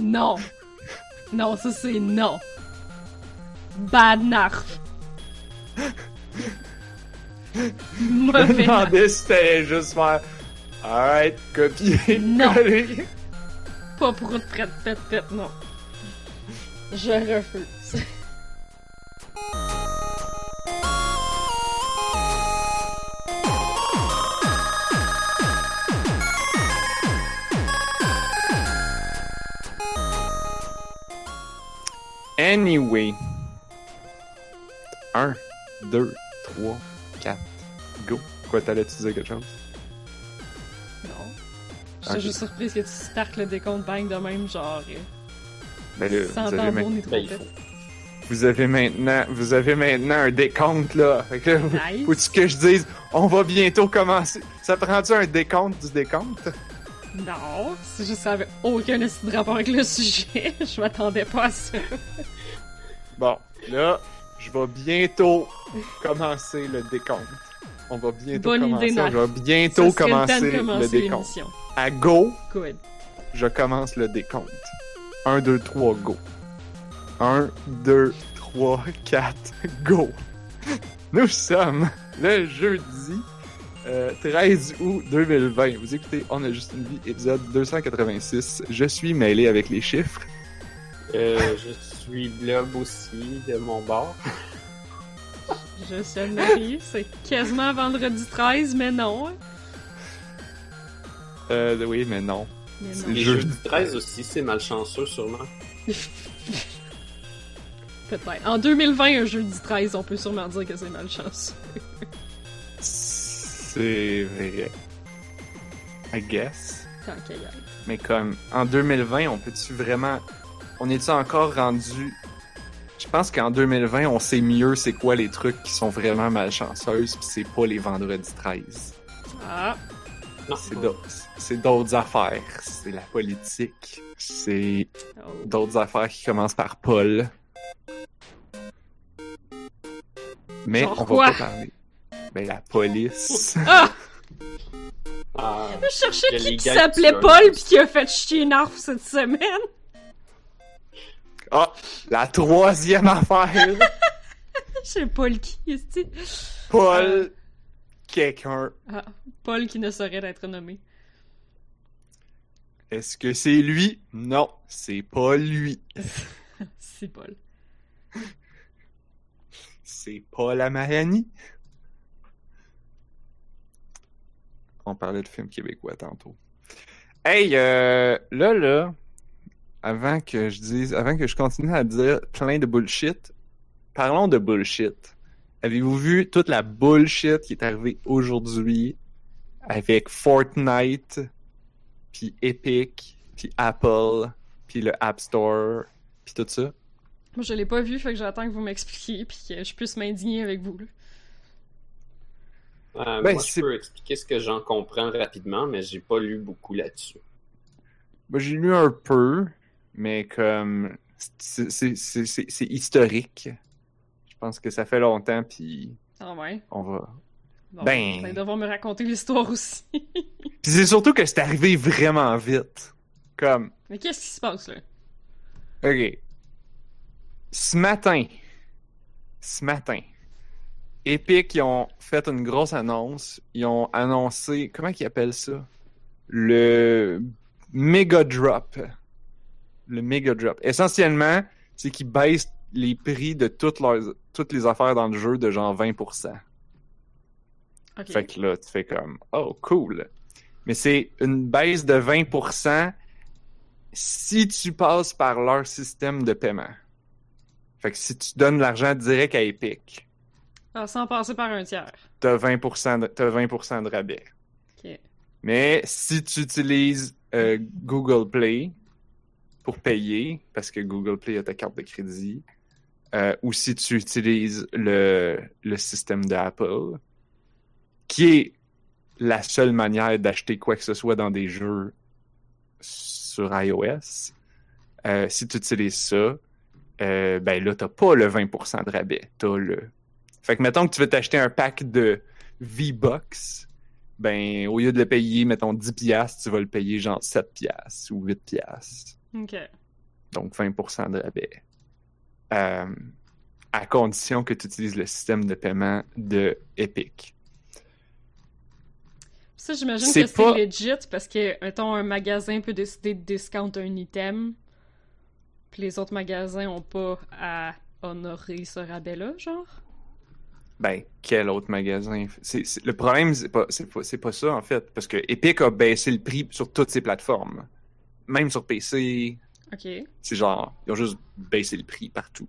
Non. Non, ça c'est non. Bad narf. Je me Mauvais demandais si t'allais juste faire. Alright, copier, Non. coller. Pas pour une prête, pète, pète, non. Je refuse. Anyway. 1, 2, 3, 4, go. Quoi, t'allais-tu dire quelque chose? Non. J'étais Ok. juste surprise que tu startes le décompte bang de même, genre. euh, Ben là, Sans vous avez, Ben, vous avez maintenant, vous avez maintenant un décompte, là. Fait que là, Nice. faut-tu que je dise, on va bientôt commencer? Ça prend-tu un décompte du décompte? Non, c'est juste ça avait aucun rapport avec le sujet. Je m'attendais pas à ça. Bon, là, je vais bientôt commencer le décompte. On va bientôt Bonne commencer. idée, vais Ça bientôt le commencer le décompte. À go, Good. je commence le décompte. 1, 2, 3, go. 1, 2, 3, 4, go. Nous sommes le jeudi euh, 13 août 2020. Vous écoutez On a juste une vie, épisode 286. Je suis mêlé avec les chiffres. Euh, je suis blob aussi de mon bord. Je suis Marie, c'est quasiment vendredi 13, mais non. Euh, oui, mais non. Mais non. Les jeudi. jeudi 13 aussi, c'est malchanceux sûrement. Peut-être. En 2020, un jeudi 13, on peut sûrement dire que c'est malchance. C'est vrai. I guess. Tant qu'à y être. Mais comme, en 2020, on peut-tu vraiment... On est-tu encore rendu... Je pense qu'en 2020, on sait mieux c'est quoi les trucs qui sont vraiment malchanceuses, pis c'est pas les vendredis 13. Ah. C'est d'autres, affaires. C'est la politique. C'est oh. d'autres affaires qui commencent par Paul. Mais Genre on va quoi? pas parler. Ben, la police. Ah! Ah, Je cherchais qui qui s'appelait Paul pis qui a fait chier Narf cette semaine. Ah! La troisième affaire! Je sais Paul qui, est Paul, quelqu'un. Ah, Paul qui ne saurait être nommé. Est-ce que c'est lui? Non, c'est pas lui. C'est Paul. C'est pas la Mariani. On parlait de films québécois tantôt. Hey, euh, là, là, avant que je dise, avant que je continue à dire plein de bullshit, parlons de bullshit. Avez-vous vu toute la bullshit qui est arrivée aujourd'hui avec Fortnite, puis Epic, puis Apple, puis le App Store, puis tout ça? Moi, je l'ai pas vu, fait que j'attends que vous m'expliquiez puis que je puisse m'indigner avec vous. là. euh, Ben, moi, c'est- je peux expliquer ce que j'en comprends rapidement, mais j'ai pas lu beaucoup là-dessus. Ben, j'ai lu un peu, mais comme c'est historique. Je pense que ça fait longtemps, puis Ah ouais. on va. Bon, Ben- ben... devoir me raconter l'histoire aussi. Puis c'est surtout que c'est arrivé vraiment vite. Comme, Mais qu'est-ce qui se passe là? ok, ce matin, ce matin, Epic ils ont fait une grosse annonce. Ils ont annoncé, comment ils appellent ça, le Mega Drop. Le Mega Drop. Essentiellement, c'est qu'ils baissent les prix de toutes, leurs, toutes les affaires dans le jeu de genre 20%. Ok. Fait que là, tu fais comme, oh, cool. Mais c'est une baisse de 20% si tu passes par leur système de paiement. Fait que si tu donnes l'argent direct à Epic, Ah, sans passer par un tiers. t'as 20%, de, t'as 20 de rabais. Mais si tu utilises euh, Google Play payer, parce que Google Play a ta carte de crédit, euh, ou si tu utilises le, le système d'Apple, qui est la seule manière d'acheter quoi que ce soit dans des jeux sur iOS, euh, si tu utilises ça, euh, ben là, t'as pas le 20% de rabais. T'as le. Fait que mettons que tu veux t'acheter un pack de V-Bucks, ben au lieu de le payer, mettons 10$, piastres, tu vas le payer genre 7$ piastres ou 8$. Ok. donc 20% de rabais. Euh, à condition que tu utilises le système de paiement de Epic. Ça, j'imagine que c'est legit parce que, mettons, un magasin peut décider de discount un item, puis les autres magasins ont pas à honorer ce rabais-là, genre? Ben, quel autre magasin? C'est, c'est- le problème, c'est pas, pas, c'est pas ça, en fait. Parce que Epic a baissé le prix sur toutes ses plateformes. Même sur PC. Ok. C'est genre, ils ont juste baissé le prix partout.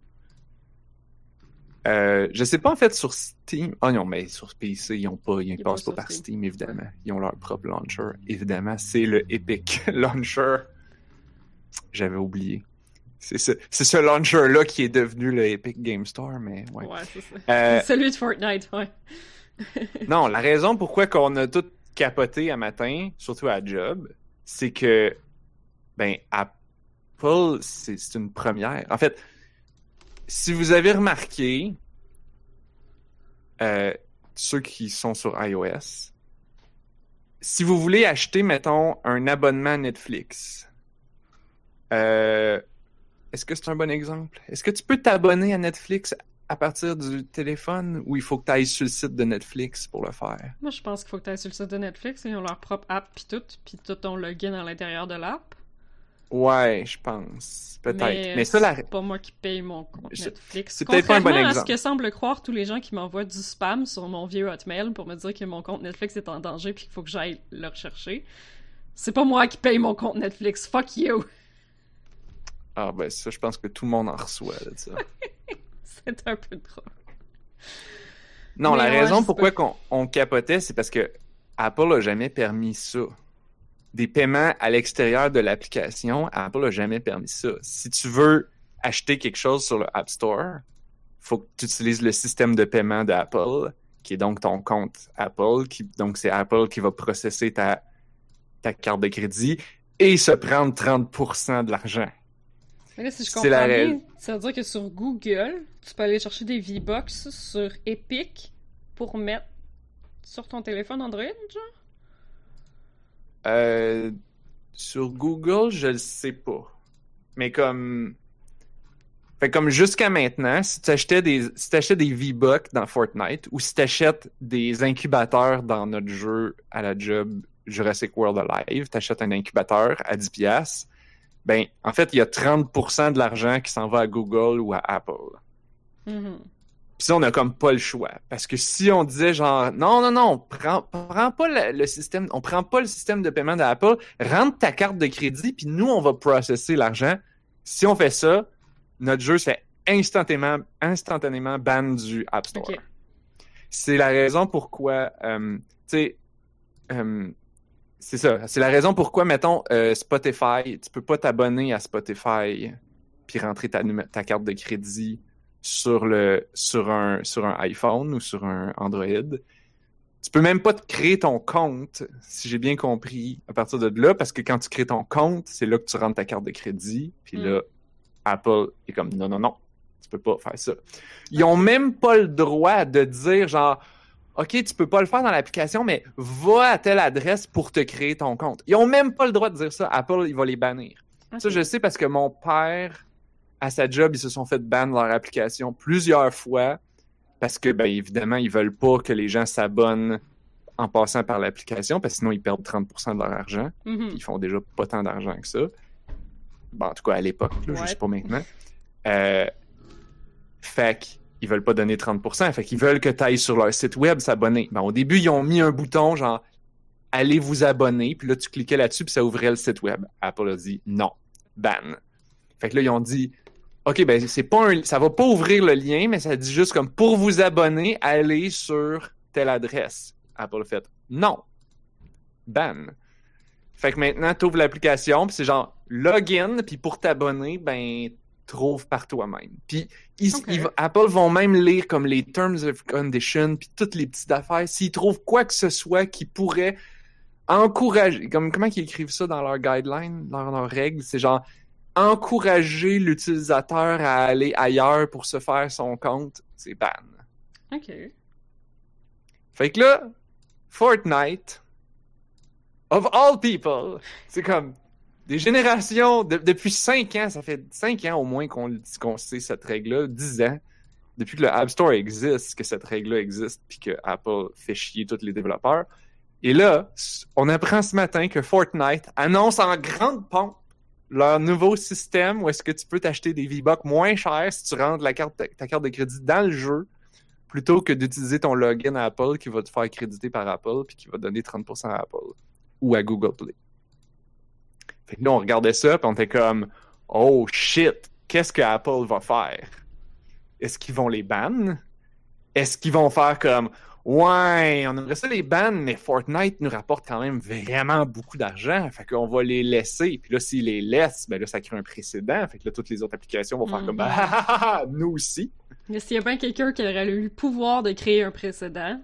Euh, je sais pas, en fait, sur Steam. Ah non, mais sur PC, ils ont pas, ils est passent pas par Steam. Steam, évidemment. Ils ont leur propre launcher. Évidemment, c'est le Epic Launcher. J'avais oublié. C'est ce, ce launcher-là qui est devenu le Epic Game Store, mais ouais. Ouais, c'est ça. Euh, Celui de Fortnite, ouais. Non, la raison pourquoi qu'on a tout capoté à matin, surtout à job, c'est que ben Apple, c'est une première. En fait, si vous avez remarqué, euh, ceux qui sont sur iOS, si vous voulez acheter, mettons, un abonnement Netflix, euh, est-ce que c'est un bon exemple? Est-ce que tu peux t'abonner à Netflix à partir du téléphone ou il faut que tu ailles sur le site de Netflix pour le faire? Moi, je pense qu'il faut que tu ailles sur le site de Netflix, ils ont leur propre app puis tout, puis tout ton login à l'intérieur de l'app. Ouais, je pense. Peut-être. Mais, Mais, ça, la... c'est pas moi qui paye mon compte Je- Netflix. c'est peut-être pas un bon Contrairement à ce exemple. que semblent croire tous les gens qui m'envoient du spam sur mon vieux Hotmail pour me dire que mon compte Netflix est en danger puis qu'il faut que j'aille le rechercher. C'est pas moi qui paye mon compte Netflix. Fuck you! Ah, ben ça, je pense que tout le monde en reçoit, là, de ça. C'est un peu drôle. Non, Mais la ouais, raison pourquoi qu'on on capotait, c'est parce que Apple a jamais permis ça. Des paiements à l'extérieur de l'application, Apple a jamais permis ça. Si tu veux acheter quelque chose sur le App Store, faut que tu utilises le système de paiement d'Apple, qui est donc ton compte Apple, qui donc c'est Apple qui va processer ta ta carte de crédit et se prendre 30% de l'argent. Mais là, si je C'est comprends la bien, ça veut dire que sur Google, tu peux aller chercher des V-Bucks sur Epic pour mettre sur ton téléphone Android, genre? Euh, sur Google, je le sais pas. Mais comme. Fait comme jusqu'à maintenant, si tu achetais des, si t'achetais des V-Bucks dans Fortnite ou si tu achètes des incubateurs dans notre jeu à la job Jurassic World Alive, tu achètes un incubateur à 10$, ben, en fait, il y a 30% de l'argent qui s'en va à Google ou à Apple. Mhm. Puis ça, on a comme pas le choix. Parce que si on disait genre, non, non, non, prends, prends pas le, le système, on prend pas le système de paiement d'Apple, rentre ta carte de crédit, puis nous, on va processer l'argent. Si on fait ça, notre jeu se fait instantanément, instantanément ban du App Store. C'est la raison pourquoi, euh, tu sais, euh, c'est ça. C'est la raison pourquoi, mettons, euh, Spotify, tu peux pas t'abonner à Spotify puis rentrer ta carte de crédit sur le sur un sur un iPhone ou sur un Android. Tu peux même pas te créer ton compte, si j'ai bien compris, à partir de là, parce que quand tu crées ton compte, c'est là que tu rentres ta carte de crédit, puis Mm. là, Apple est comme non, non, non, tu peux pas faire ça. Ils ont même pas le droit de dire genre OK, tu peux pas le faire dans l'application, mais va à telle adresse pour te créer ton compte. Ils ont même pas le droit de dire ça. Apple, il va les bannir. Ça, je sais parce que mon père, à sa job, ils se sont fait ban leur application plusieurs fois parce que, ben, évidemment, ils veulent pas que les gens s'abonnent en passant par l'application parce que sinon, ils perdent 30% de leur argent. Mhm. Ils font déjà pas tant d'argent que ça. Bon, en tout cas, à l'époque, là, je Ouais. sais pas maintenant. Euh, fait qu'ils veulent pas donner 30%. Fait qu'ils veulent que tu ailles sur leur site web s'abonner. Ben, au début, ils ont mis un bouton genre allez vous abonner, puis là, tu cliquais là-dessus, puis ça ouvrait le site web. Apple a dit non, ban. Fait que là, ils ont dit OK, ben c'est pas un, ça va pas ouvrir le lien, mais ça dit juste comme pour vous abonner, allez sur telle adresse. Apple a fait non, ban. Fait que maintenant, tu ouvres l'application, puis c'est genre login, puis pour t'abonner, ben trouve par toi-même. Puis ils- Ok. ils- Apple vont même lire comme les terms of condition, puis toutes les petites affaires. S'ils trouvent quoi que ce soit qui pourrait encourager, comme comment ils écrivent ça dans leurs guidelines, dans leurs règles, c'est genre encourager l'utilisateur à aller ailleurs pour se faire son compte, c'est ban. Ok. Fait que là, Fortnite, of all people, c'est comme, des générations, de- depuis 5 ans, ça fait 5 ans au moins qu'on qu'on sait cette règle-là, 10 ans, depuis que le App Store existe, que cette règle-là existe, puis que Apple fait chier tous les développeurs. Et là, on apprend ce matin que Fortnite annonce en grande pompe leur nouveau système où est-ce que tu peux t'acheter des V-Bucks moins chers si tu rentres la carte, ta carte de crédit dans le jeu plutôt que d'utiliser ton login Apple qui va te faire créditer par Apple puis qui va donner 30% à Apple ou à Google Play. Fait que là, on regardait ça puis on était comme Oh shit, qu'est-ce que Apple va faire? Est-ce qu'ils vont les ban? Est-ce qu'ils vont faire comme Ouais, on aimerait ça les ban, mais Fortnite nous rapporte quand même vraiment beaucoup d'argent. Fait qu'on va les laisser. Puis là, s'ils les laissent, ben là, ça crée un précédent. Fait que là, toutes les autres applications vont faire comme Mhm. Ah, ah, ah, ah, nous aussi. Mais s'il y a bien quelqu'un qui aurait eu le pouvoir de créer un précédent,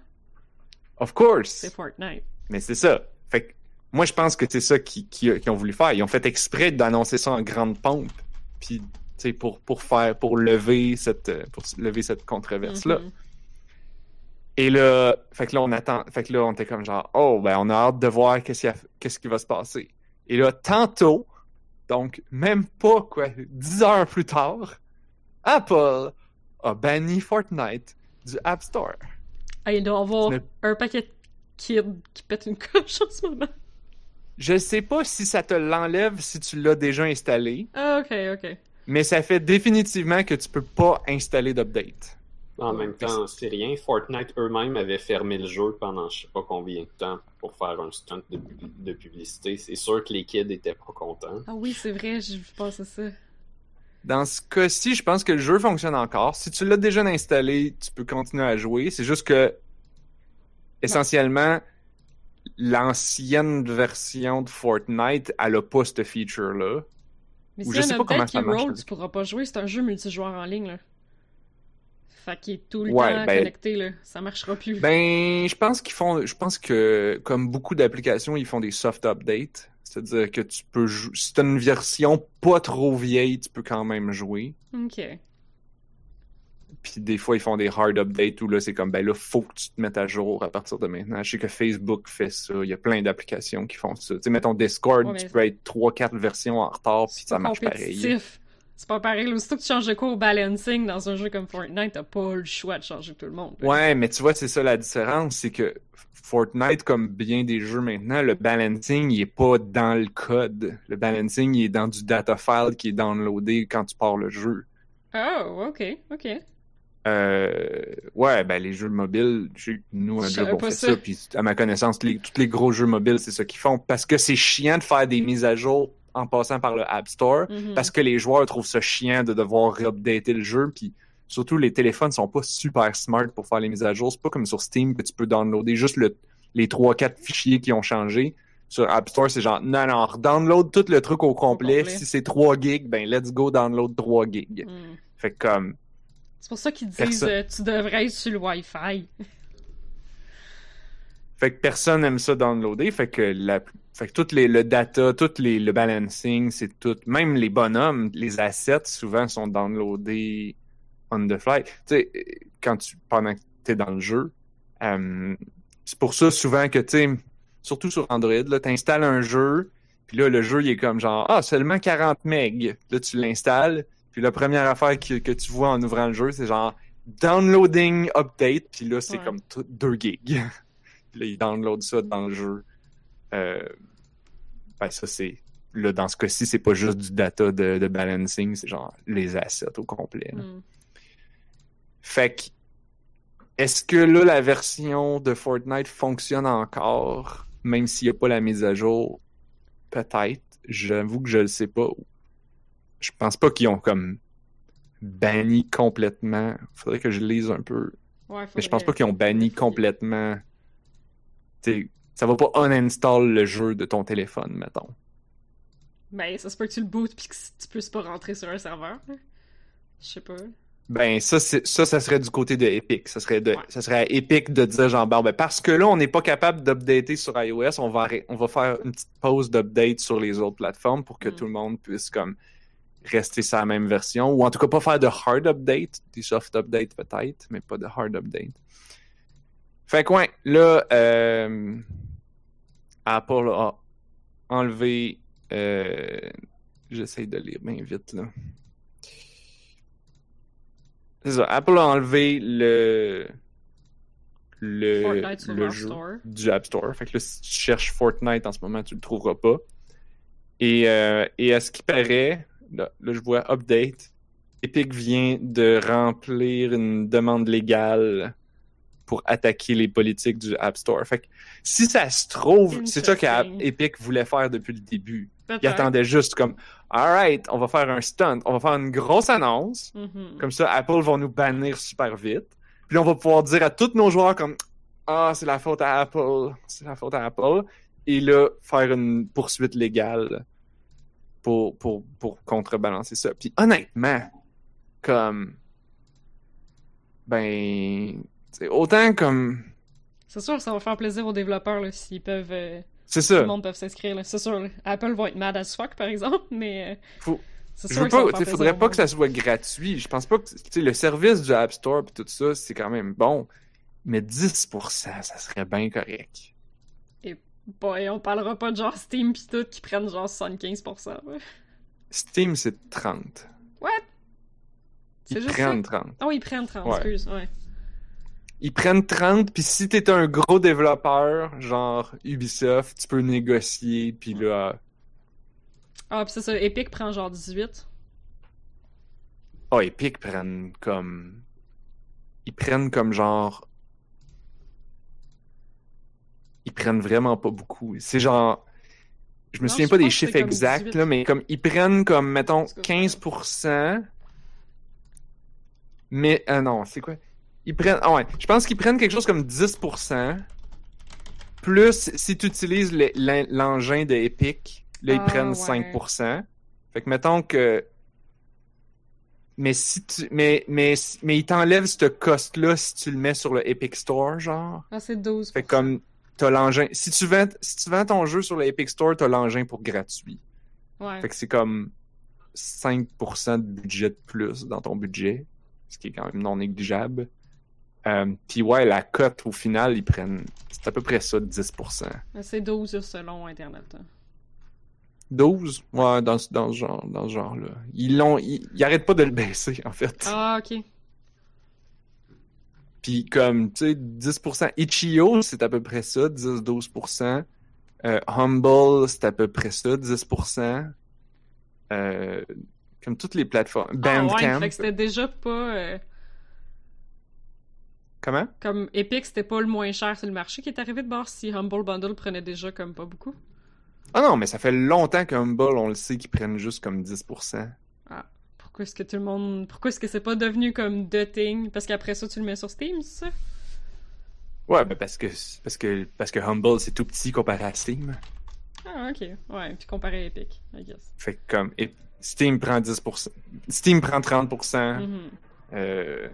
Of course. c'est Fortnite. Mais c'est ça. Fait que moi, je pense que c'est ça qu'ils qui, qui ont voulu faire. Ils ont fait exprès d'annoncer ça en grande pompe. Puis, tu sais, pour, pour faire, pour lever cette, euh, pour lever cette controverse-là. Mhm. Et là, fait que là, on attend, fait que là, on était comme genre, oh, ben, on a hâte de voir qu'est-ce, qu'il y a- qu'est-ce qui va se passer. Et là, tantôt, donc, même pas, quoi, dix heures plus tard, Apple a banni Fortnite du App Store. Ah, il doit y avoir un paquet de kids qui pètent une coche en ce moment. Je sais pas si ça te l'enlève si tu l'as déjà installé, Ah, ok, ok. mais ça fait définitivement que tu peux pas installer d'update. En même temps, c'est rien. Fortnite eux-mêmes avaient fermé le jeu pendant je sais pas combien de temps pour faire un stunt de, de publicité. C'est sûr que les kids étaient pas contents. Ah oui, c'est vrai, j'ai vu passer ça. Dans ce cas-ci, je pense que le jeu fonctionne encore. Si tu l'as déjà installé, tu peux continuer à jouer. C'est juste que, essentiellement, l'ancienne version de Fortnite, elle a pas ce feature-là. Mais Ou si je sais pas comment ça marche, roll, là. tu pourras pas jouer. C'est un jeu multijoueur en ligne, là. Fait qu'il est tout le Ouais, temps ben- connecté, là. Ça marchera plus. Ben, je pense qu'ils font, je pense que, comme beaucoup d'applications, ils font des soft updates. C'est-à-dire que tu peux jouer, si t'as une version pas trop vieille, tu peux quand même jouer. Ok. Puis des fois, ils font des hard updates où là, c'est comme, ben là, faut que tu te mettes à jour à partir de maintenant. Je sais que Facebook fait ça. Il y a plein d'applications qui font ça. Tu sais, mettons Discord, Ouais, mais- tu peux être 3-4 versions en retard, puis ça marche pareil. C'est pas pareil. Aussitôt que tu changes de cours au balancing dans un jeu comme Fortnite, t'as pas le choix de changer tout le monde. là. Ouais, mais tu vois, c'est ça la différence, c'est que Fortnite, comme bien des jeux maintenant, le balancing, il est pas dans le code. Le balancing, il est dans du data file qui est downloadé quand tu pars le jeu. Oh, ok, ok. Euh, ouais, ben les jeux mobiles, nous, un job, on fait ça. ça, puis à ma connaissance, les, tous les gros jeux mobiles, c'est ça qu'ils font, parce que c'est chiant de faire des mises à jour en passant par le App Store, Mhm. parce que les joueurs trouvent ça chiant de devoir updater le jeu, puis surtout les téléphones sont pas super smart pour faire les mises à jour. C'est pas comme sur Steam que tu peux downloader juste le, les 3-4 fichiers qui ont changé. Sur App Store, c'est genre, non, non, download tout le truc au complet. complet. Si c'est 3 gigs, ben let's go download 3 gigs. Hmm. Fait que comme, C'est pour ça qu'ils disent euh, tu devrais être sur le Wi-Fi. Fait que personne aime ça downloader. Fait que la, fait que tout les, le data, tout les, le balancing, c'est tout. Même les bonhommes, les assets, souvent sont downloadés on the fly. Tu sais, quand tu, pendant que t'es dans le jeu, euh, c'est pour ça souvent que, tu sais, surtout sur Android, là, t'installes un jeu, puis là, le jeu, il est comme genre, ah, seulement 40 MB. Là, tu l'installes, puis la première affaire que, que tu vois en ouvrant le jeu, c'est genre, downloading update, puis là, c'est Ouais. comme 2 gigs. Puis là, ils downloadent ça dans le jeu. Euh, ben, ça, c'est. Là, dans ce cas-ci, c'est pas juste du data de, de balancing, c'est genre les assets au complet. Hmm. Fait que. Est-ce que là, la version de Fortnite fonctionne encore, même s'il n'y a pas la mise à jour? Peut-être. J'avoue que je le sais pas. Je pense pas qu'ils ont comme banni complètement. Faudrait que je lise un peu. Ouais, Mais je pense pas qu'ils ont banni complètement. T'sais, ça va pas uninstall le jeu de ton téléphone, mettons. Ben, ça se peut que tu le bootes pis que tu puisses pas rentrer sur un serveur. Je sais pas. Ben, ça, ça, ça serait du côté de Epic. Ça serait, de, Ouais. ça serait à Epic de dire, genre, ben, parce que là, on n'est pas capable d'updater sur iOS, on va, on va faire une petite pause d'update sur les autres plateformes pour que Mm. tout le monde puisse, comme, rester sur la même version. Ou en tout cas, pas faire de hard update, des soft updates peut-être, mais pas de hard update. Fait que, ouais, là, euh, Apple a enlevé Euh, J'essaie de lire bien vite, là. C'est ça. Apple a enlevé le. Le, le jeu store. du App Store. Fait que là, si tu cherches Fortnite en ce moment, tu le trouveras pas. Et, euh, et à ce qui paraît, là, là, je vois Update. Epic vient de remplir une demande légale pour attaquer les politiques du App Store. Fait que si ça se trouve, c'est ça Interesting. qu'Epic voulait faire depuis le début. Peut-être. Il attendait juste comme, alright, on va faire un stunt, on va faire une grosse annonce. Mhm. Comme ça, Apple va nous bannir super vite. Puis on va pouvoir dire à tous nos joueurs comme Ah, c'est la faute à Apple, c'est la faute à Apple. Et là, faire une poursuite légale pour, pour, pour contrebalancer ça. Puis honnêtement, comme ben c'est autant comme C'est sûr, ça va faire plaisir aux développeurs là, s'ils peuvent. euh, c'est tout ça. le monde peut s'inscrire. là. C'est sûr, là. Apple va être mad as fuck, par exemple, mais. euh, Faut- c'est Je sûr veux que ça pas, tu sais, faudrait pas que ça soit gratuit. Je pense pas que, tu sais, le service du App Store pis tout ça, c'est quand même bon. Mais 10%, ça serait bien correct. Boy, on parlera pas de genre Steam pis tout qui prennent genre 75%. là. Steam, c'est 30. C'est Ils juste prennent 30. Oh, ils prennent 30, Ouais. excuse, ouais. Ils prennent 30, puis si t'es un gros développeur, genre Ubisoft, tu peux négocier, puis là... Ah, pis c'est ça, Epic prend genre 18. Oh, Epic prennent comme... Ils prennent comme genre... Ils prennent vraiment pas beaucoup. C'est genre... Je me Non, souviens je pas des chiffres exacts, 18. là, mais comme ils prennent comme, mettons, Parce que ça- 15%. Mais, ah non, c'est quoi? Ils prennent, ah ouais, je pense qu'ils prennent quelque chose comme 10%. Plus, si tu utilises le- l'en- l'engin de Epic, là, ils Ah, prennent ouais. 5%. Fait que, mettons que. Mais si tu. Mais, mais, mais ils t'enlèvent ce cost-là si tu le mets sur le Epic Store, genre. Ah, c'est 12. Fait que comme t'as l'engin. Si tu vends si tu vends ton jeu sur le Epic Store, t'as l'engin pour gratuit. Ouais. Fait que c'est comme 5% de budget de plus dans ton budget, ce qui est quand même non négligeable. Euh, Puis ouais, la cote au final, ils prennent. C'est à peu près ça, 10%. Ah, C'est 12 selon Internet. hein. 12? Ouais, dans, ce- dans ce genre, dans ce genre-là. Ils l'ont. Ils, ils arrêtent pas de le baisser, en fait. Ah, ok. Puis comme, tu sais, 10%. Itch.io, c'est à peu près ça, 10-12%. Euh, Humble, c'est à peu près ça, 10%. Euh, comme toutes les plateformes. Ah, ouais, Bandcamp. fait que c'était déjà pas. euh, Comment? comme Epic, c'était pas le moins cher sur le marché qui est arrivé de bord si Humble Bundle prenait déjà comme pas beaucoup. Ah non, mais ça fait longtemps qu'Humble, on le sait, qu'ils prennent juste comme 10%. Pourquoi est-ce que tout le monde. Pourquoi est-ce que c'est pas devenu comme The Thing? Parce qu'après ça, tu le mets sur Steam, c'est ça? Ouais, ben parce que parce que parce que Humble c'est tout petit comparé à Steam. Ah, ok. Ouais, puis comparé à Epic, I guess. Fait que comme Steam prend 10%. Steam prend 30%. Mhm. Euh,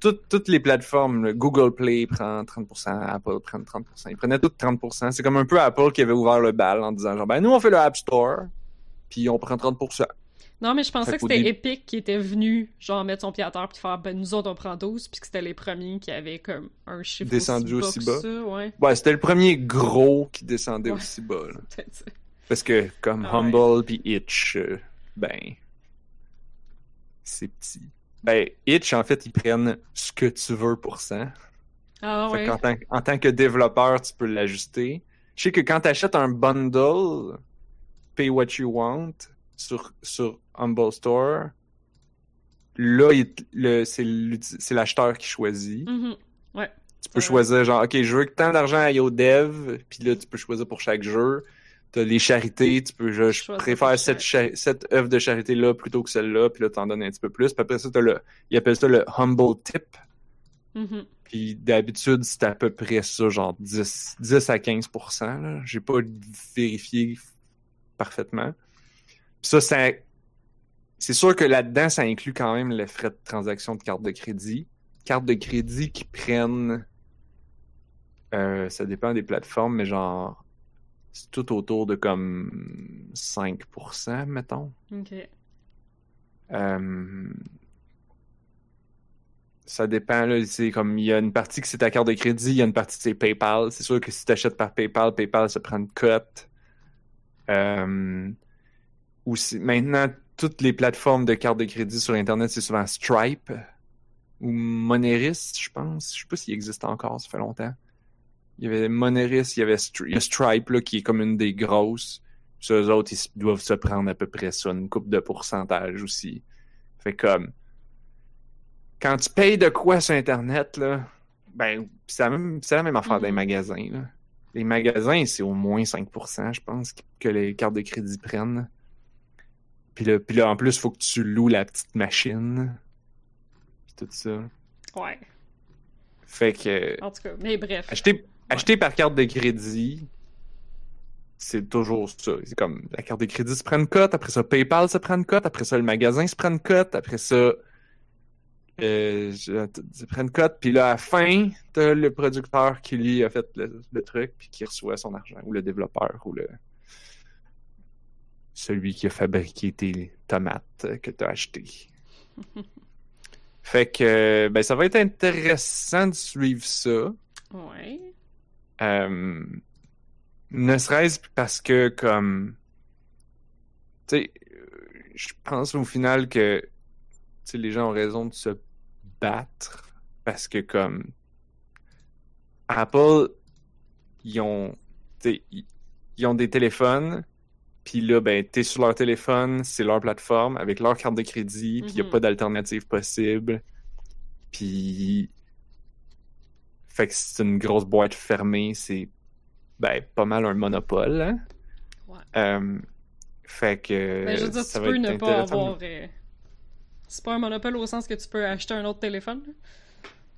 toutes, toutes les plateformes, le Google Play prend 30%, Apple prend 30%. Ils prenaient toutes 30%. C'est comme un peu Apple qui avait ouvert le bal en disant genre, ben nous on fait le App Store, puis on prend 30%. Non, mais je pensais que c'était Epic qui était venu, genre, mettre son pied à terre puis faire, ben, nous autres, on prend 12, puis que c'était les premiers qui avaient, comme, un chiffre Descendu aussi aussi bas. bas. que ça, ouais, Ouais, c'était le premier gros qui descendait Ouais. aussi bas. là. Parce que comme Ah. Humble puis Itch, euh, ben, c'est petit. Ben, Itch, en fait, ils prennent ce que tu veux pour ça. Ah, Fait tant, en tant que développeur, tu peux l'ajuster. Je sais que quand tu achètes un bundle, pay what you want, sur, sur Humble Store, là, c'est l'acheteur qui choisit. Mhm. Tu peux choisir genre, OK, je veux que tant d'argent aille au dev, puis là, tu peux choisir pour chaque jeu. T'as les charités, tu peux, je, je préfère cette, cette œuvre de charité-là plutôt que celle-là, puis là, t'en donnes un petit peu plus. Puis après ça, t'as le, ils appellent ça le humble tip. Mhm. Puis d'habitude, c'est à peu près ça, genre 10, 10 à 15%. Là. J'ai pas vérifié parfaitement. Puis ça, ça c'est sûr que là-dedans, ça inclut quand même les frais de transaction de carte de crédit. Cartes de crédit qui prennent... euh, ça dépend des plateformes, mais genre... C'est tout autour de comme 5%, mettons. Ok. Euh, Ça dépend, là. C'est comme, il y a une partie que c'est ta carte de crédit, il y a une partie que c'est PayPal. C'est sûr que si tu achètes par PayPal, PayPal se prend une cote. Euh, aussi, maintenant, toutes les plateformes de cartes de crédit sur Internet, c'est souvent Stripe ou Moneris, je pense. Je sais pas s'il existe encore, ça fait longtemps. Il y avait Moneris, il y avait Stri- il Stripe, là, qui est comme une des grosses. Puis eux autres, ils doivent se prendre à peu près ça, une coupe de pourcentage aussi. Fait comme, quand tu payes de quoi sur Internet, là, ben, c'est la même, c'est la même affaire des magasins, là. Les magasins, c'est au moins 5%, je pense, que les cartes de crédit prennent. Puis là, puis là, en plus, faut que tu loues la petite machine. Puis tout ça. Ouais. Fait que, En tout cas, mais bref. acheter, acheter par carte de crédit, c'est toujours ça. C'est comme, la carte de crédit se prend une cote, après ça, PayPal se prend une cote, après ça, le magasin se prend une cote, après ça, euh, je- se prend une cote, puis là, à la fin, t'as le producteur qui, lui, a fait le, le truc, puis qui reçoit son argent, ou le développeur, ou le celui qui a fabriqué tes tomates que t'as achetées. fait que, ben, ça va être intéressant de suivre ça. Ouais. Euh, ne serait-ce parce que, comme, tu sais, je pense au final que, tu sais, les gens ont raison de se battre parce que, comme, Apple, ils ont, tu sais, ils- ils ont des téléphones, puis là, ben, t'es sur leur téléphone, c'est leur plateforme avec leur carte de crédit, puis il n'y a Mhm. pas d'alternative possible. Puis, fait que c'est une grosse boîte fermée, c'est ben, pas mal un monopole. Hein? Ouais. Euh, fait que. Ben, je veux dire, tu peux ne pas avoir. euh, C'est pas un monopole au sens que tu peux acheter un autre téléphone.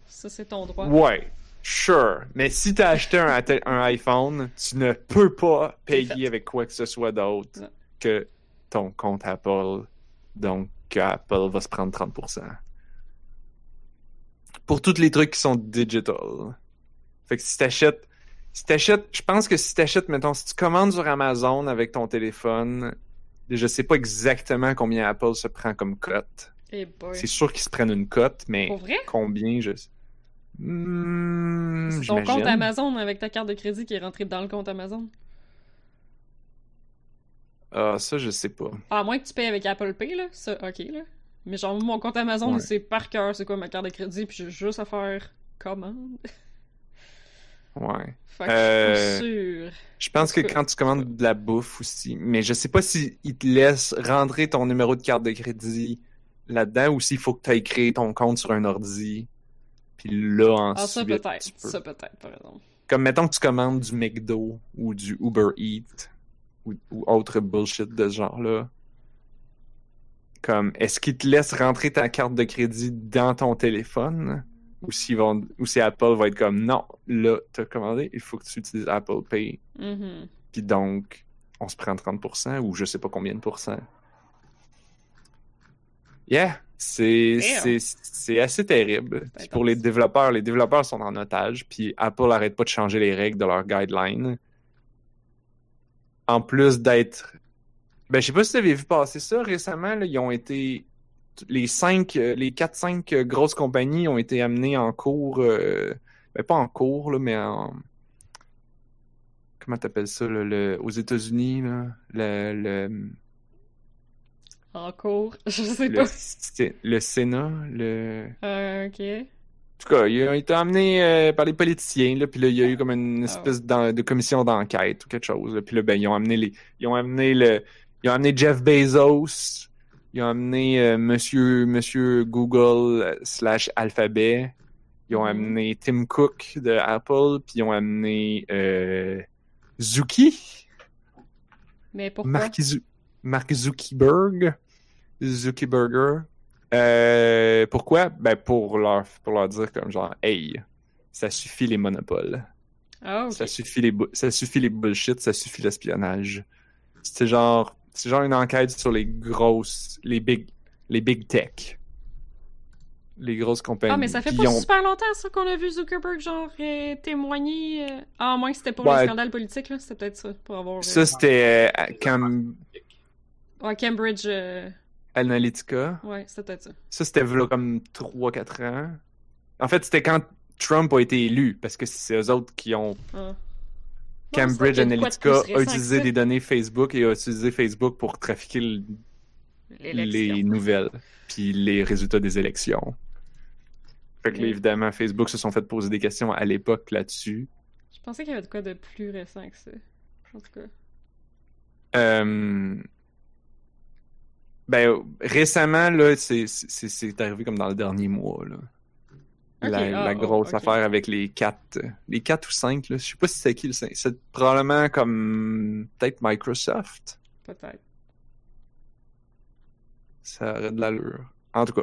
Ça, c'est ton droit. Ouais, sure. Mais si t'as acheté un, iPhone, tu ne peux pas payer avec quoi que ce soit d'autre que ton compte Apple. Donc, Apple va se prendre 30%. Pour tous les trucs qui sont digital. Fait que si t'achètes, si t'achètes, je pense que si t'achètes, mettons, si tu commandes sur Amazon avec ton téléphone, je sais pas exactement combien Apple se prend comme cote. Eh boy. C'est sûr qu'ils se prennent une cote, mais vrai? combien, je. Hmm, C'est ton compte. Amazon avec ta carte de crédit qui est rentrée dans le compte Amazon? Ah, ça, je sais pas. Ah, à moins que tu payes avec Apple Pay, là. Ça, ok, là. Mais genre, mon compte Amazon, Ouais. c'est par cœur, c'est quoi ma carte de crédit, puis j'ai juste à faire commande. Ouais. Fait que Euh, je pas sûre. Je pense que quand tu commandes de la bouffe aussi, mais je sais pas si ils te laissent rentrer ton numéro de carte de crédit là-dedans ou s'il faut que tu ailles créer ton compte sur un ordi. Puis là, Ah, ça ensuite, peut-être. peux- Ça peut-être, par exemple. Comme mettons que tu commandes du McDo ou du Uber Eats ou, ou autre bullshit de ce genre-là. Comme, est-ce qu'ils te laissent rentrer ta carte de crédit dans ton téléphone? Ou s'ils vont, ou si Apple va être comme, non, là, t'as commandé, il faut que tu utilises Apple Pay. Mhm. Puis donc, on se prend 30% ou je sais pas combien de pourcents. Yeah, c'est assez terrible. Puis pour les développeurs, les développeurs sont en otage, puis Apple arrête pas de changer les règles de leurs guidelines. En plus d'être ben je sais pas si vous avez vu passer ça récemment, là, ils ont été les cinq euh, les 4 5 grosses compagnies ont été amenées en cours euh, ben pas en cours là, mais en comment t'appelles ça là, le, aux États-Unis là, le, le, En cours, je sais le, pas. Le Sénat, le Euh, ok. En tout cas, ils ont été amenés euh, par les politiciens, là, puis là, il y a eu comme une espèce d'en- de commission d'enquête ou quelque chose. là. Puis là, ben, ils ont amené les. Ils ont amené le. Ils ont amené Jeff Bezos. Ils ont amené euh, Monsieur, Monsieur Google slash Alphabet. Ils ont Mhm. amené Tim Cook de Apple, puis ils ont amené euh, Zuki. Mais pourquoi? Mark, Zu- Mark Zuckerberg. Zuckerberger. Euh, pourquoi? Ben, pour leur, pour leur dire comme genre, hey, ça suffit les monopoles. Ok. Ça suffit les, ça suffit les bullshit, ça suffit l'espionnage. C'est genre, c'est genre une enquête sur les grosses, les big, les big tech. Les grosses compagnies. Ah, mais ça fait pas ont- super longtemps, ça, qu'on a vu Zuckerberg, genre, euh, témoigner. euh, Ah, à moins que c'était pour Ouais. le scandale politique, là. C'était peut-être ça, pour avoir. euh, Ça, c'était euh, à Cam- Ouais, Cambridge. euh, Analytica. Ouais, c'était peut-être ça. Ça, c'était là comme 3-4 ans. En fait, c'était quand Trump a été élu, parce que c'est eux autres qui ont Ah. Cambridge de Analytica a utilisé des données Facebook et a utilisé Facebook pour trafiquer le- les nouvelles puis les résultats des élections. Fait que là, évidemment, Facebook se sont fait poser des questions à l'époque là-dessus. Je pensais qu'il y avait de quoi de plus récent que ça. En tout cas. Euh, Ben, récemment, là, c'est arrivé comme dans le dernier mois, là. La, ah, oh, grosse affaire avec les quatre, les quatre ou cinq, là. Je sais pas si c'est qui le cinq. C'est probablement comme peut-être Microsoft. Peut-être. Ça aurait de l'allure. En tout cas,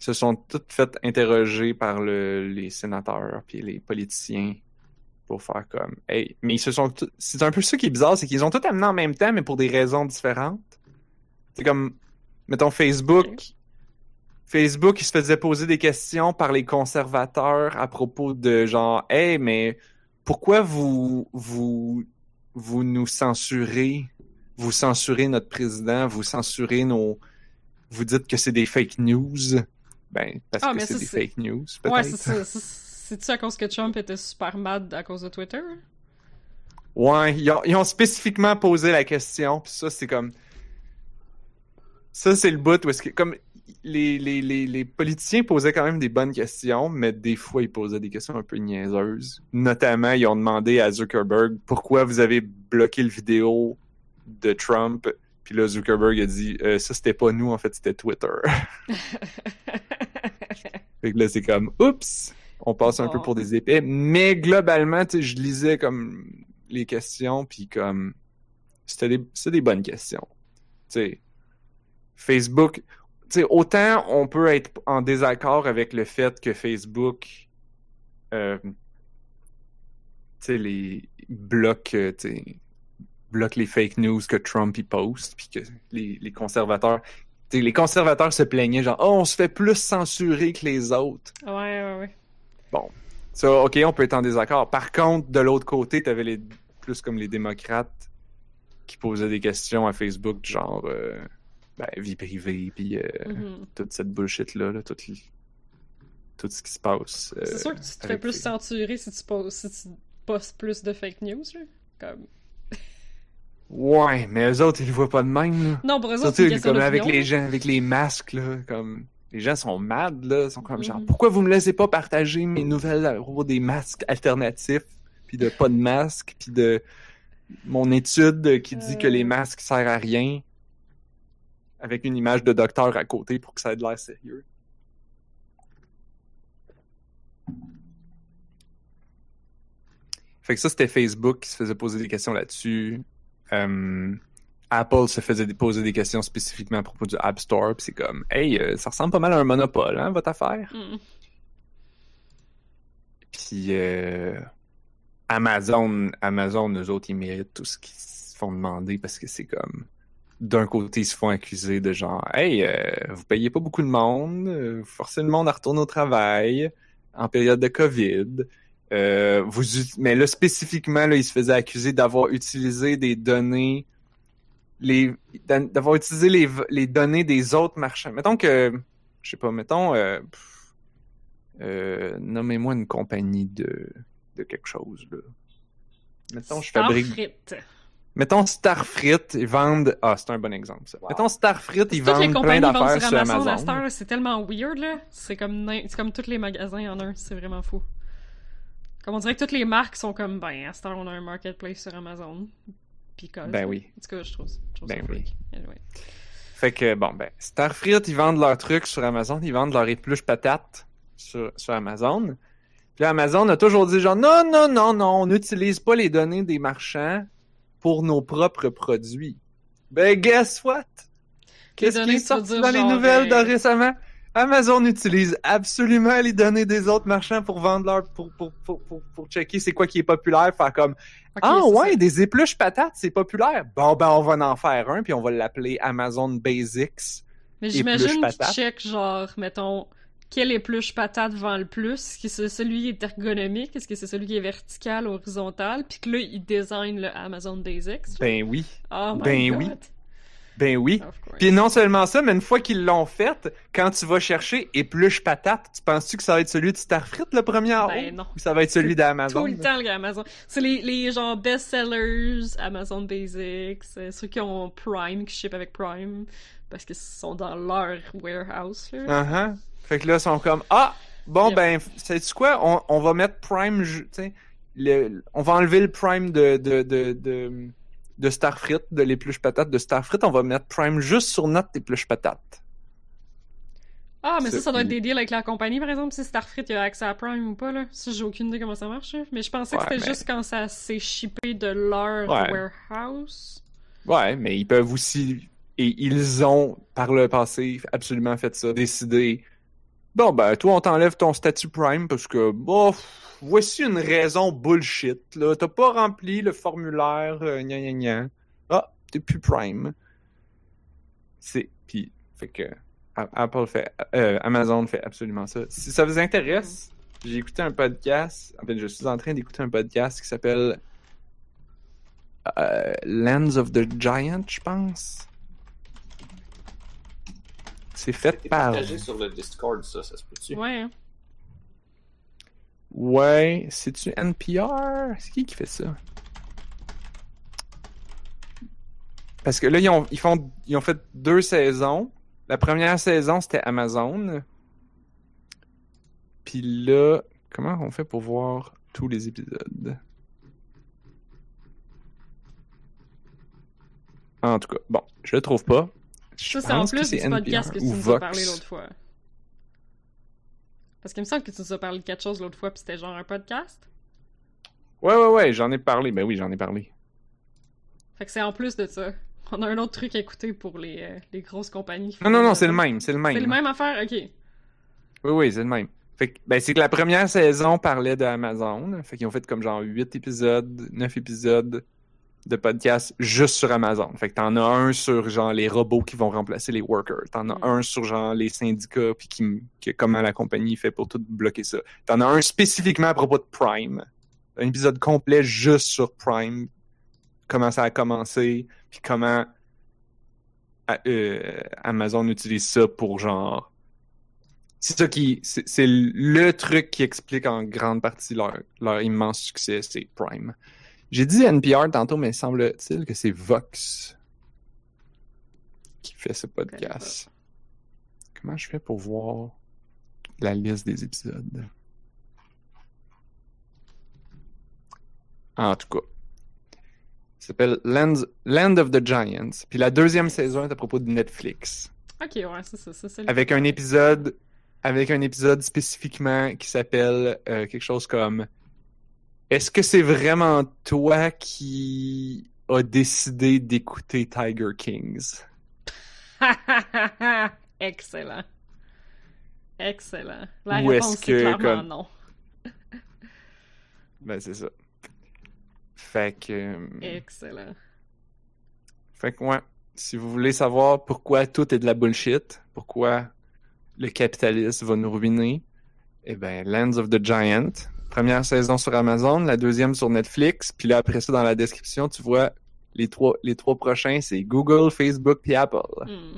ils se sont toutes fait interroger par le- les sénateurs puis les politiciens pour faire comme hey mais ils se sont c'est un peu ça qui est bizarre c'est qu'ils ont tout amené en même temps mais pour des raisons différentes c'est comme mettons Facebook Ok. Facebook il se faisait poser des questions par les conservateurs à propos de genre hey mais pourquoi vous vous vous nous censurez? Vous censurez notre président? Vous censurez nos vous dites que c'est des fake news ben parce Ah, que c'est des fake news Ouais, c'est ça. C'est- C'est-tu à cause que Trump était super mad à cause de Twitter? Ouais, ils ont, ils ont spécifiquement posé la question, puis ça, c'est comme... Ça, c'est le bout où est-ce que... Comme les, les, les, les politiciens posaient quand même des bonnes questions, mais des fois, ils posaient des questions un peu niaiseuses. Notamment, ils ont demandé à Zuckerberg pourquoi vous avez bloqué le vidéo de Trump? Puis là, Zuckerberg a dit Euh, ça, c'était pas nous, en fait, c'était Twitter. Fait que là, c'est comme, oups, on passe un peu pour des épais. Mais globalement, je lisais comme les questions, puis comme, c'était des, des bonnes questions. Tu sais, Facebook, autant on peut être en désaccord avec le fait que Facebook, euh, tu sais, les bloque, euh, bloque les fake news que Trump y poste, puis que les, les conservateurs T'sais, les conservateurs se plaignaient genre oh on se fait plus censurer que les autres. ouais, ouais, ouais. Ça OK, on peut être en désaccord. Par contre, de l'autre côté, t'avais les plus comme les démocrates qui posaient des questions à Facebook genre euh, ben, vie privée puis euh, Mhm. toute cette bullshit là, tout, tout ce qui se passe. euh, C'est sûr que tu te fais plus les- censurer si tu, poses, si tu postes plus de fake news, là. Comme... Ouais, mais eux autres ils le voient pas de même là. Non, pour eux autres, c'est comme avec les gens, avec les masques, là, comme les gens sont mad, là, sont comme genre Mhm. pourquoi vous me laissez pas partager mes nouvelles à propos des masques alternatifs, puis de pas de masque, puis de mon étude qui dit que Euh. les masques servent à rien, avec une image de docteur à côté pour que ça ait de l'air sérieux. Fait que ça, c'était Facebook qui se faisait poser des questions là-dessus. Euh, Apple se faisait poser des questions spécifiquement à propos du App Store, puis c'est comme, hey, euh, ça ressemble pas mal à un monopole, hein, votre affaire? Mhm. Puis euh, Amazon, Amazon, eux autres, ils méritent tout ce qu'ils se font demander parce que c'est comme, d'un côté, ils se font accuser de genre, hey, euh, vous payez pas beaucoup de monde, euh, vous forcez le monde à retourner au travail en période de COVID. Euh, vous, mais là, spécifiquement, là, ils se faisaient accuser d'avoir utilisé des données, les, d'avoir utilisé les, les données des autres marchands. Mettons que, je sais pas, mettons, euh, euh, nommez-moi une compagnie de, de quelque chose, là. Mettons, je fabrique. Mettons Starfrit, ils vendent, ah, c'est un bon exemple, ça. Wow. Mettons Starfrit, ils Toutes les vendent plein compagnies vendent d'affaires sur sur Amazon, c'est tellement weird, là. C'est comme, comme tous les magasins en un, c'est vraiment fou. Comme on dirait que toutes les marques sont comme, ben, à heure, on a un marketplace sur Amazon. Puis quoi, Ben oui. En tout cas, je trouve, je trouve Ben ça oui. Anyway. Fait que, bon, ben, Starfrit, ils vendent leurs trucs sur Amazon, ils vendent leurs épluches patates sur, sur Amazon. Puis là, Amazon a toujours dit genre, non, non, non, non, on n'utilise pas les données des marchands pour nos propres produits. Ben, guess what? Qu'est-ce qui est sorti dans les nouvelles de récemment? Amazon utilise absolument les données des autres marchands pour vendre leur, pour, pour, pour, pour, pour checker c'est quoi qui est populaire, faire comme, ah ouais, des épluches patates, c'est populaire. Bon, ben, on va en faire un, puis on va l'appeler Amazon Basics. Mais j'imagine qu'ils check, genre, mettons, quelle épluche patate vend le plus? Est-ce que c'est celui qui est ergonomique? Est-ce que c'est celui qui est vertical, horizontal? Puis que là, ils designent le Amazon Basics. genre? Ben oui. oh my ben God. oui. Ben oui. Puis non seulement ça, mais une fois qu'ils l'ont fait, quand tu vas chercher épluche patate, tu penses-tu que ça va être celui de Starfrit le premier en Ben haut? non. Ou ça va être celui d'Amazon? Tout le temps, le Amazon. C'est les, les genre best-sellers, Amazon Basics, euh, ceux qui ont Prime, qui ship avec Prime, parce qu'ils sont dans leur warehouse, là. Uh-huh. Fait que là, ils sont comme Ah! Bon, ben, sais-tu quoi? On, on va mettre Prime, tu sais, le- on va enlever le Prime de, de, de, de, de Starfrit, de l'épluche patate de Starfrit, on va mettre Prime juste sur notre épluche patate. Ah, mais ça, ça doit être des deals avec la compagnie, par exemple, si Starfrit a accès à Prime ou pas, là. Ça, j'ai aucune idée comment ça marche. Mais je pensais que Ouais, c'était mais- juste quand ça s'est shippé de leur Ouais. warehouse. Ouais, mais ils peuvent aussi, et ils ont, par le passé, absolument fait ça, décidé Bon, ben, toi, on t'enlève ton statut Prime parce que, bon, voici une raison bullshit, là. T'as pas rempli le formulaire, euh, gna gna gna. Ah, t'es plus Prime. C'est. Puis, fait que. Apple fait. euh, Amazon fait absolument ça. Si ça vous intéresse, j'ai écouté un podcast. En fait, je suis en train d'écouter un podcast qui s'appelle. euh, Lands of the Giant, je pense. C'est fait par. partagé sur le Discord, ça, ça se peut-tu? Ouais, hein. Ouais, c'est-tu NPR? C'est qui qui fait ça? Parce que là, ils ont, ils font, ils ont fait deux saisons. La première saison, c'était Amazon. Puis là, comment on fait pour voir tous les épisodes? En tout cas, bon, je le trouve pas. Je Ça, c'est en plus du podcast que tu ou nous as parlé l'autre fois. Parce qu'il me semble que tu nous as parlé de quelque chose l'autre fois, puis c'était genre un podcast. Ouais, ouais, ouais, j'en ai parlé. Ben oui, j'en ai parlé. Fait que c'est en plus de ça. On a un autre truc à écouter pour les, euh, les grosses compagnies. Non, non, non, c'est le même, c'est le même. C'est le même affaire, ok. Oui, oui, c'est le même. Fait que, ben, c'est que la première saison parlait d'Amazon. Fait qu'ils ont fait comme genre 8 épisodes, 9 épisodes de podcast juste sur Amazon. Fait que t'en as un sur genre les robots qui vont remplacer les workers. T'en as Mm. un sur genre les syndicats puis qui, comment la compagnie fait pour tout bloquer ça. T'en as un spécifiquement à propos de Prime. Un épisode complet juste sur Prime. Comment ça a commencé puis comment à- euh, Amazon utilise ça pour genre c'est ça qui c'est c'est le truc qui explique en grande partie leur, leur immense succès, c'est Prime. J'ai dit NPR tantôt, mais semble-t-il que c'est Vox qui fait ce podcast. Comment je fais pour voir la liste des épisodes? En tout cas. Ça s'appelle Land, Land of the Giants. Puis la deuxième saison est à propos de Netflix Ok, ouais, c'est ça. ça, avec un épisode avec un épisode spécifiquement qui s'appelle euh, quelque chose comme Est-ce que c'est vraiment toi qui as décidé d'écouter Tiger Kings? Excellent. Excellent. La Ou réponse, est-ce c'est que, clairement comme- non. Ben c'est ça. Fait que euh, Excellent. fait que ouais, si vous voulez savoir pourquoi tout est de la bullshit, pourquoi le capitalisme va nous ruiner, eh ben Lands of the Giant, première saison sur Amazon, la deuxième sur Netflix, puis là après ça dans la description, tu vois les trois les trois prochains, c'est Google, Facebook puis Apple. Hmm.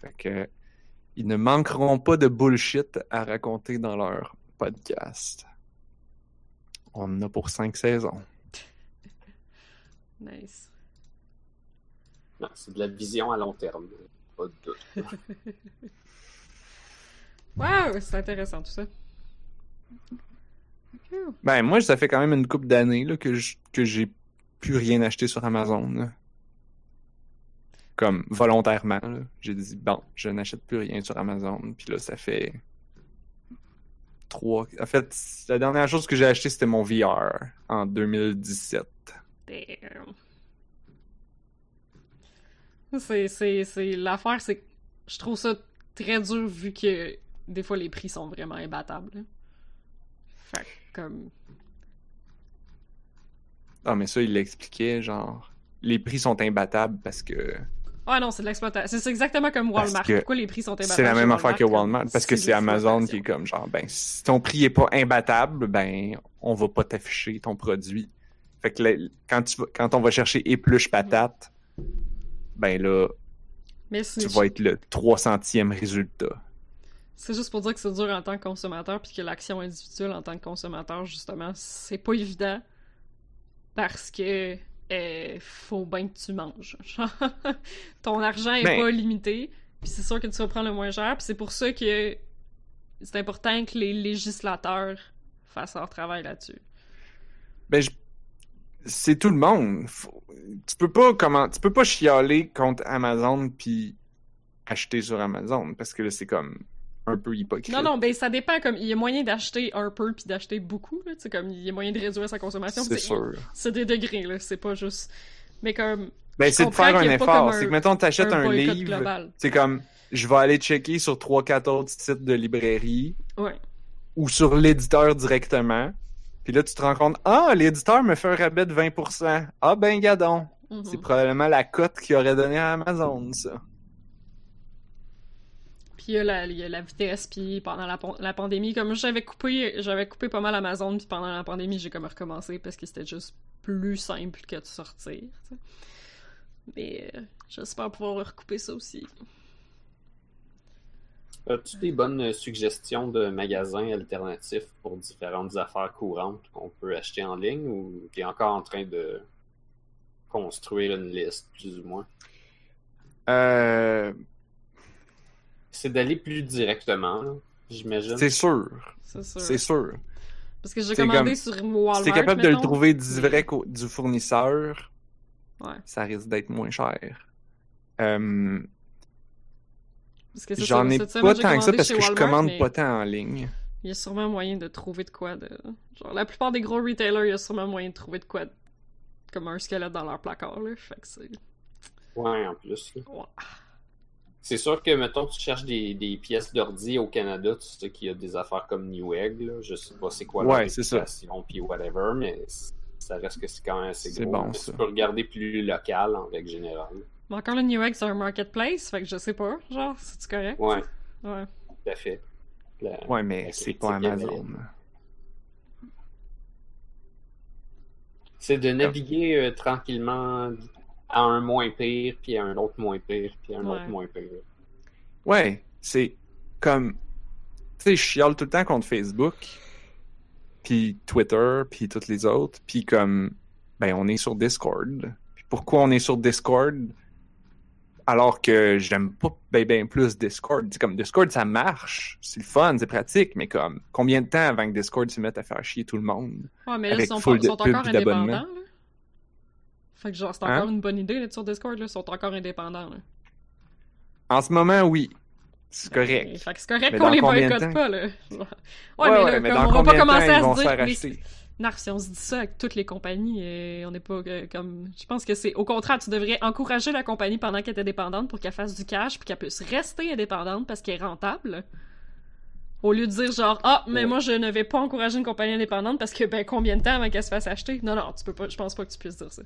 Fait que ils ne manqueront pas de bullshit à raconter dans leur podcast. On en a pour cinq saisons. Nice. Non, c'est de la vision à long terme. Pas de doute. Wow, c'est intéressant tout ça. Ben, moi, ça fait quand même une couple d'années là, que que j'ai plus rien acheté sur Amazon. Comme volontairement. J'ai dit, bon, je n'achète plus rien sur Amazon. Puis là, ça fait trois. En fait, la dernière chose que j'ai acheté, c'était mon VR en 2017. Damn. C'est, c'est, c'est... L'affaire, c'est que je trouve ça très dur vu que des fois les prix sont vraiment imbattables. Fait comme... Ah, mais ça, il l'expliquait, genre, les prix sont imbattables parce que Ah non, c'est de l'exploitation. C'est exactement comme Walmart. Pourquoi les prix sont imbattables c'est la même affaire que Walmart. Parce que c'est Amazon qui est comme, genre, ben, si ton prix est pas imbattable, ben, on va pas t'afficher ton produit. Fait que là, quand, tu, quand on va chercher épluche patate, ben là, Mais tu vas être le 300e résultat. C'est juste pour dire que c'est dur en tant que consommateur, puis que l'action individuelle en tant que consommateur, justement, c'est pas évident parce que euh, faut bien que tu manges. Ton argent est Ben- pas limité, puis c'est sûr que tu vas prendre le moins cher, puis c'est pour ça que c'est important que les législateurs fassent leur travail là-dessus. Ben, je- c'est tout le monde. Faut- Tu peux pas comment, tu peux pas chialer contre Amazon puis acheter sur Amazon parce que là c'est comme un peu hypocrite. Non, non, ben ça dépend, comme, il y a moyen d'acheter un peu puis d'acheter beaucoup, là, comme, il y a moyen de réduire sa consommation. c'est sûr. C'est des degrés, là, c'est pas juste... Mais comme, Ben, c'est de faire un effort. C'est que, mettons, t'achètes un un, livre, c'est comme, je vais aller checker sur 3-4 autres sites de librairie ouais. ou sur l'éditeur directement. Puis là, tu te rends compte, ah, l'éditeur me fait un rabais de 20%. Ah, ben, gadon. Mhm. C'est probablement la cote qu'il aurait donnée à Amazon, ça. Puis il y, a la, il y a la vitesse, puis pendant la, pandémie, comme j'avais coupé, j'avais coupé pas mal Amazon, puis pendant la pandémie, j'ai comme recommencé parce que c'était juste plus simple que de sortir. Mais euh, j'espère pouvoir recouper ça aussi. As-tu des bonnes euh, suggestions de magasins alternatifs pour différentes affaires courantes qu'on peut acheter en ligne ou tu es encore en train de construire une liste, plus ou moins? Euh, C'est d'aller plus directement, j'imagine. c'est sûr. C'est sûr. C'est sûr. Parce que j'ai commandé comme- sur Walmart. Si t'es capable de le trouver direct au- du fournisseur, Ouais. ça risque d'être moins cher. Euh, Parce que c'est J'en ai pas tant que ça parce que je commande mais pas tant en ligne. Il y a sûrement moyen de trouver de quoi de. Genre, la plupart des gros retailers, il y a sûrement moyen de trouver de quoi de- comme un squelette dans leur placard, là. Fait que c'est. Ouais, en plus. là. Ouais. C'est sûr que, mettons, tu cherches des, des pièces d'ordi au Canada, tu sais qu'il y a des affaires comme Newegg, là. Je sais pas c'est quoi Ouais, réputation, puis whatever, mais ça reste que c'est quand même assez gros. bon, ça. Tu peux regarder plus local, en règle générale. Mais encore le Newegg, c'est un marketplace, fait que je sais pas. Genre, c'est-tu correct? Ouais, Ouais. tout à fait. La- Ouais, mais la c'est pas. Amazon. C'est de naviguer euh, tranquillement à un moins pire, puis à un autre moins pire, puis à un Ouais. autre moins pire. Ouais, c'est comme. Tu sais, je chiale tout le temps contre Facebook, puis Twitter, puis toutes les autres, puis comme. Ben, on est sur Discord. Puis pourquoi on est sur Discord alors que j'aime pas ben, ben plus Discord? C'est comme Discord, ça marche, c'est le fun, c'est pratique, mais comme, combien de temps avant que Discord se mette à faire chier tout le monde? Ouais, mais là, ils Avec sont, full pas- de sont pubs encore indépendants, là. Fait que genre, c'est Hein? encore une bonne idée, là, sur Discord, là. Ils sont encore indépendants, là. En ce moment, oui. C'est correct. Fait que c'est correct qu'on les boycotte pas, là. Ouais, Ouais, mais ouais, là, mais comme on va pas commencer à se dire. Narf, si on se dit ça avec toutes les compagnies, euh, on n'est pas euh, comme. Je pense que c'est au contraire, tu devrais encourager la compagnie pendant qu'elle est indépendante pour qu'elle fasse du cash puis qu'elle puisse rester indépendante parce qu'elle est rentable. Au lieu de dire genre ah mais Ouais. moi je ne vais pas encourager une compagnie indépendante parce que ben combien de temps avant qu'elle se fasse acheter? Non non tu peux pas je pense pas que tu puisses dire ça.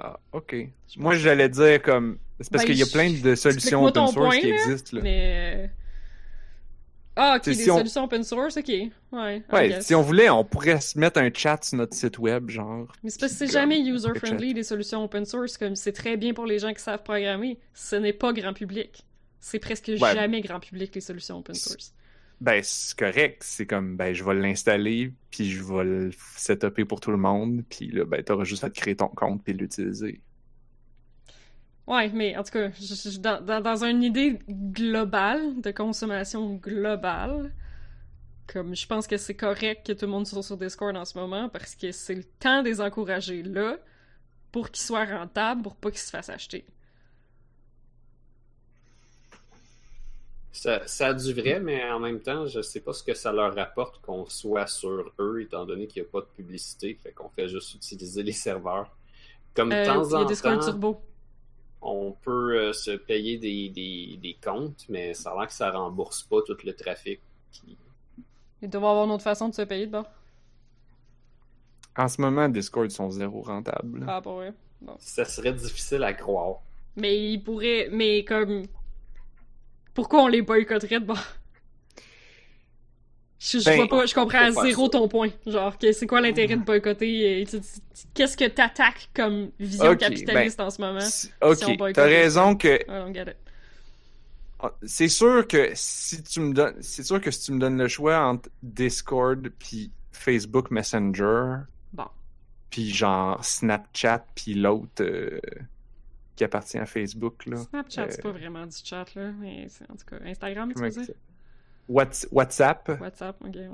Ah, ok. Moi, j'allais dire comme. C'est parce Ben, qu'il y a plein de solutions open source point, qui là, existent. Là. Mais ah ok des si on- solutions open source ok ouais. Si on voulait, on pourrait se mettre un chat sur notre site web, genre. Mais c'est parce que c'est jamais user-friendly des solutions open source, comme c'est très bien pour les gens qui savent programmer. Ce n'est pas grand public. C'est presque Ouais. jamais grand public les solutions open source. Ben, c'est correct. C'est comme, ben, je vais l'installer, puis je vais le setuper pour tout le monde, puis là, ben, t'auras juste à te créer ton compte puis l'utiliser. Ouais, mais en tout cas, dans, dans une idée globale, de consommation globale, comme je pense que c'est correct que tout le monde soit sur Discord en ce moment, parce que c'est le temps de les encourager là, pour qu'ils soient rentables, pour pas qu'ils se fassent acheter. Ça, ça a du vrai, mais en même temps, je sais pas ce que ça leur rapporte qu'on soit sur eux, étant donné qu'il n'y a pas de publicité, fait qu'on fait juste utiliser les serveurs. Comme de Euh, temps y a en Discord temps, Turbo. on peut euh, se payer des, des, des comptes, mais ça a l'air que ça rembourse pas tout le trafic. qui- Il doit y avoir une autre façon de se payer de bord. En ce moment, Discord sont zéro rentables. Ah, pas vrai. Bon. Ça serait difficile à croire. Mais il pourrait. Mais comme. Pourquoi on les boycotterait de bord? Je, je Ben, vois pas, je comprends à zéro ça. ton point. Genre, que- c'est quoi l'intérêt de boycotter? euh, Qu'est-ce que t'attaques comme vision capitaliste en ce moment? Si- Ok, boycotte? t'as raison que it. c'est sûr que si tu me donnes, c'est sûr que si tu me donnes le choix entre Discord puis Facebook Messenger, Bon. puis genre Snapchat puis l'autre euh, qui appartient à Facebook là. Snapchat, c'est Euh, pas vraiment du chat, là. Mais c'est en tout cas. Instagram, tu c'est? Whats- WhatsApp, WhatsApp, ok, ouais.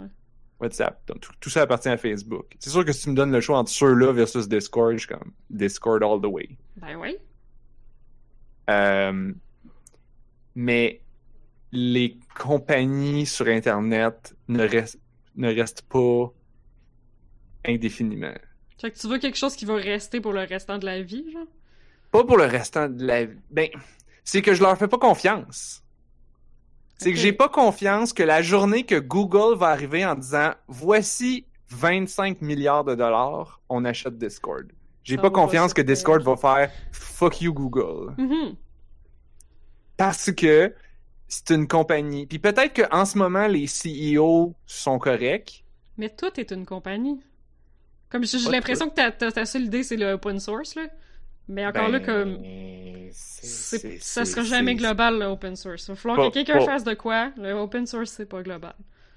WhatsApp. Donc, tout, tout ça appartient à Facebook. C'est sûr que si tu me donnes le choix entre ceux-là versus Discord, je suis comme Discord all the way. Ben oui. Euh, mais les compagnies sur Internet ne restent, ne restent pas indéfiniment. Fait que tu veux quelque chose qui va rester pour le restant de la vie, genre? Pas pour le restant de la vie. Ben, c'est que je leur fais pas confiance. C'est que j'ai pas confiance que la journée que Google va arriver en disant voici 25 milliards de dollars, on achète Discord. J'ai pas confiance que. Discord va faire fuck you Google. Mhm. Parce que c'est une compagnie. Puis peut-être qu'en ce moment, les CEO sont corrects. Mais toi, t'es une compagnie. Comme j'ai l'impression que ta, ta, ta seule idée, c'est le open source, là. Mais encore là, Ben, comme. c'est- Ça sera jamais global, le open source. Il va falloir Pas- que quelqu'un fasse de quoi. Le open source, c'est pas global.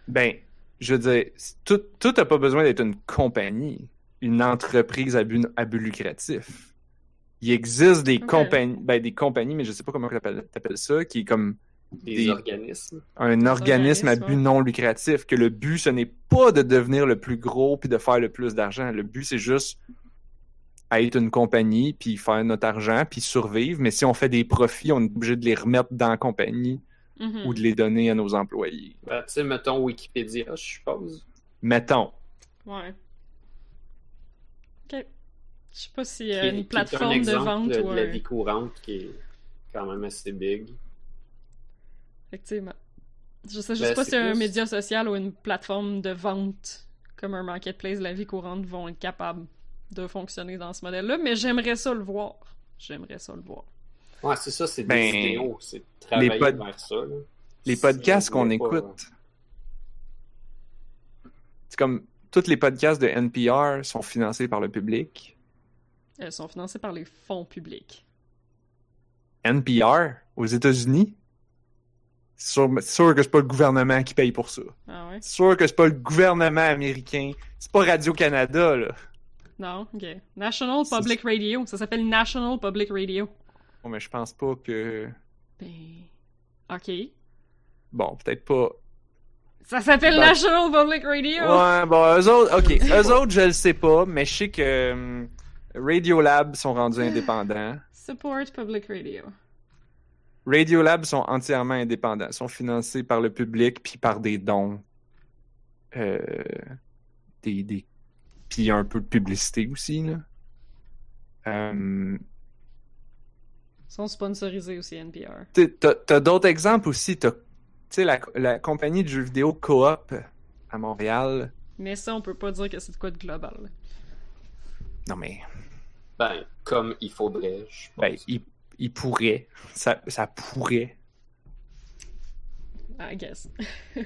Ben, je veux dire, tout, tout n'a pas besoin d'être une compagnie, une entreprise à but, à but lucratif. Il existe des compagnies, ben des compagnies, mais je sais pas comment tu appelles ça, qui est comme Des, Des- organismes. un organisme à but ouais. non lucratif, que le but, ce n'est pas de devenir le plus gros puis de faire le plus d'argent. Le but, c'est juste être une compagnie, puis faire notre argent, puis survivre. Mais si on fait des profits, on est obligé de les remettre dans la compagnie Mhm. ou de les donner à nos employés. Ben, tu sais, mettons Wikipédia, je suppose. Mettons. Ouais. Ok. Je sais pas si euh, une un plateforme de vente de, ou de la un- vie courante qui est quand même assez big. Effectivement. Je sais juste Ben, pas si un média social ou une plateforme de vente comme un marketplace de la vie courante vont être capables de fonctionner dans ce modèle-là, mais j'aimerais ça le voir. J'aimerais ça le voir. Ouais, c'est ça, c'est des Ben, vidéos, c'est travailler les pod- vers ça. là. Les podcasts qu'on écoute. C'est comme tous les podcasts de NPR sont financés par le public. Elles sont financées par les fonds publics. NPR aux États-Unis, c'est sûr, sûr que c'est pas le gouvernement qui paye pour ça. Ah ouais? C'est sûr que c'est pas le gouvernement américain. C'est pas Radio-Canada, là. Non? Ok. National Public Radio. Ça s'appelle National Public Radio. Bon, mais je pense pas que. Ben... Ok. Bon, peut-être pas. Ça s'appelle Ben- National Public Radio! Ouais, bon, eux autres, ok. Eux autres, je le sais pas, mais je sais que hum, Radiolab sont rendus indépendants. Support Public Radio. Radiolab sont entièrement indépendants. Ils sont financés par le public puis par des dons. Euh, des, des... Puis un peu de publicité aussi, là. Euh, Ils sont sponsorisés aussi, NPR. T'as t'as d'autres exemples aussi. T'as t'sais, la, la compagnie de jeux vidéo Coop à Montréal. Mais ça, on peut pas dire que c'est de quoi de global. là. Non, mais Ben, comme il faudrait, je pense. ben, il, il pourrait. Ça, ça pourrait. I guess.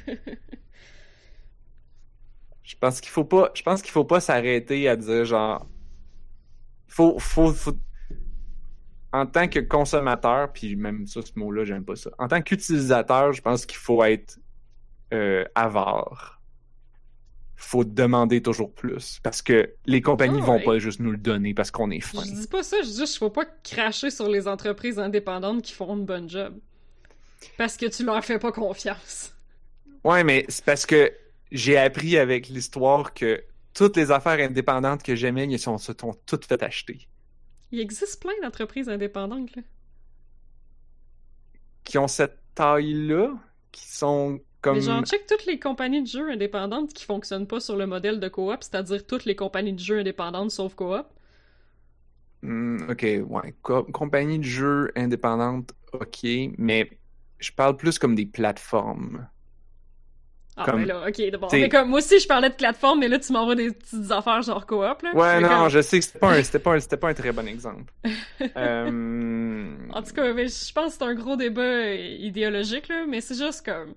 Je pense qu'il faut pas. Je pense qu'il faut pas s'arrêter à dire genre. Faut, faut, faut. En tant que consommateur, puis même ça, ce mot-là, j'aime pas ça. En tant qu'utilisateur, je pense qu'il faut être euh, avare. Faut demander toujours plus. Parce que les compagnies Ah vont ouais. pas juste nous le donner parce qu'on est fin. Je dis pas ça, je dis juste faut pas cracher sur les entreprises indépendantes qui font une bonne job. Parce que tu leur fais pas confiance. Ouais, mais c'est parce que j'ai appris avec l'histoire que toutes les affaires indépendantes que j'aimais, ils sont, se sont toutes fait acheter. Il existe plein d'entreprises indépendantes, là. qui ont cette taille-là, qui sont comme. Mais genre, check toutes les compagnies de jeux indépendantes qui fonctionnent pas sur le modèle de coop, c'est-à-dire toutes les compagnies de jeux indépendantes sauf coop. Hmm, ok, ouais. Co- compagnie de jeux indépendante, ok, mais je parle plus comme des plateformes. Ah, Comme- ben là, ok, t'sais- Mais comme, moi aussi, je parlais de plateforme, mais là, tu m'envoies des petites affaires genre coop, là. Ouais, non, comme- je sais que c'était pas, un- c'était pas, un- c'était pas un très bon exemple. Euh, En tout cas, mais je pense que c'est un gros débat euh, idéologique, là, mais c'est juste comme...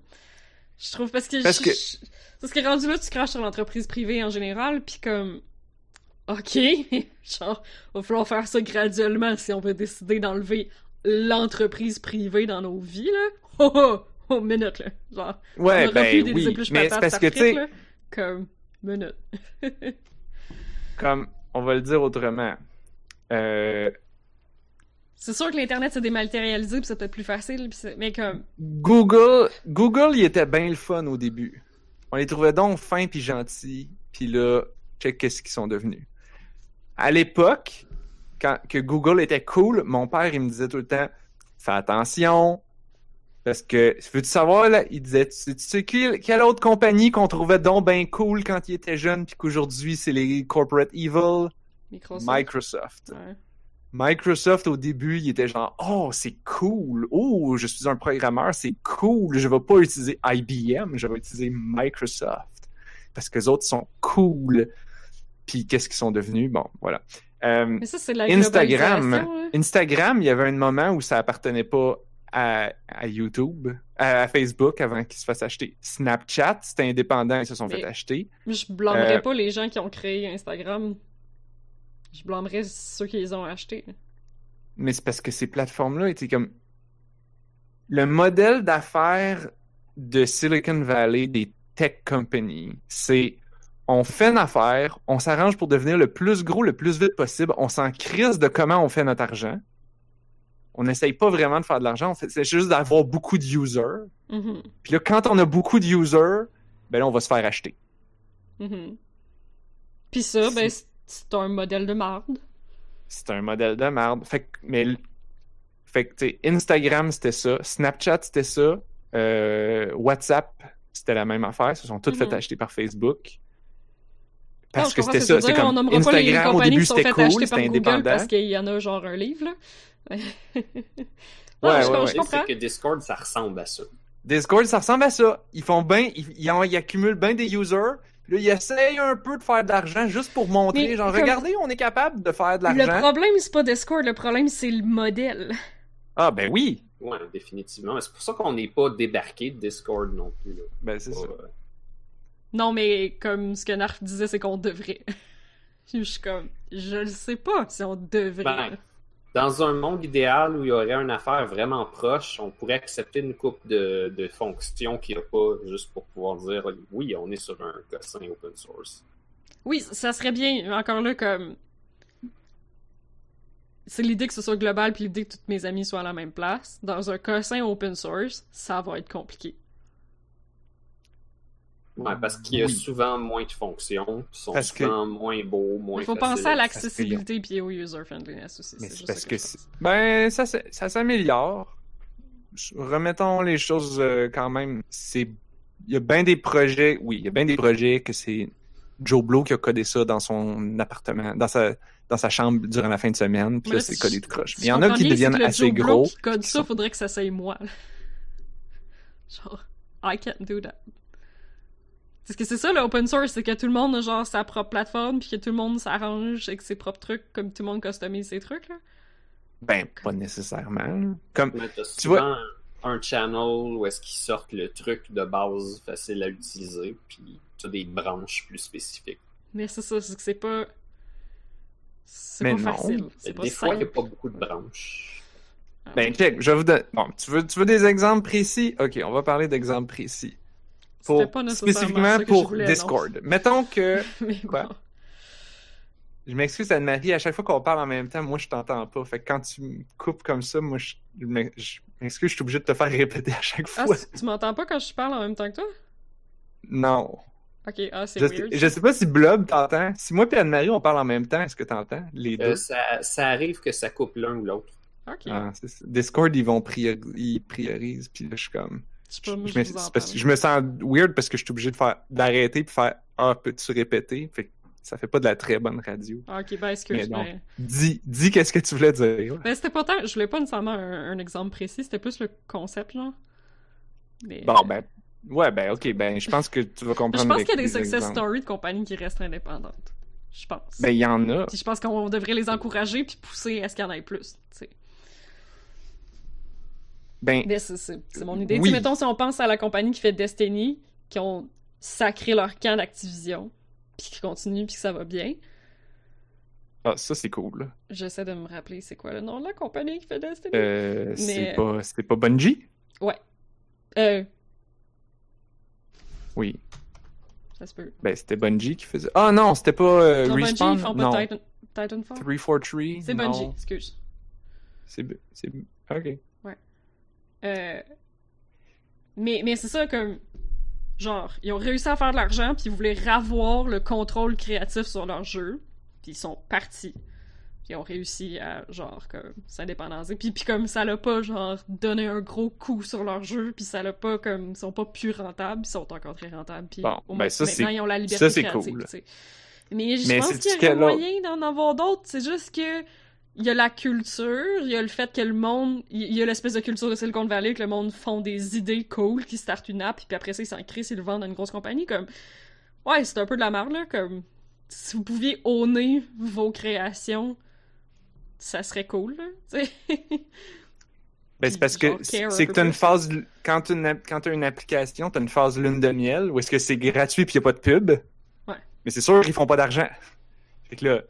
Je trouve, parce que... Parce je- que- je- Parce que rendu là, tu craches sur l'entreprise privée en général, puis comme... Ok, genre, va falloir faire ça graduellement si on veut décider d'enlever l'entreprise privée dans nos vies, là. oh, oh, oh, minute, là. Genre, Ouais, ben des oui. Mais c'est parce que, tu sais. Comme, minute. comme, on va le dire autrement. Euh, c'est sûr que l'Internet s'est dématérialisé, puis peut-être plus facile, mais comme... Google, Google, il était bien le fun au début. On les trouvait donc fins puis gentils. Puis là, check qu'est-ce qu'ils sont devenus. À l'époque, quand que Google était cool, mon père, il me disait tout le temps, fais attention. Parce que, veux-tu savoir, là, il disait, tu tu sais qui- quelle autre compagnie qu'on trouvait donc bien cool quand il était jeune, puis qu'aujourd'hui, c'est les corporate evil? Microsoft. Microsoft. Ouais. Microsoft, au début, il était genre, oh, c'est cool. Oh, je suis un programmeur, c'est cool. Je vais pas utiliser IBM, je vais utiliser Microsoft. Parce que les autres sont cool. Puis qu'est-ce qu'ils sont devenus? Bon, voilà. Euh, Mais ça, c'est la Instagram. hein. Instagram, il y avait un moment où ça appartenait pas à, à YouTube, à, à Facebook avant qu'ils se fassent acheter. Snapchat, c'était indépendant, ils se sont Mais- fait acheter. Je blâmerais Euh, pas les gens qui ont créé Instagram. Je blâmerais ceux qui les ont achetés. Mais c'est parce que ces plateformes-là étaient comme. Le modèle d'affaires de Silicon Valley, des tech companies, c'est on fait une affaire, on s'arrange pour devenir le plus gros le plus vite possible, on s'en crise de comment on fait notre argent. On n'essaye pas vraiment de faire de l'argent, c'est juste d'avoir beaucoup de users. Mhm, Puis là, quand on a beaucoup de users, ben là, on va se faire acheter. mhm. Puis ça, ben, c'est- un modèle de marde. C'est un modèle de merde. Fait que, mais, fait que, Instagram, c'était ça. Snapchat, c'était ça. Euh, WhatsApp, c'était la même affaire. Ils se sont toutes Mhm. fait acheter par Facebook. Parce que c'était ça. C'est comme on nommera pas les Instagram, au début, c'était cool, acheter c'était indépendant. parce qu'il y en a genre un livre, là. Non, Ouais, je, ouais, je ouais. comprends. C'est que Discord, ça ressemble à ça. Discord, ça ressemble à ça. Ils font bien, ils, ils, en- ils accumulent bien des users. Puis là, ils essayent un peu de faire de l'argent juste pour montrer, Mais genre, comme- regardez, on est capable de faire de Le l'argent. problème, c'est pas Discord, le problème, c'est le modèle. Ah, ben oui. Ouais, définitivement. C'est pour ça qu'on n'est pas débarqué de Discord non plus. Là. Ben, c'est ça. Euh, Non, mais comme ce que Narf disait, c'est qu'on devrait. Je suis comme, je le sais pas si on devrait. Ben, Dans un monde idéal où il y aurait une affaire vraiment proche, on pourrait accepter une coupe de, fonctions qu'il n'y a pas juste pour pouvoir dire oui, on est sur un cossin open source. Oui, ça serait bien, encore là, comme. C'est l'idée que ce soit global, puis l'idée que toutes mes amis soient à la même place. Dans un cossin open source, ça va être compliqué. Ouais, parce qu'il y a Oui. souvent moins de fonctions, qui sont Parce que- souvent moins beaux, moins Il faut faciles penser à l'accessibilité puis au user-friendliness aussi. Mais c'est parce ça que ben ça s'améliore. Remettons les choses euh, quand même. C'est il y a bien des projets. Oui, il y a bien des projets que c'est Joe Blow qui a codé ça dans son appartement, dans sa dans sa chambre durant la fin de semaine. Puis Mais là, là, c'est codé de croche. Mais il y en a qui deviennent que le assez Joe Blow gros. qui code qui ça, sont- faudrait que ça soit moi. Genre, I can't do that. Parce que c'est ça l'open source, c'est que tout le monde a genre sa propre plateforme, puis que tout le monde s'arrange avec ses propres trucs, comme tout le monde customise ses trucs, là. Ben pas nécessairement. Comme Mais t'as Tu vois- souvent un channel où est-ce qu'ils sortent le truc de base facile à utiliser, puis tu as des branches plus spécifiques. Mais c'est ça, c'est que c'est pas... C'est Mais pas non. facile, c'est pas Des fois, il n'y a pas beaucoup de branches. ben check, je vais vous donner. Bon, tu veux tu veux des exemples précis? Ok, on va parler d'exemples précis. Pour, pas spécifiquement ça que je pour. Discord. Mettons que Mais Quoi? Je m'excuse, Anne-Marie, à chaque fois qu'on parle en même temps, moi, je t'entends pas. Fait que quand tu me coupes comme ça, moi, je je m'ex- je m'excuse, je suis obligé de te faire répéter à chaque Ah, fois. c- tu m'entends pas quand je parle en même temps que toi? non. Ok, ah, c'est Je, weird. je sais pas si Blob t'entend. Si moi et Anne-Marie, on parle en même temps, est-ce que t'entends? Les deux? Euh, ça, ça arrive que ça coupe l'un ou l'autre. Ok, Ah. Discord, ils vont priori- ils priorisent, puis là, je suis comme... je me- parce je sens weird parce que je suis obligé de faire d'arrêter puis faire « Ah, peux-tu répéter? » Fait que ça fait pas de la très bonne radio. Ah, ok, ben excuse, Mais mais... Dis, dis qu'est-ce que tu voulais dire. Ben, c'était pas tant... Je voulais pas nécessairement un, un exemple précis, c'était plus le concept, genre. Mais... Bon, ben, ouais, ben, ok, ben, je pense que tu vas comprendre. Je pense qu'il y a des success exemples. stories de compagnies qui restent indépendantes. Je pense. Ben, il y en a. Puis je pense qu'on devrait les encourager puis pousser à ce qu'il y en ait plus, tu sais. Ben, c'est- mon idée. Tu Oui. sais, mettons, si on pense à la compagnie qui fait Destiny, qui ont sacré leur camp d'Activision, puis qui continue, puis que ça va bien. ah, ça, c'est cool. J'essaie de me rappeler c'est quoi le nom de la compagnie qui fait Destiny? Euh, Mais- c'est pas, pas Bungie? Ouais. Euh, Oui. ça se peut. Ben, c'était Bungie qui faisait. Ah non, c'était pas euh, Non, Bungie, Respawn? ils font pas non, Titan... Titanfall? 343. C'est. Bungie, excuse. C'est. c'est- Ok. Euh, Mais, mais c'est ça, comme. Genre, ils ont réussi à faire de l'argent, puis ils voulaient ravoir le contrôle créatif sur leur jeu, puis ils sont partis. Puis ils ont réussi à, genre, comme, s'indépendancer. Puis, puis comme ça l'a pas, genre, donné un gros coup sur leur jeu, puis ça l'a pas, comme, ils sont pas plus rentables, ils sont encore très rentables. Puis Bon, au ben moins, ça, maintenant, ils ont la liberté ça, créative, cool. Mais je Mais pense qu'il y autre? moyen d'en avoir d'autres, c'est juste que il y a la culture, il y a le fait que le monde, il y a l'espèce de culture de Silicon Valley que le monde font des idées cool, qui startent une app, puis après ça ils s'en créent, ils le vendent à une grosse compagnie, comme ouais c'est un peu de la merde là, comme si vous pouviez honner vos créations, ça serait cool là. Ben, c'est parce que c'est que t'as une phase. Quand t'as une, quand t'as une application, t'as une phase lune de miel où est-ce que c'est gratuit puis y a pas de pub. Ouais. Mais c'est sûr qu'ils font pas d'argent. Fait que là,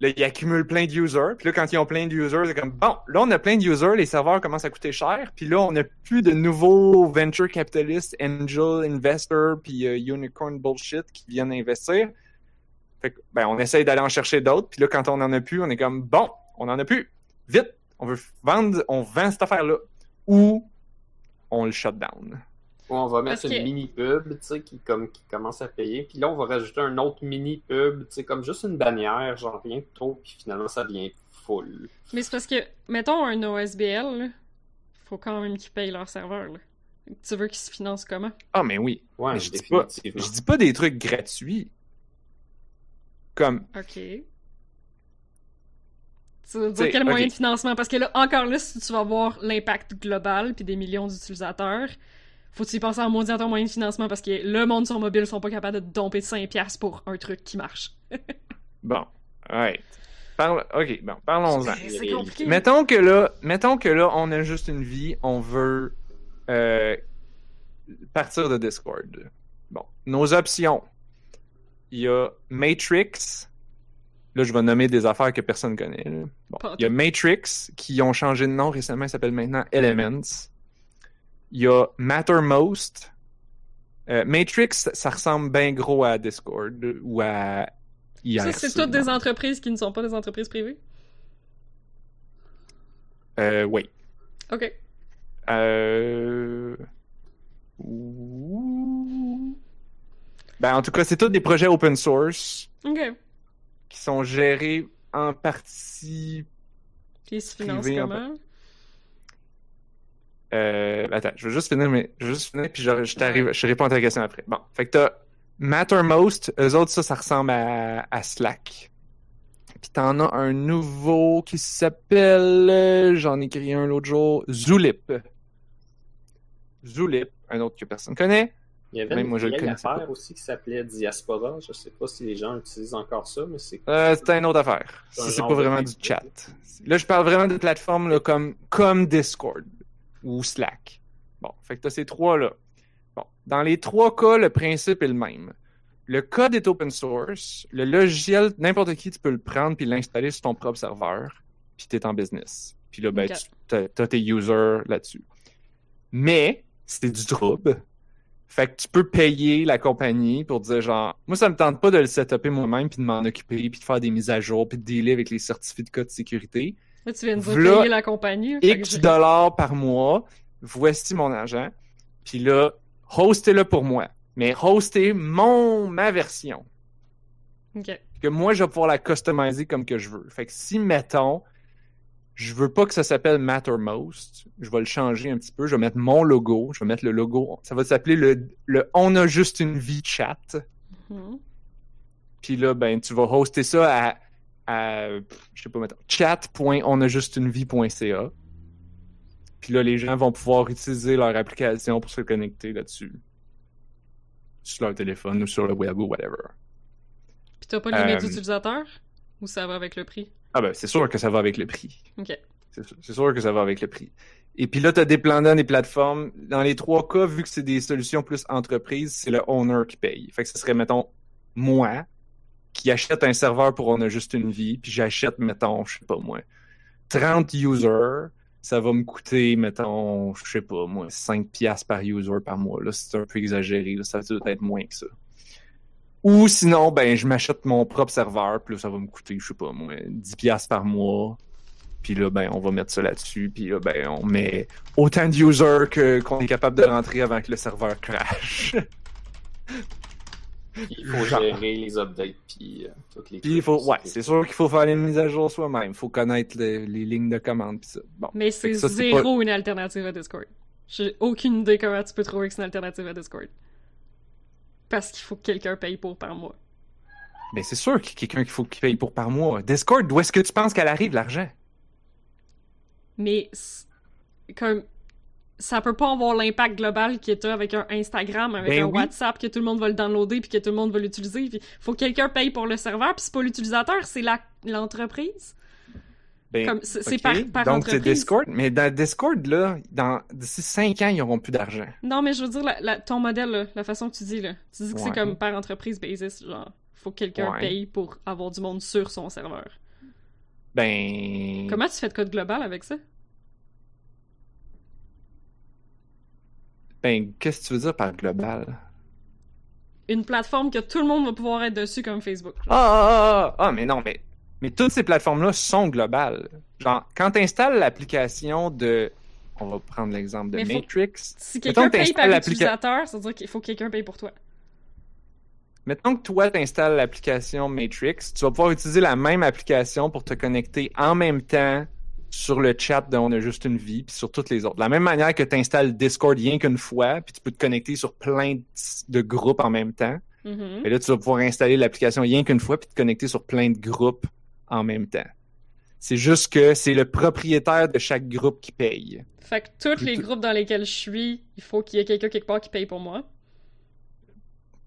là, ils accumulent plein de users. Puis là, quand ils ont plein de users, c'est comme bon, là, on a plein de users, les serveurs commencent à coûter cher. Puis là, on a plus de nouveaux venture capitalistes, angel investors, puis euh, unicorn bullshit qui viennent investir. Fait que, ben, on essaye d'aller en chercher d'autres. Puis là, quand on en a plus, on est comme bon, on en a plus. Vite, on veut vendre, on vend cette affaire-là. Ou on le shut down. Ou on va mettre Parce que- une mini pub, tu sais, qui, comme, qui commence à payer. Puis là, on va rajouter un autre mini pub, tu sais, comme juste une bannière, genre rien de trop. Puis finalement, ça devient full. Mais c'est parce que, mettons un OSBL, là, faut quand même qu'ils payent leur serveur là. Tu veux qu'ils se financent comment? Ah, mais oui. Ouais, Mais je dis pas-. Je dis pas des trucs gratuits. Comme, Ok. Tu veux dire quel moyen de financement? Parce que là, encore là, si tu vas voir l'impact global puis des millions d'utilisateurs, faut-tu y penser en maudit à ton moyen de financement parce que le monde sur mobile sont pas capables de domper 5$ pour un truc qui marche. bon, right. Parle, ok, bon, parlons-en. C'est compliqué. Mettons que là, mettons que là, on a juste une vie, on veut euh, partir de Discord. Bon, nos options. Il y a Matrix. Là, je vais nommer des affaires que personne connaît. Bon, il y a Matrix qui ont changé de nom récemment, s'appelle maintenant Elements. Il y a Mattermost. Euh, Matrix, ça ressemble bien gros à Discord ou à IRC. Ça, c'est toutes des entreprises qui ne sont pas des entreprises privées? Euh, oui. Ok. Euh... Ben, en tout cas, c'est tous des projets open source Ok. qui sont gérés en partie. Ils se financent comment? Euh... Attends, je vais juste finir, mais je vais juste finir, puis je, je t'arrive, je réponds à ta question après. Bon, fait que t'as Mattermost, eux autres, ça, ça ressemble à, à Slack. Puis t'en as un nouveau qui s'appelle, j'en ai créé un l'autre jour, Zulip. Zulip, un autre que personne connaît. Il y avait Même une moi, je affaire pas. aussi qui s'appelait Diaspora. Je sais pas si les gens utilisent encore ça, mais c'est Euh, c'est une autre affaire. C'est pas vraiment du chat. Là, je parle vraiment de plateformes là, comme, comme Discord ou Slack. Bon, fait que t'as ces trois-là. Bon, dans les trois cas, le principe est le même. Le code est open source. Le logiciel, n'importe qui, tu peux le prendre puis l'installer sur ton propre serveur. Puis t'es en business. Puis là, ben, Ok. tu t'as, t'as tes users là-dessus. Mais, c'est du trouble. Fait que tu peux payer la compagnie pour dire genre, moi ça me tente pas de le setuper moi-même puis de m'en occuper puis de faire des mises à jour puis de dealer avec les certificats de sécurité. Là, tu viens de dire payer la compagnie. X dollars par mois, voici mon argent. Puis là, hostez-le pour moi. Mais hostez mon, ma version. Ok. Que moi, je vais pouvoir la customiser comme que je veux. Fait que si, mettons, je veux pas que ça s'appelle Mattermost, je vais le changer un petit peu. Je vais mettre mon logo. Je vais mettre le logo. Ça va s'appeler le, le On a juste une vie chat. Mhm. Puis là, ben, tu vas hoster ça à, à je sais pas, mettons, chat.onajustunevie.ca. Puis là, les gens vont pouvoir utiliser leur application pour se connecter là-dessus. Sur leur téléphone ou sur le web ou whatever. Puis t'as pas de limite Euh, d'utilisateurs? Ou ça va avec le prix? Ah ben, c'est sûr que ça va avec le prix. Ok. C'est sûr, que ça va avec le prix. Et puis là, tu as dépendant des plateformes. Dans les trois cas, vu que c'est des solutions plus entreprises, c'est le owner qui paye. Fait que ce serait, mettons, moi, qui achète un serveur pour On a juste une vie, puis j'achète, mettons, je sais pas moi, 30 users. ça va me coûter, mettons, je sais pas, moi, 5 piastres par user par mois. Là, c'est un peu exagéré. Là, ça doit être moins que ça. Ou sinon, ben, je m'achète mon propre serveur, puis là, ça va me coûter, je sais pas, moi, 10 piastres par mois. Puis là, ben, on va mettre ça là-dessus. Puis là, ben, on met autant de users qu'on est capable de rentrer avant que le serveur crash. Il faut Genre. gérer les updates puis euh, toutes les Puis il faut, ouais, c'est sûr qu'il faut faire les mises à jour soi-même. Il faut connaître le- les lignes de commande, puis ça. Bon. Mais c'est zéro une alternative à Discord. J'ai aucune idée comment tu peux trouver que c'est une alternative à Discord. Parce qu'il faut que quelqu'un paye pour par mois. Mais c'est sûr qu'il y a quelqu'un qu'il faut qu'il paye pour par mois. Discord, d'où est-ce que tu penses qu'elle arrive, l'argent? Mais comme ça peut pas avoir l'impact global que t'as avec un Instagram, avec Ben un oui. WhatsApp que tout le monde va le downloader puis que tout le monde va l'utiliser. Puis faut que quelqu'un paye pour le serveur, puis c'est pas l'utilisateur, c'est la l'entreprise. Ben, c'est par, par Donc c'est. Discord. Mais dans Discord, là, dans, d'ici 5 ans, ils n'auront plus d'argent. Non, mais je veux dire la- la- ton modèle, là, la façon que tu dis là, tu dis que c'est comme par entreprise basis, genre faut que quelqu'un Ouais. paye pour avoir du monde sur son serveur. Ben. Comment tu fais de code global avec ça? Ben, qu'est-ce que tu veux dire par global? Une plateforme que tout le monde va pouvoir être dessus comme Facebook. Ah, ah, ah, ah, ah, mais non, mais, mais toutes ces plateformes-là sont globales. Genre, quand tu installes l'application de. On va prendre l'exemple de Mais faut- Matrix. Si quelqu'un que paye par l'applica- utilisateur, ça veut dire qu'il faut que quelqu'un paye pour toi. Mettons que toi, tu installes l'application Matrix, tu vas pouvoir utiliser la même application pour te connecter en même temps sur le chat de On a juste une vie, puis sur toutes les autres. De la même manière que tu installes Discord rien qu'une fois, puis tu peux te connecter sur plein de, groupes en même temps. Et là, tu vas pouvoir installer l'application rien qu'une fois, puis te connecter sur plein de groupes en même temps. C'est juste que c'est le propriétaire de chaque groupe qui paye. Fait que tous les groupes dans lesquels je suis, il faut qu'il y ait quelqu'un quelque part qui paye pour moi.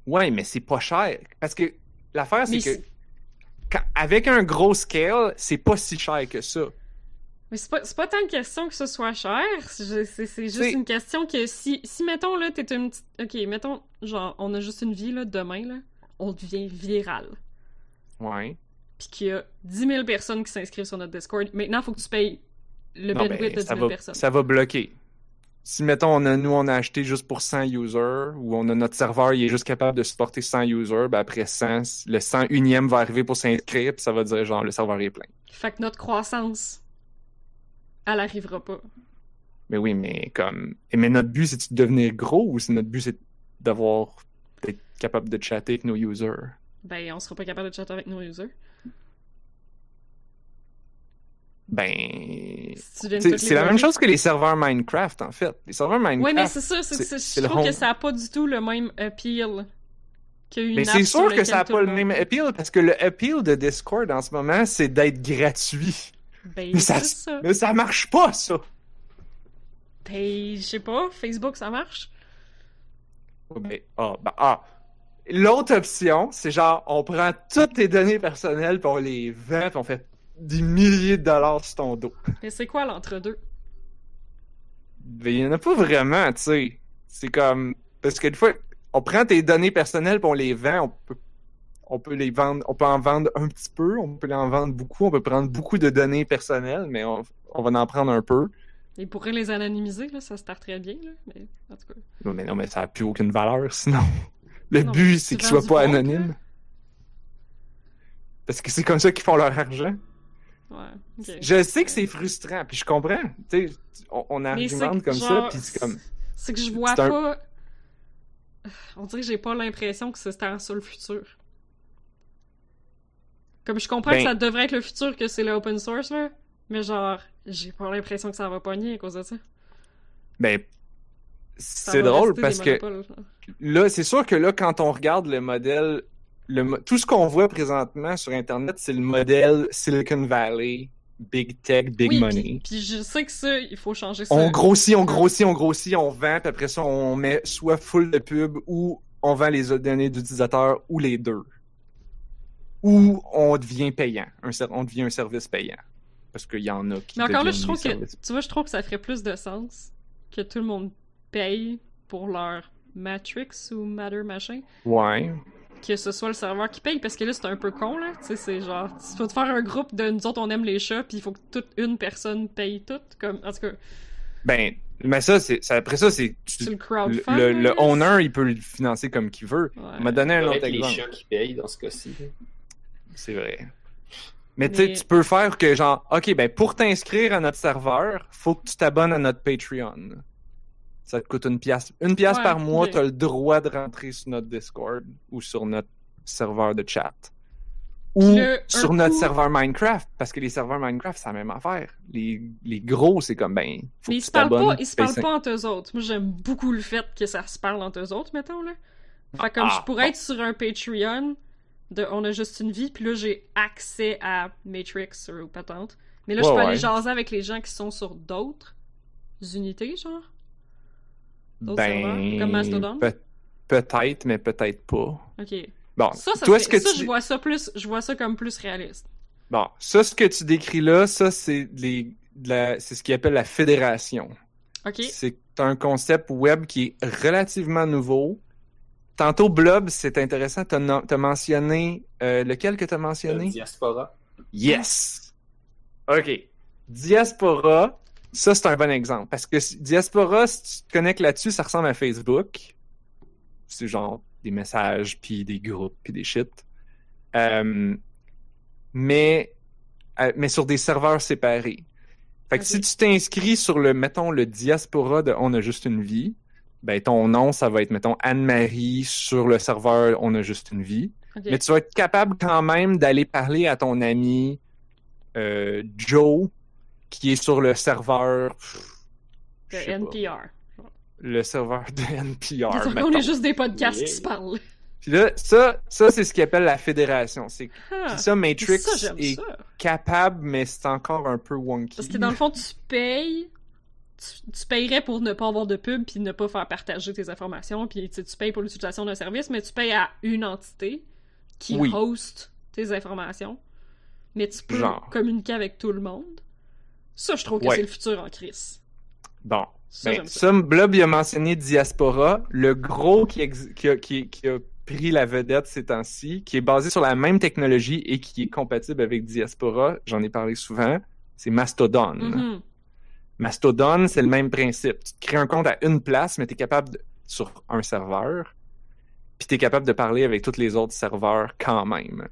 Ouais, mais c'est pas cher. Parce que l'affaire, c'est que quand- avec un gros scale, c'est pas si cher que ça. Mais c'est pas, pas tant une question que ce soit cher, c'est juste une question que si, si mettons, là, t'es une petite... Ok, mettons, genre, on a juste une vie, là, demain, là, on devient viral. Ouais. Puis qu'il y a 10 000 personnes qui s'inscrivent sur notre Discord. Maintenant, il faut que tu payes le Non, bandwidth ben, de 10 ça, 000 va, personnes. ça va bloquer. Si, mettons, on a, nous, on a acheté juste pour 100 users, ou on a notre serveur, il est juste capable de supporter 100 users, ben après 100, le 101e va arriver pour s'inscrire, puis ça va dire, genre, le serveur est plein. Fait que notre croissance, elle arrivera pas. Mais oui, mais comme... et Mais notre but, c'est de devenir gros, ou c'est notre but, c'est d'avoir... d'être capable de chatter avec nos users? Ben, on sera pas capable de chatter avec nos users. Ben... Si C'est la même chose que les serveurs Minecraft, en fait. Les serveurs Minecraft... Ouais, mais c'est ça, je trouve que ça a pas du tout le même appeal qu'une Mais c'est sûr que ça n'a pas le même appeal, parce que le appeal de Discord en ce moment, c'est d'être gratuit. Ben, Mais ça, mais ça marche pas, ça! Ben, je sais pas, Facebook, ça marche? Mais, ah, ben, ah. L'autre option, c'est genre, on prend toutes tes données personnelles, puis on les vend, puis on fait des milliers de dollars sur ton dos. Mais c'est quoi l'entre-deux? Mais il y en a pas vraiment, tu sais. C'est comme, parce que des fois, on prend tes données personnelles, puis on les vend, on peut, on peut les vendre, on peut en vendre un petit peu, on peut en vendre beaucoup, on peut prendre beaucoup de données personnelles, mais on, on va en prendre un peu. Ils pourraient les anonymiser, là, ça se part très bien, là, mais en tout cas. Non, mais non, mais ça n'a plus aucune valeur, sinon. Le Non, but, c'est qu'ils soient pas anonymes. Parce que c'est comme ça qu'ils font leur argent. Ouais. Je sais que c'est frustrant, puis je comprends. Tu sais, on, on argumente comme ça, puis c'est comme... C'est que je vois un- pas. On dirait que j'ai pas l'impression que c'est ça le futur. Comme je comprends Ben- que ça devrait être le futur, que c'est le open source, là. Mais genre, j'ai pas l'impression que ça va pogner à cause de ça. Ben, c'est drôle parce que là, c'est sûr que là, quand on regarde le modèle, le, tout ce qu'on voit présentement sur Internet, c'est le modèle Silicon Valley, Big Tech, Big Oui, Money. Puis, puis je sais que ça, il faut changer ça. On grossit, on grossit, on grossit, on vend, puis après ça, on met soit full de pub ou on vend les données d'utilisateurs ou les deux. Ou on devient payant. Un on devient un service payant? Parce qu'il y en a qui Mais encore là, je trouve que, tu vois, je trouve que ça ferait plus de sens que tout le monde paye pour leur Matrix ou Matter machin. Ouais. que ce soit le serveur qui paye, parce que là, c'est un peu con, là. Tu sais, c'est genre, tu peux te faire un groupe de nous autres, on aime les chats, puis il faut que toute une personne paye tout. Comme, en tout cas, Ben, mais ça, c'est, ça- après ça, c'est, le le, le, owner, il peut le financer comme qu'il veut. Ouais. On m'a donné un autre que les exemple. chats qui payent dans ce cas-ci. C'est vrai. Mais tu sais, Mais- tu peux faire que genre, ok, ben pour t'inscrire à notre serveur, faut que tu t'abonnes à notre Patreon. Ça te coûte une pièce. Une pièce Ouais, par mois, ok. tu as le droit de rentrer sur notre Discord ou sur notre serveur de chat. Ou Le- sur notre coup- serveur Minecraft, parce que les serveurs Minecraft, c'est la même affaire. Les, les gros, c'est comme, ben, faut Mais que ils tu se parlent pas, ils se payes parlent pas entre eux autres. Moi, j'aime beaucoup le fait que ça se parle entre eux autres, mettons, là. Fait comme Ah, je pourrais être sur un Patreon de On a juste une vie, puis là, j'ai accès à Matrix ou patente. Mais là, je peux ouais. aller jaser avec les gens qui sont sur d'autres unités, genre? D'autres serveurs, comme Mastodon? Ben, peut- peut-être, mais peut-être pas. Ok. Bon, Ça, ça, toi, fait- ce que ça, tu... je vois ça plus, je vois ça comme plus réaliste. Bon, ça, ce que tu décris là, ça, c'est les, c'est ce qu'ils appelle la fédération. Ok. C'est un concept web qui est relativement nouveau. Tantôt, Blob, c'est intéressant. T'as no- t'as mentionné, euh, lequel que t'as Le mentionné? diaspora. Yes! OK. Diaspora, ça, c'est un bon exemple. Parce que Diaspora, si tu te connectes là-dessus, ça ressemble à Facebook. C'est genre des messages, puis des groupes, puis des shit. Euh, mais, euh, mais sur des serveurs séparés. Fait que si tu t'inscris sur le, mettons, le Diaspora de On a juste une vie, ben ton nom, ça va être, mettons, Anne-Marie sur le serveur On a juste une vie. Mais tu vas être capable quand même d'aller parler à ton ami euh, Joe, qui est sur le serveur. De pas, NPR. le serveur de NPR. on est juste des podcasts Yeah. qui se parlent. Puis là, ça, ça c'est ce qu'ils appelle la fédération. C'est Ah, ça, Matrix ça, est ça. capable, mais c'est encore un peu wonky. Parce que dans le fond, tu payes. Tu, tu payerais pour ne pas avoir de pub puis ne pas faire partager tes informations. Puis tu payes pour l'utilisation d'un service, mais tu payes à une entité qui Oui. host tes informations. Mais tu peux Genre. communiquer avec tout le monde. Ça, je trouve que Ouais. c'est le futur en crise. Bon. Ça, Ben, Blob, il a mentionné Diaspora, le gros qui, ex- qui, a, qui- qui a pris la vedette ces temps-ci, qui est basé sur la même technologie et qui est compatible avec Diaspora, j'en ai parlé souvent, c'est Mastodon. Mhm. Mastodon, c'est le même principe. Tu te crées un compte à une place, mais tu es capable, de- sur un serveur, puis tu es capable de parler avec tous les autres serveurs quand même.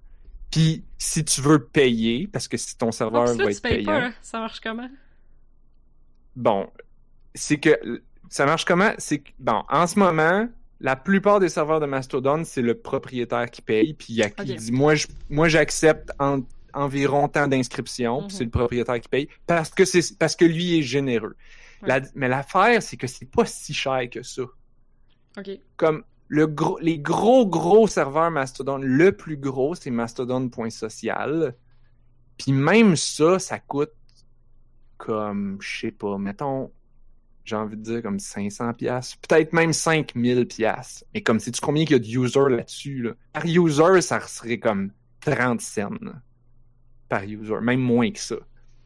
Puis, si tu veux payer, parce que si ton Ah, serveur puis là, va tu être payes payant, pas, là. Ça marche comment? bon, c'est que ça marche comment? C'est que, bon, en ce moment, la plupart des serveurs de Mastodon, c'est le propriétaire qui paye, puis il, y a- il Ok. dit moi, je- moi j'accepte environ tant d'inscriptions, Mhm. c'est le propriétaire qui paye parce que c'est parce que lui est généreux. Ouais. La- mais l'affaire, c'est que c'est pas si cher que ça. Ok. Comme le gros, les gros gros serveurs Mastodon, le plus gros, c'est mastodon.social. Puis même ça, ça coûte comme, je sais pas, mettons, j'ai envie de dire comme 500 pièces, peut-être même 5000 pièces. Mais comme, sais-tu combien il y a de users là-dessus, là? Par user, ça serait comme 30 cents par user, même moins que ça.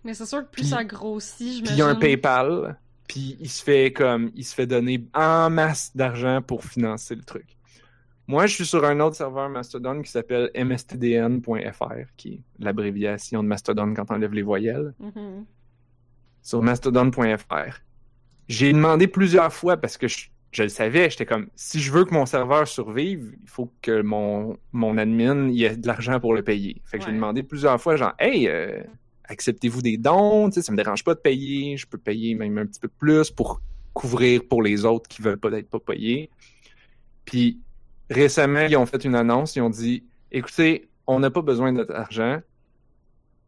Mais c'est sûr que plus Puis- ça grossit, Puis j'imagine. il y a un PayPal, puis il se fait comme il se fait donner en masse d'argent pour financer le truc. Moi, je suis sur un autre serveur Mastodon qui s'appelle mstdn.fr, qui est l'abréviation de Mastodon quand on enlève les voyelles. Mhm. Sur mastodon.fr. J'ai demandé plusieurs fois parce que je, je le savais, j'étais comme si je veux que mon serveur survive, il faut que mon, mon admin il ait de l'argent pour le payer. Fait que j'ai Ouais. demandé plusieurs fois, genre Hey, euh, acceptez-vous des dons? Tu sais, ça me dérange pas de payer, je peux payer même un petit peu plus pour couvrir pour les autres qui veulent peut-être pas payer. Puis récemment, ils ont fait une annonce, ils ont dit écoutez, on n'a pas besoin de notre argent.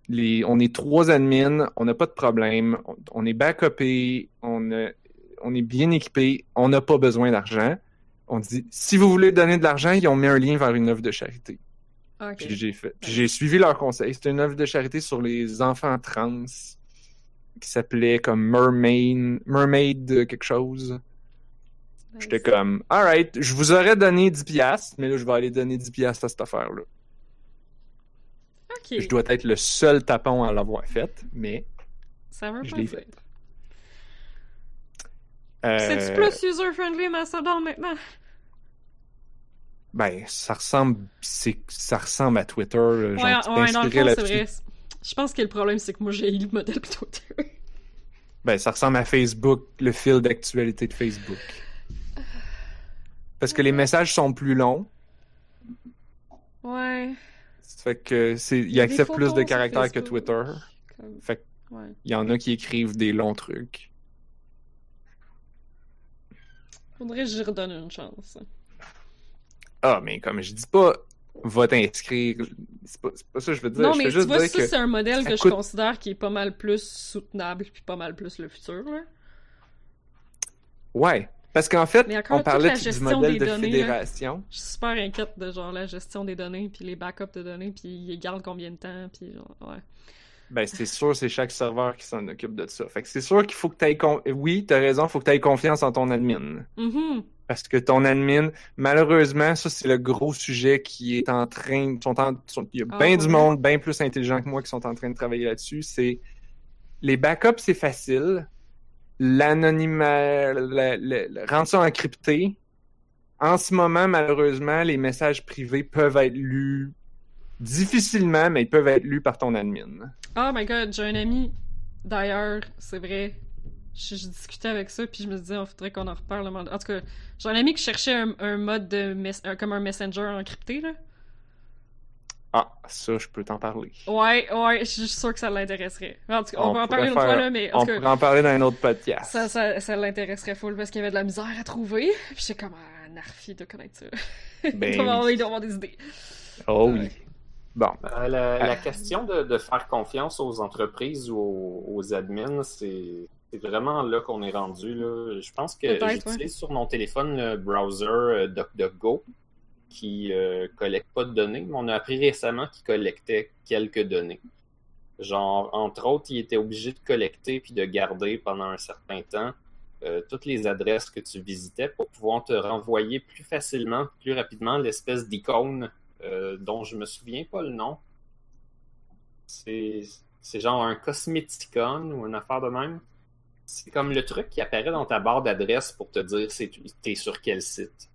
Les, on est trois admins, on n'a pas de problème, on, on est backupé, on, a- on est bien équipé, on n'a pas besoin d'argent. On dit si vous voulez donner de l'argent, ils ont mis un lien vers une œuvre de charité. Puis j'ai fait. Puis j'ai suivi leur conseil. C'était une œuvre de charité sur les enfants trans qui s'appelait comme Mermaid, Mermaid quelque chose. J'étais comme, alright, je vous aurais donné 10 piastres, mais là, je vais aller donner 10 piastres à cette affaire-là. Je dois être le seul tapon à l'avoir faite, mais Ça veut je pas faite. Euh, C'est-tu plus user-friendly Mastodon maintenant? Ben, ça ressemble, c'est, ça ressemble à Twitter. Genre, Ouais, ouais, fond, c'est vrai. Je pense que le problème, c'est que moi, j'ai eu le modèle Twitter. Ben, ça ressemble à Facebook, le fil d'actualité de Facebook. Parce que les messages sont plus longs. Ouais. Ça fait que c'est, Il accepte plus de caractères que. Twitter. Comme- Fait que Ouais. il y en a qui écrivent des longs trucs. Faudrait que j'y redonne une chance. Ah, mais comme je dis pas, va t'inscrire. C'est pas, c'est pas ça que je veux dire. non, je mais tu juste vois, dire ça, que c'est un modèle ça que coûte- je considère qui est pas mal plus soutenable puis pas mal plus le futur, là. Ouais. Parce qu'en fait, on parlait la du gestion modèle des de données, là. fédération. Je suis super inquiète de genre la gestion des données puis les backups de données puis ils gardent combien de temps puis genre, ouais. Ben, c'est sûr, c'est chaque serveur qui s'en occupe de ça. Fait que c'est sûr qu'il faut que tu aies. Oui, t'as raison, faut que tu aies confiance en ton admin. Mhm. Parce que ton admin, malheureusement, ça, c'est le gros sujet qui est en train. Sont en... sont- Il y a Ah, bien du monde, bien plus intelligent que moi, qui sont en train de travailler là-dessus. C'est. Les backups, c'est facile. L'anonymat. le- Rendre ça encrypté. En ce moment, malheureusement, les messages privés peuvent être lus difficilement, mais ils peuvent être lus par ton admin. Oh my god, j'ai un ami d'ailleurs, c'est vrai. Je, je discutais avec ça puis je me disais, il faudrait qu'on en reparle. En tout cas, j'ai un ami qui cherchait un, un mode de un- comme un messenger encrypté là. Ah, ça, je peux t'en parler. Ouais, ouais, je suis sûre que ça l'intéresserait. En tout cas, on, On peut en parler une fois là, mais en On tout cas, pourrait en parler dans un autre podcast. ça, ça, ça l'intéresserait full parce qu'il y avait de la misère à trouver. Puis j'étais comme, ah, Narfi de connaître ça. Ben il, doit avoir, oui. il doit avoir des idées. Oh oui. Bon. Euh, la, la question de, de faire confiance aux entreprises ou aux, aux admins, c'est c'est vraiment là qu'on est rendu. Là. Je pense que Peut-être, j'utilise sur mon téléphone le browser euh, DuckDuckGo qui euh, collecte pas de données, mais on a appris récemment qu'il collectait quelques données. Genre, entre autres, il était obligé de collecter puis de garder pendant un certain temps euh, toutes les adresses que tu visitais pour pouvoir te renvoyer plus facilement, plus rapidement l'espèce d'icône euh, dont je me souviens pas le nom. C'est c'est genre un cosméticon ou une affaire de même. C'est comme le truc qui apparaît dans ta barre d'adresse pour te dire c'est t'es sur quel site.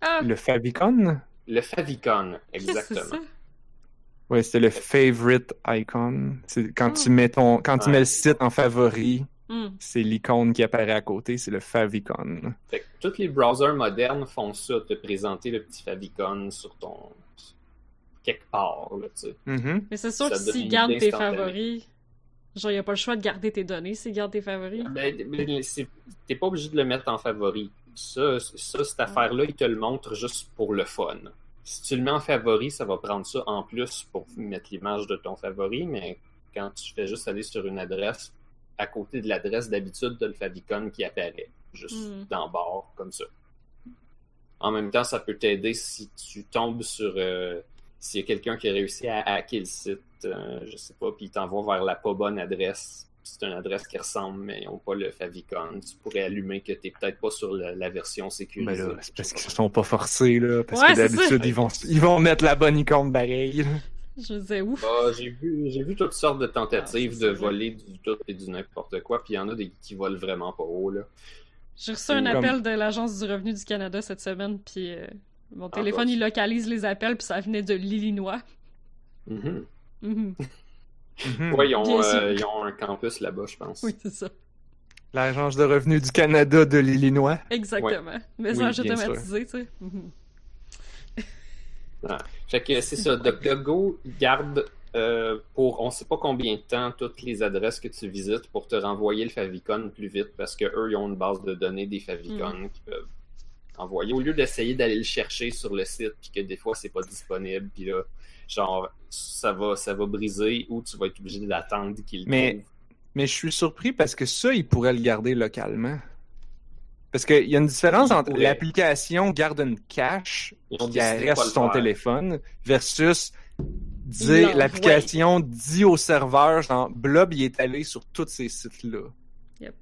Ah, Le favicon? Le favicon, exactement. Ouais, c'est le favorite icon. C'est quand Ah. tu mets ton, quand tu mets le site en favori, Hmm. c'est l'icône qui apparaît à côté, c'est le favicon. Fait que tous les browsers modernes font ça, te présenter le petit favicon sur ton quelque part, là, tu sais. Mhm. Mais c'est sûr Ça que s'ils gardent tes favoris, genre, y a pas le choix de garder tes données s'ils gardent tes favoris. Ben, ben, c'est- t'es pas obligé de le mettre en favori. Ça, ça cette affaire-là, il te le montre juste pour le fun. Si tu le mets en favori, ça va prendre ça en plus pour mettre l'image de ton favori, mais quand tu fais juste aller sur une adresse, à côté de l'adresse d'habitude, t'as le favicon qui apparaît, juste Mm. d'en bord, comme ça. En même temps, ça peut t'aider si tu tombes sur... euh, s'il y a quelqu'un qui a réussi à hacker le site, euh, je sais pas, puis il t'envoie vers la pas bonne adresse, c'est une adresse qui ressemble, mais ils n'ont pas le favicon. Tu pourrais allumer que t'es peut-être pas sur la, la version Mais sécurisée. là, c'est parce qu'ils sont pas forcés, là. Parce Ouais, que d'habitude, ils vont, ils vont mettre la bonne icône pareil. Je me disais, ouf. Bah, j'ai vu, j'ai vu toutes sortes de tentatives Ah, de ça. voler du tout et du n'importe quoi, puis il y en a des qui volent vraiment pas haut, là. J'ai reçu un Comme- appel de l'Agence du revenu du Canada cette semaine, puis euh, mon Ah, téléphone, bah, il localise les appels, puis ça venait de l'Illinois. Mhm. Mhm. Mhm. Ouais, ils euh, ils ont un campus là-bas, je pense. Oui, c'est ça. L'Agence de revenus du Canada de l'Illinois. Exactement. Message Oui, bien sûr. automatisé, tu sais. Fait que c'est ça, DuckDuckGo garde euh, pour on sait pas combien de temps toutes les adresses que tu visites pour te renvoyer le favicon plus vite parce que eux ils ont une base de données des favicons qui peuvent envoyer au lieu d'essayer d'aller le chercher sur le site puis que des fois c'est pas disponible puis là genre ça va ça va briser ou tu vas être obligé d'attendre qu'il le Mais- trouve. Mais je suis surpris parce que ça, ils pourraient le garder localement. Parce qu'il y a une différence entre l'application garde une cache qui reste sur ton faire. téléphone versus dire l'application dit au serveur genre Blob il est allé sur tous ces sites-là. Yep.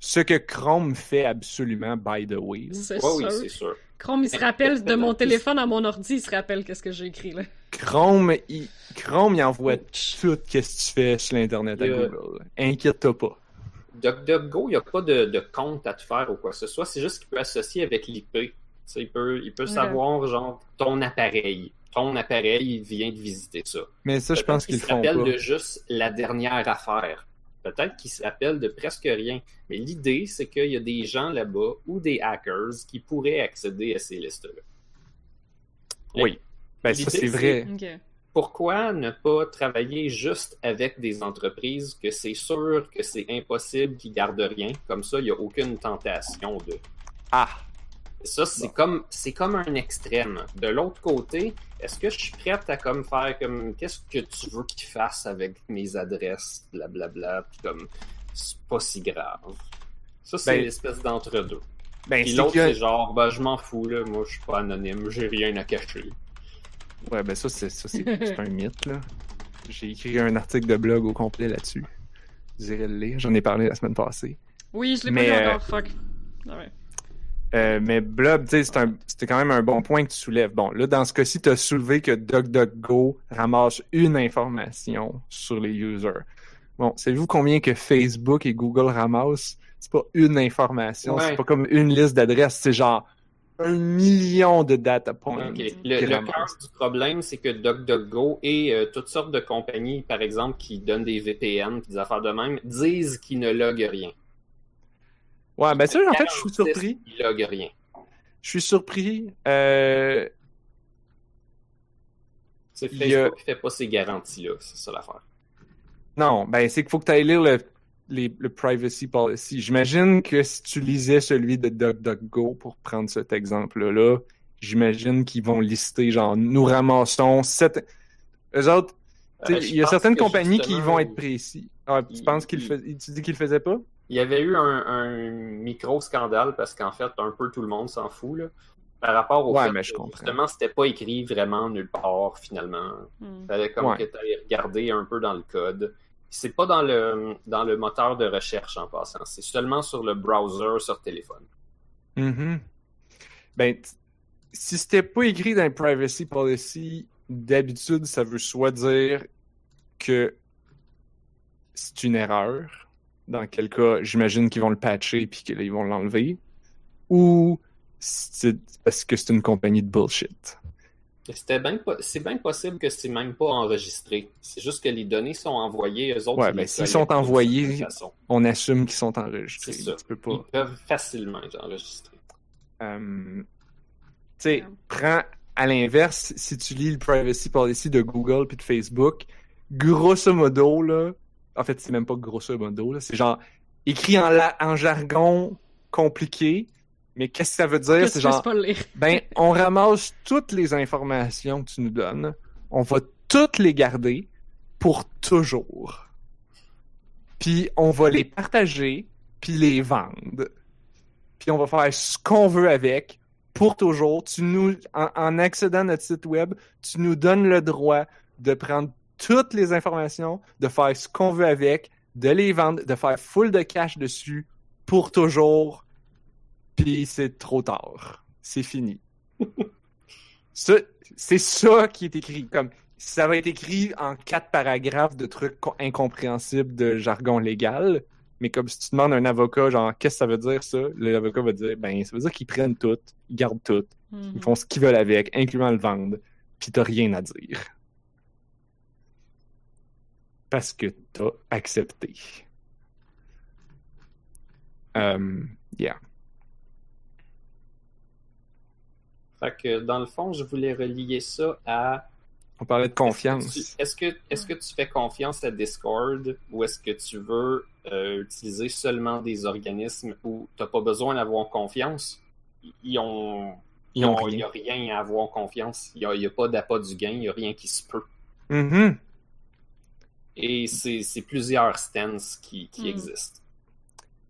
Ce que Chrome fait absolument by the way. là. C'est sûr. sûr. Chrome, il se rappelle de mon téléphone à mon ordi, il se rappelle qu'est-ce que j'ai écrit, là. Chrome, il, Chrome, il envoie Ouch. tout qu'est-ce que tu fais sur l'internet à Google. Inquiète-toi pas. DuckDuckGo, il n'y a pas de, de compte à te faire ou quoi que ce soit. C'est juste qu'il peut associer avec l'IP il peut, il peut Ok. savoir, genre, ton appareil. Ton appareil vient de visiter ça. Mais ça, je Peut-être pense qu'il qu'ils se le font rappelle pas. de juste la dernière affaire. Peut-être qu'il se rappelle de presque rien. Mais l'idée, c'est qu'il y a des gens là-bas ou des hackers qui pourraient accéder à ces listes-là. Oui. Ben, ça, L'idée, c'est c'est- vrai. Ok. Pourquoi ne pas travailler juste avec des entreprises que c'est sûr que c'est impossible qu'ils gardent rien? Comme ça, il n'y a aucune tentation de. Ah! Ça, c'est comme c'est comme un extrême. De l'autre côté, est-ce que je suis prête à comme faire comme qu'est-ce que tu veux qu'ils fassent avec mes adresses, blablabla, puis comme c'est pas si grave. Ça, c'est Ben, l'espèce d'entre-deux. Ben, l'autre, que- c'est genre, ben je m'en fous, là, moi je suis pas anonyme, j'ai rien à cacher. Ouais, ben ça, c'est ça, c'est c'est un mythe, là. J'ai écrit un article de blog au complet là-dessus. Vous irez le lire. J'en ai parlé la semaine passée. Oui, je l'ai Mais, pas euh, vu encore, fuck. Ah ouais. Euh, mais Blob, tu sais, c'est un- c'était quand même un bon point que tu soulèves. Bon, là, dans ce cas-ci, tu as soulevé que DuckDuckGo ramasse une information sur les users. Bon, savez-vous combien que Facebook et Google ramassent? C'est pas une information, Ouais. c'est pas comme une liste d'adresses, c'est genre un million de data points. Le, cœur du problème, c'est que DuckDuckGo et euh, toutes sortes de compagnies, par exemple, qui donnent des VPN et des affaires de même, disent qu'ils ne loguent rien. Ouais, ben ça, en fait, je suis 46, surpris. Ils loguent rien. Je suis surpris. Euh, C'est y a- Facebook qui fait pas ces garanties-là, c'est ça l'affaire. Non, ben c'est qu'il faut que tu ailles lire le, les- le privacy policy. J'imagine que si tu lisais celui de DuckDuckGo pour prendre cet exemple-là, j'imagine qu'ils vont lister genre nous ramassons cette. Eux autres, Euh, il y a certaines compagnies qui vont être précis. Ah, tu il- penses qu'ils il- le faisaient? Tu dis qu'ils le faisaient pas? Il y avait eu un, un micro-scandale parce qu'en fait, un peu tout le monde s'en fout, là, par rapport au Ouais, fait mais je que, comprends. justement, c'était pas écrit vraiment nulle part, finalement. Hmm. Fallait comme Ouais. que tu ailles regarder un peu dans le code. C'est pas dans le, dans le moteur de recherche en passant, c'est seulement sur le browser sur téléphone. Mhm. Ben, t- si c'était pas écrit dans privacy policy, d'habitude, ça veut soit dire que c'est une erreur, dans quel cas, j'imagine qu'ils vont le patcher puis qu'ils vont l'enlever, ou parce que c'est une compagnie de bullshit. C'était bien c'est bien possible que c'est même pas enregistré. C'est juste que les données sont envoyées, eux autres. Ouais, mais les s'ils sont envoyés-. On assume qu'ils sont enregistrés. C'est ça. Tu peux pas. Ils peuvent facilement être enregistrés. Euh, tu sais, Ouais. prends à l'inverse, si tu lis le privacy policy de Google puis de Facebook, grosso modo, là, en fait, c'est même pas grosso modo, là, c'est genre écrit en, la- en jargon compliqué, mais qu'est-ce que ça veut dire? C'est genre, ben, on ramasse toutes les informations que tu nous donnes, on va toutes les garder pour toujours. Puis on va les partager, puis les vendre. Puis on va faire ce qu'on veut avec pour toujours. Tu nous, en, en accédant à notre site web, tu nous donnes le droit de prendre toutes les informations, de faire ce qu'on veut avec, de les vendre, de faire full de cash dessus pour toujours. Puis c'est trop tard. C'est fini. C'est ça qui est écrit. Comme ça va être écrit en quatre paragraphes de trucs co- incompréhensibles de jargon légal. Mais comme si tu demandes à un avocat, genre, qu'est-ce que ça veut dire ça? L'avocat va dire, ben, ça veut dire qu'ils prennent tout, ils gardent tout, ils font ce qu'ils veulent avec, incluant le vendre, puis t'as rien à dire. Parce que t'as accepté. Euh, yeah. Fait que dans le fond, je voulais relier ça à On parlait de confiance. Est-ce que, est-ce que tu fais confiance à Discord ou est-ce que tu veux euh, utiliser seulement des organismes où tu n'as pas besoin d'avoir confiance? Ils ont. Ils ont Il n'y rien. a rien à avoir confiance. Il n'y a, pas d'appât du gain, il n'y a rien qui se peut. Mhm. Et c'est, c'est plusieurs stances qui, qui Mm. existent.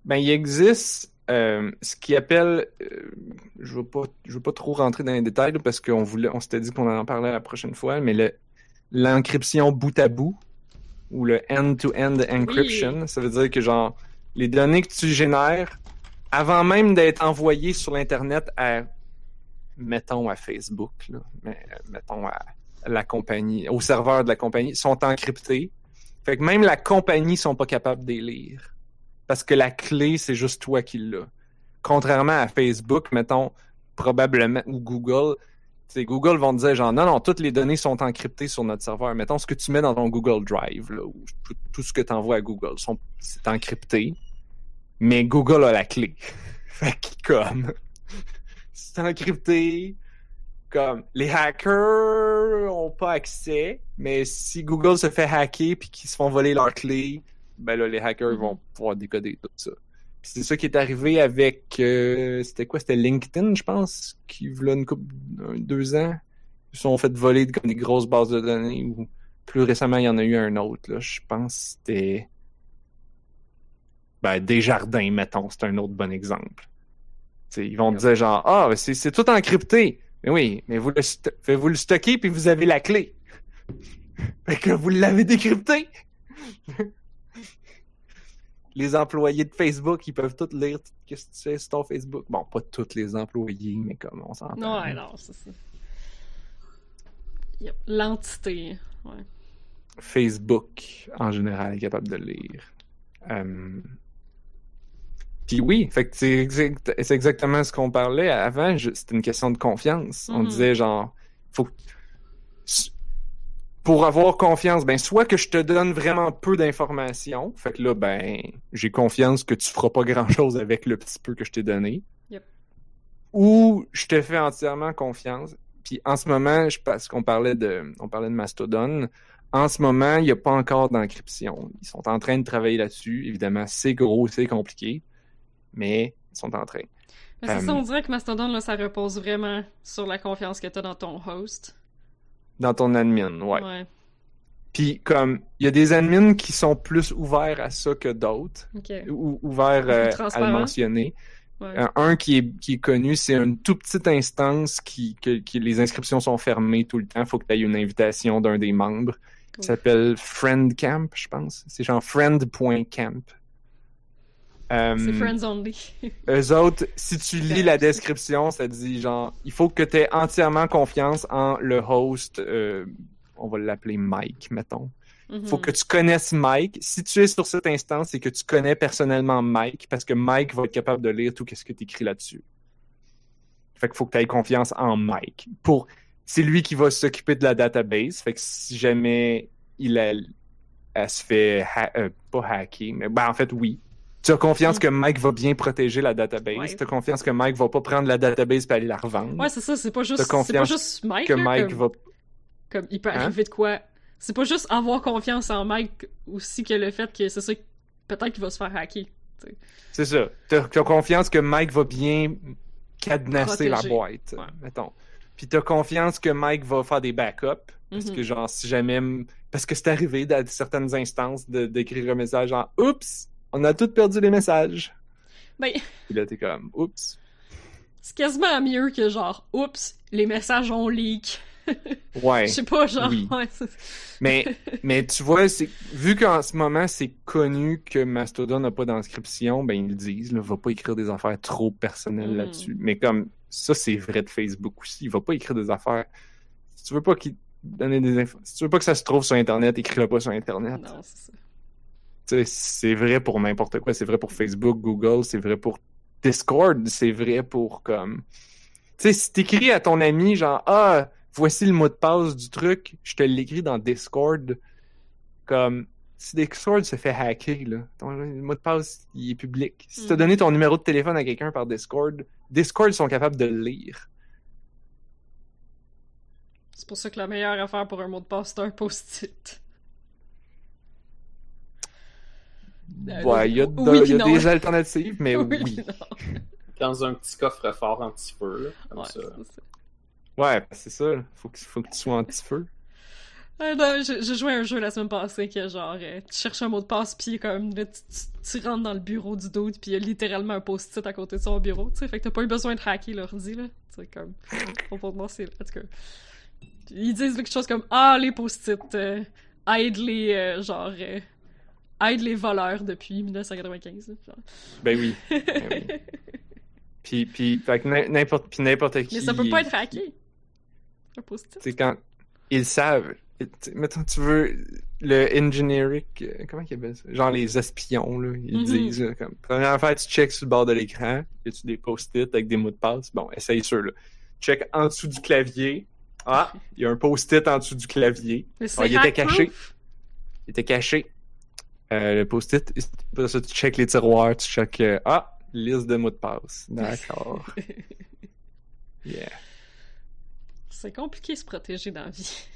Ben, il existe euh, ce qu'ils appelle, euh, je ne veux, pas- je veux pas trop rentrer dans les détails là, parce qu'on voulait, on s'était dit qu'on en parlait la prochaine fois, mais le, l'encryption bout à bout ou le end-to-end encryption, ça veut dire que genre les données que tu génères avant même d'être envoyées sur l'internet à mettons à Facebook, là, mais mettons à la compagnie, au serveur de la compagnie, sont encryptées. Fait que même la compagnie sont pas capables de les lire. Parce que la clé, c'est juste toi qui l'as. Contrairement à Facebook, mettons, probablement, ou Google, Google vont te dire genre, non, non, toutes les données sont encryptées sur notre serveur. Mettons ce que tu mets dans ton Google Drive, tout, ce que tu envoies à Google, c'est encrypté, mais Google a la clé. fait que, comme, c'est encrypté, comme, les hackers ont pas accès, mais si Google se fait hacker puis qu'ils se font voler leur clé, ben là, les hackers Mhm. vont pouvoir décoder tout ça. C'est ça qui est arrivé avec, euh, c'était quoi, c'était LinkedIn, je pense, qui voulait une couple, deux ans, ils se sont fait voler comme des grosses bases de données, ou plus récemment, il y en a eu un autre, là, je pense que c'était, ben, Desjardins, mettons, c'est un autre bon exemple. Ils vont dire genre, ah, ben, c'est, tout encrypté. Mais oui, mais vous le, fait, vous le stockez puis vous avez la clé. fait que vous l'avez décrypté. Les employés de Facebook, ils peuvent tout lire ce que tu fais sur ton Facebook. Bon, pas tous les employés, mais comme on s'entend. Non, ouais, non, c'est ça. Yep. L'entité. Ouais. Facebook, en général, est capable de lire. Euh, Puis oui, fait que c'est exact- c'est exactement ce qu'on parlait avant. je- C'était une question de confiance. On Mhm. disait genre, faut pour avoir confiance, ben soit que je te donne vraiment peu d'informations, fait que là ben j'ai confiance que tu feras pas grand chose avec le petit peu que je t'ai donné. Yep. Ou je te fais entièrement confiance. Puis en ce moment, je parce qu'on parlait de on parlait de Mastodon, en ce moment, il n'y a pas encore d'encryption. Ils sont en train de travailler là-dessus. Évidemment, c'est gros, c'est compliqué, mais ils sont en train. Mais c'est Euh, ça, on dirait que Mastodon, là, ça repose vraiment sur la confiance que tu as dans ton host. Dans ton admin, ouais. Ouais. Puis comme il y a des admins qui sont plus ouverts à ça que d'autres, ou ouverts euh, à le mentionner. Ouais. Euh, un qui est, qui est connu, c'est une toute petite instance qui, que, qui les inscriptions sont fermées tout le temps. Il faut que tu aies une invitation d'un des membres. Cool. Ça s'appelle FriendCamp, je pense. C'est genre friend.camp. Euh, C'est friends only. eux autres, si tu lis la description, ça dit genre, il faut que tu aies entièrement confiance en le host, euh, on va l'appeler Mike, mettons. Mhm. faut que tu connaisses Mike. Si tu es sur cette instance, c'est que tu connais personnellement Mike, parce que Mike va être capable de lire tout ce que tu écris là-dessus. Fait qu'il faut que tu aies confiance en Mike. Pour... C'est lui qui va s'occuper de la database. Fait que si jamais il a... elle se fait ha- euh, pas hacker, mais ben, en fait, oui. Tu as confiance Mm. que Mike va bien protéger la database? Ouais. Tu as confiance que Mike va pas prendre la database et aller la revendre? Ouais, c'est ça, c'est pas juste, T'as c'est pas confiance juste Mike. que là, Mike comme, va comme il peut Hein? arriver de quoi? C'est pas juste avoir confiance en Mike aussi que le fait que c'est ça, peut-être qu'il va se faire hacker. C'est ça. T'as as confiance que Mike va bien cadenasser la boîte, Ouais. mettons. Puis t'as confiance que Mike va faire des backups. Parce Mhm. que, genre, si jamais. Parce que c'est arrivé dans certaines instances d'écrire un message genre Oups, on a tous perdu les messages. Ben, Puis là, t'es comme Oups. c'est quasiment mieux que genre, oups, les messages ont leak. Ouais. Je sais pas, genre, Oui. ouais, Mais, mais tu vois, c'est vu qu'en ce moment, c'est connu que Mastodon n'a pas d'inscription, ben ils le disent, là, va pas écrire des affaires trop personnelles Mhm. là-dessus. Mais comme ça, c'est vrai de Facebook aussi. Il va pas écrire des affaires. Si tu veux pas qu'il donne des infos, si tu veux pas que ça se trouve sur Internet, écris-le pas sur Internet. non, c'est ça. C'est vrai pour n'importe quoi. C'est vrai pour Facebook, Google, c'est vrai pour Discord, c'est vrai pour comme. Tu sais, si t'écris à ton ami, genre, ah, voici le mot de passe du truc, je te l'écris dans Discord, comme, si Discord se fait hacker, là, ton le mot de passe, il est public. Si t'as Mm. donné ton numéro de téléphone à quelqu'un par Discord, Discord sont capables de le lire. C'est pour ça que la meilleure affaire pour un mot de passe, c'est un post-it. Euh, Ouais, il y a, oui, de- il y a puis non. des alternatives, mais oui. Dans un petit coffre-fort anti-feu, là, comme Ouais, ça. c'est ça. Ouais, c'est ça. Faut que, faut que tu sois anti-feu. Ah non, j'ai j'ai joué à un jeu la semaine passée que genre, euh, tu cherches un mot de passe pis comme, là, tu, tu- tu rentres dans le bureau du dude pis il y a littéralement un post-it à côté de son bureau, tu sais, fait que t'as pas eu besoin de hacker l'ordi, là. Tu sais, comme, pour moi, c'est, en tout cas. Ils disent quelque chose comme, ah, les post-it, euh, aide les, euh, genre, euh, aide les voleurs depuis 1995, là, genre. Ben oui. Ben oui. Puis, puis, n'importe, puis n'importe qui. Mais ça peut pas être hacké. Un post-it. C'est quand ils savent. tu- mettons, tu veux le engineering, euh, comment ils appellent ça? Genre les espions, là, ils Mhm. disent, comme, première affaire, tu checks sur le bord de l'écran, y a-tu des post-it avec des mots de passe? Bon, essaye ceux-là. Check en dessous du clavier. Ah, il y a un post-it en dessous du clavier. Mais Ah, il était caché. Il était caché. Euh, le post-it, après ça, tu check les tiroirs, tu check, euh, ah, liste de mots de passe. D'accord. Yeah. C'est compliqué de se protéger dans la vie.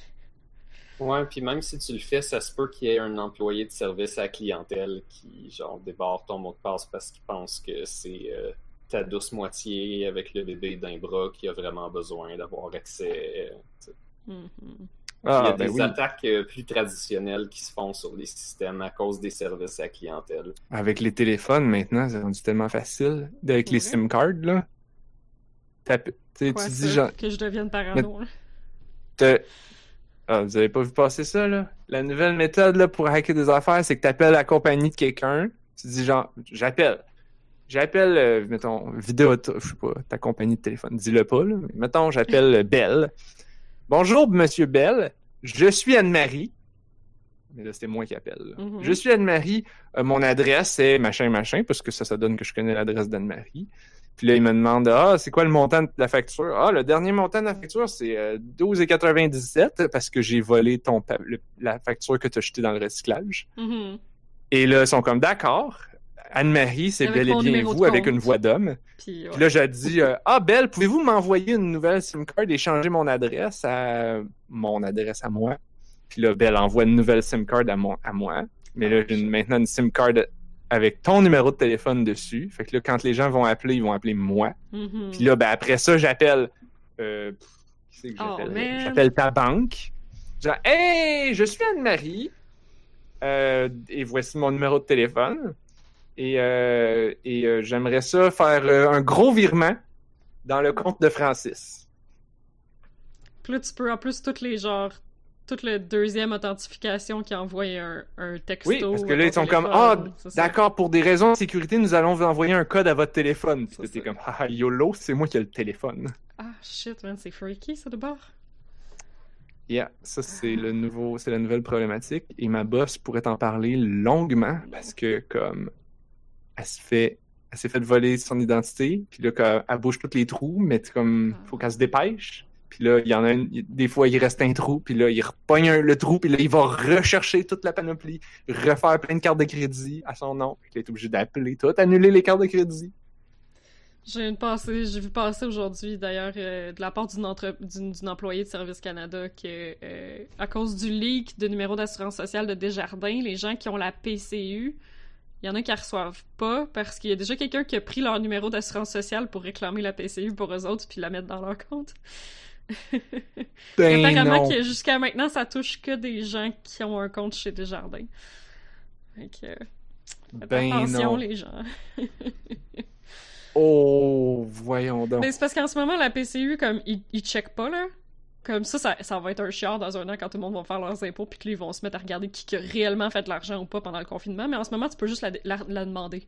Ouais, puis même si tu le fais, ça se peut qu'il y ait un employé de service à la clientèle qui, genre, débarre ton mot de passe parce qu'il pense que c'est euh, ta douce moitié avec le bébé d'un bras qui a vraiment besoin d'avoir accès. euh, Mhm. il y a Ah, des ben oui. attaques euh, plus traditionnelles qui se font sur les systèmes à cause des services à clientèle. Avec les téléphones, maintenant, c'est rendu tellement facile. Avec les. SIM cards, là. Tu sais, Quoi, tu ça? dis genre. Que je devienne parano. t'as- Ah, vous avez pas vu passer ça, là? La nouvelle méthode, là, pour hacker des affaires, c'est que t'appelles la compagnie de quelqu'un. Tu dis genre, j'appelle. J'appelle, euh, mettons, vidéo, je sais pas, ta compagnie de téléphone. Dis-le pas, là. Mais mettons, j'appelle euh, Bell. Bonjour, monsieur Bell. Je suis Anne-Marie. Mais là, c'était moi qui appelle. Mhm. Je suis Anne-Marie. Euh, mon adresse est machin, machin, parce que ça, ça donne que je connais l'adresse d'Anne-Marie. Puis là, il me demande, ah, c'est quoi le montant de la facture? Ah, le dernier montant de la facture, c'est euh, 12,97 parce que j'ai volé ton le- la facture que tu as jetée dans le recyclage. Mhm. Et là, ils sont comme, d'accord. Anne-Marie, c'est bel et bien vous, avec une voix d'homme. Puis, ouais. Puis là, j'ai dit, euh, ah, Belle, pouvez-vous m'envoyer une nouvelle SIM card et changer mon adresse à mon adresse à moi? Puis là, Belle envoie une nouvelle SIM card à, mon, à moi. Mais là, j'ai une- maintenant une SIM card avec ton numéro de téléphone dessus. Fait que là, quand les gens vont appeler, ils vont appeler moi. Mhm. Puis là, ben, après ça, j'appelle. Euh, qui c'est que Oh, j'appelle ta banque. Genre, hey, je suis Anne-Marie. Euh, et voici mon numéro de téléphone. Et, euh, et euh, j'aimerais ça faire euh, un gros virement dans le compte de Francis. Puis là, tu peux en plus toutes les genres, toute le deuxième authentification qui envoie un, un texto. Oui, parce que là, ils sont comme. Ah, d'accord, pour des raisons de sécurité, nous allons vous envoyer un code à votre téléphone. Puis t'es comme Ah, YOLO, c'est moi qui ai le téléphone. Ah, shit, man, c'est freaky, ça, de bord. Yeah, ça c'est le nouveau, c'est la nouvelle problématique. Et ma boss pourrait en parler longuement parce que comme elle se fait, elle s'est fait voler son identité, puis là elle bouge tous les trous, mais comme faut qu'elle se dépêche. Puis là, il y en a une, des fois il reste un trou, puis là il repogne un- le trou, puis là il va rechercher toute la panoplie, refaire plein de cartes de crédit à son nom, puis il est obligé d'appeler tout, annuler les cartes de crédit. J'ai une passée, j'ai vu passer aujourd'hui d'ailleurs euh, de la part d'une entre- d'une d'une employée de Service Canada que euh, à cause du leak de numéro d'assurance sociale de Desjardins, les gens qui ont la PCU, il y en a qui la reçoivent pas parce qu'il y a déjà quelqu'un qui a pris leur numéro d'assurance sociale pour réclamer la PCU pour eux autres puis la mettre dans leur compte. Ben Apparemment que jusqu'à maintenant ça touche que des gens qui ont un compte chez Desjardins. Fait que faites Ben attention non. les gens. Oh, voyons donc. Mais c'est parce qu'en ce moment, la PCU, comme, ils, ils checkent pas, là. Comme ça, ça, ça va être un chiard dans un an quand tout le monde va faire leurs impôts, puis que là, ils vont se mettre à regarder qui, qui a réellement fait de l'argent ou pas pendant le confinement. Mais en ce moment, tu peux juste la, la, la demander,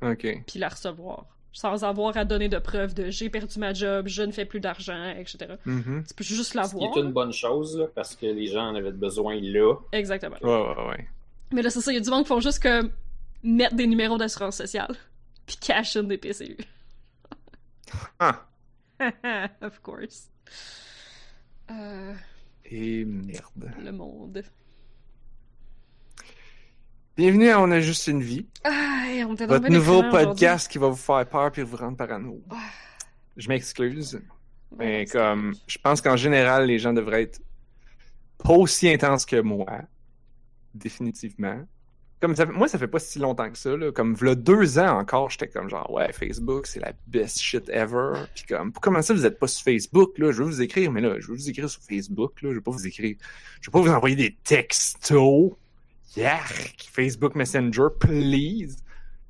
Ok. puis la recevoir. Sans avoir à donner de preuves de j'ai perdu ma job, je ne fais plus d'argent, etc. Mhm. Tu peux juste Ce qui l'avoir. est une bonne chose, là, parce que les gens en avaient besoin là. Exactement. Ouais, ouais, ouais. Mais là, c'est ça, il y a du monde qui font juste comme mettre des numéros d'assurance sociale, puis cash in des PCU. Ah. of course. Euh, Et merde. le monde. Bienvenue à On a juste une vie, Ah, on votre nouveau podcast qui va vous faire peur puis vous rendre parano. Ah. Je m'excuse, mais comme je pense qu'en général les gens devraient être pas aussi intenses que moi, définitivement. Comme ça, moi ça fait pas si longtemps que ça, là. comme v'là deux ans encore, j'étais comme genre ouais Facebook c'est la best shit ever. Puis comme comment ça vous êtes pas sur Facebook là, je veux vous écrire mais là je veux vous écrire sur Facebook là, je veux pas vous écrire, je veux pas vous envoyer des textos. Yark! Facebook Messenger, please!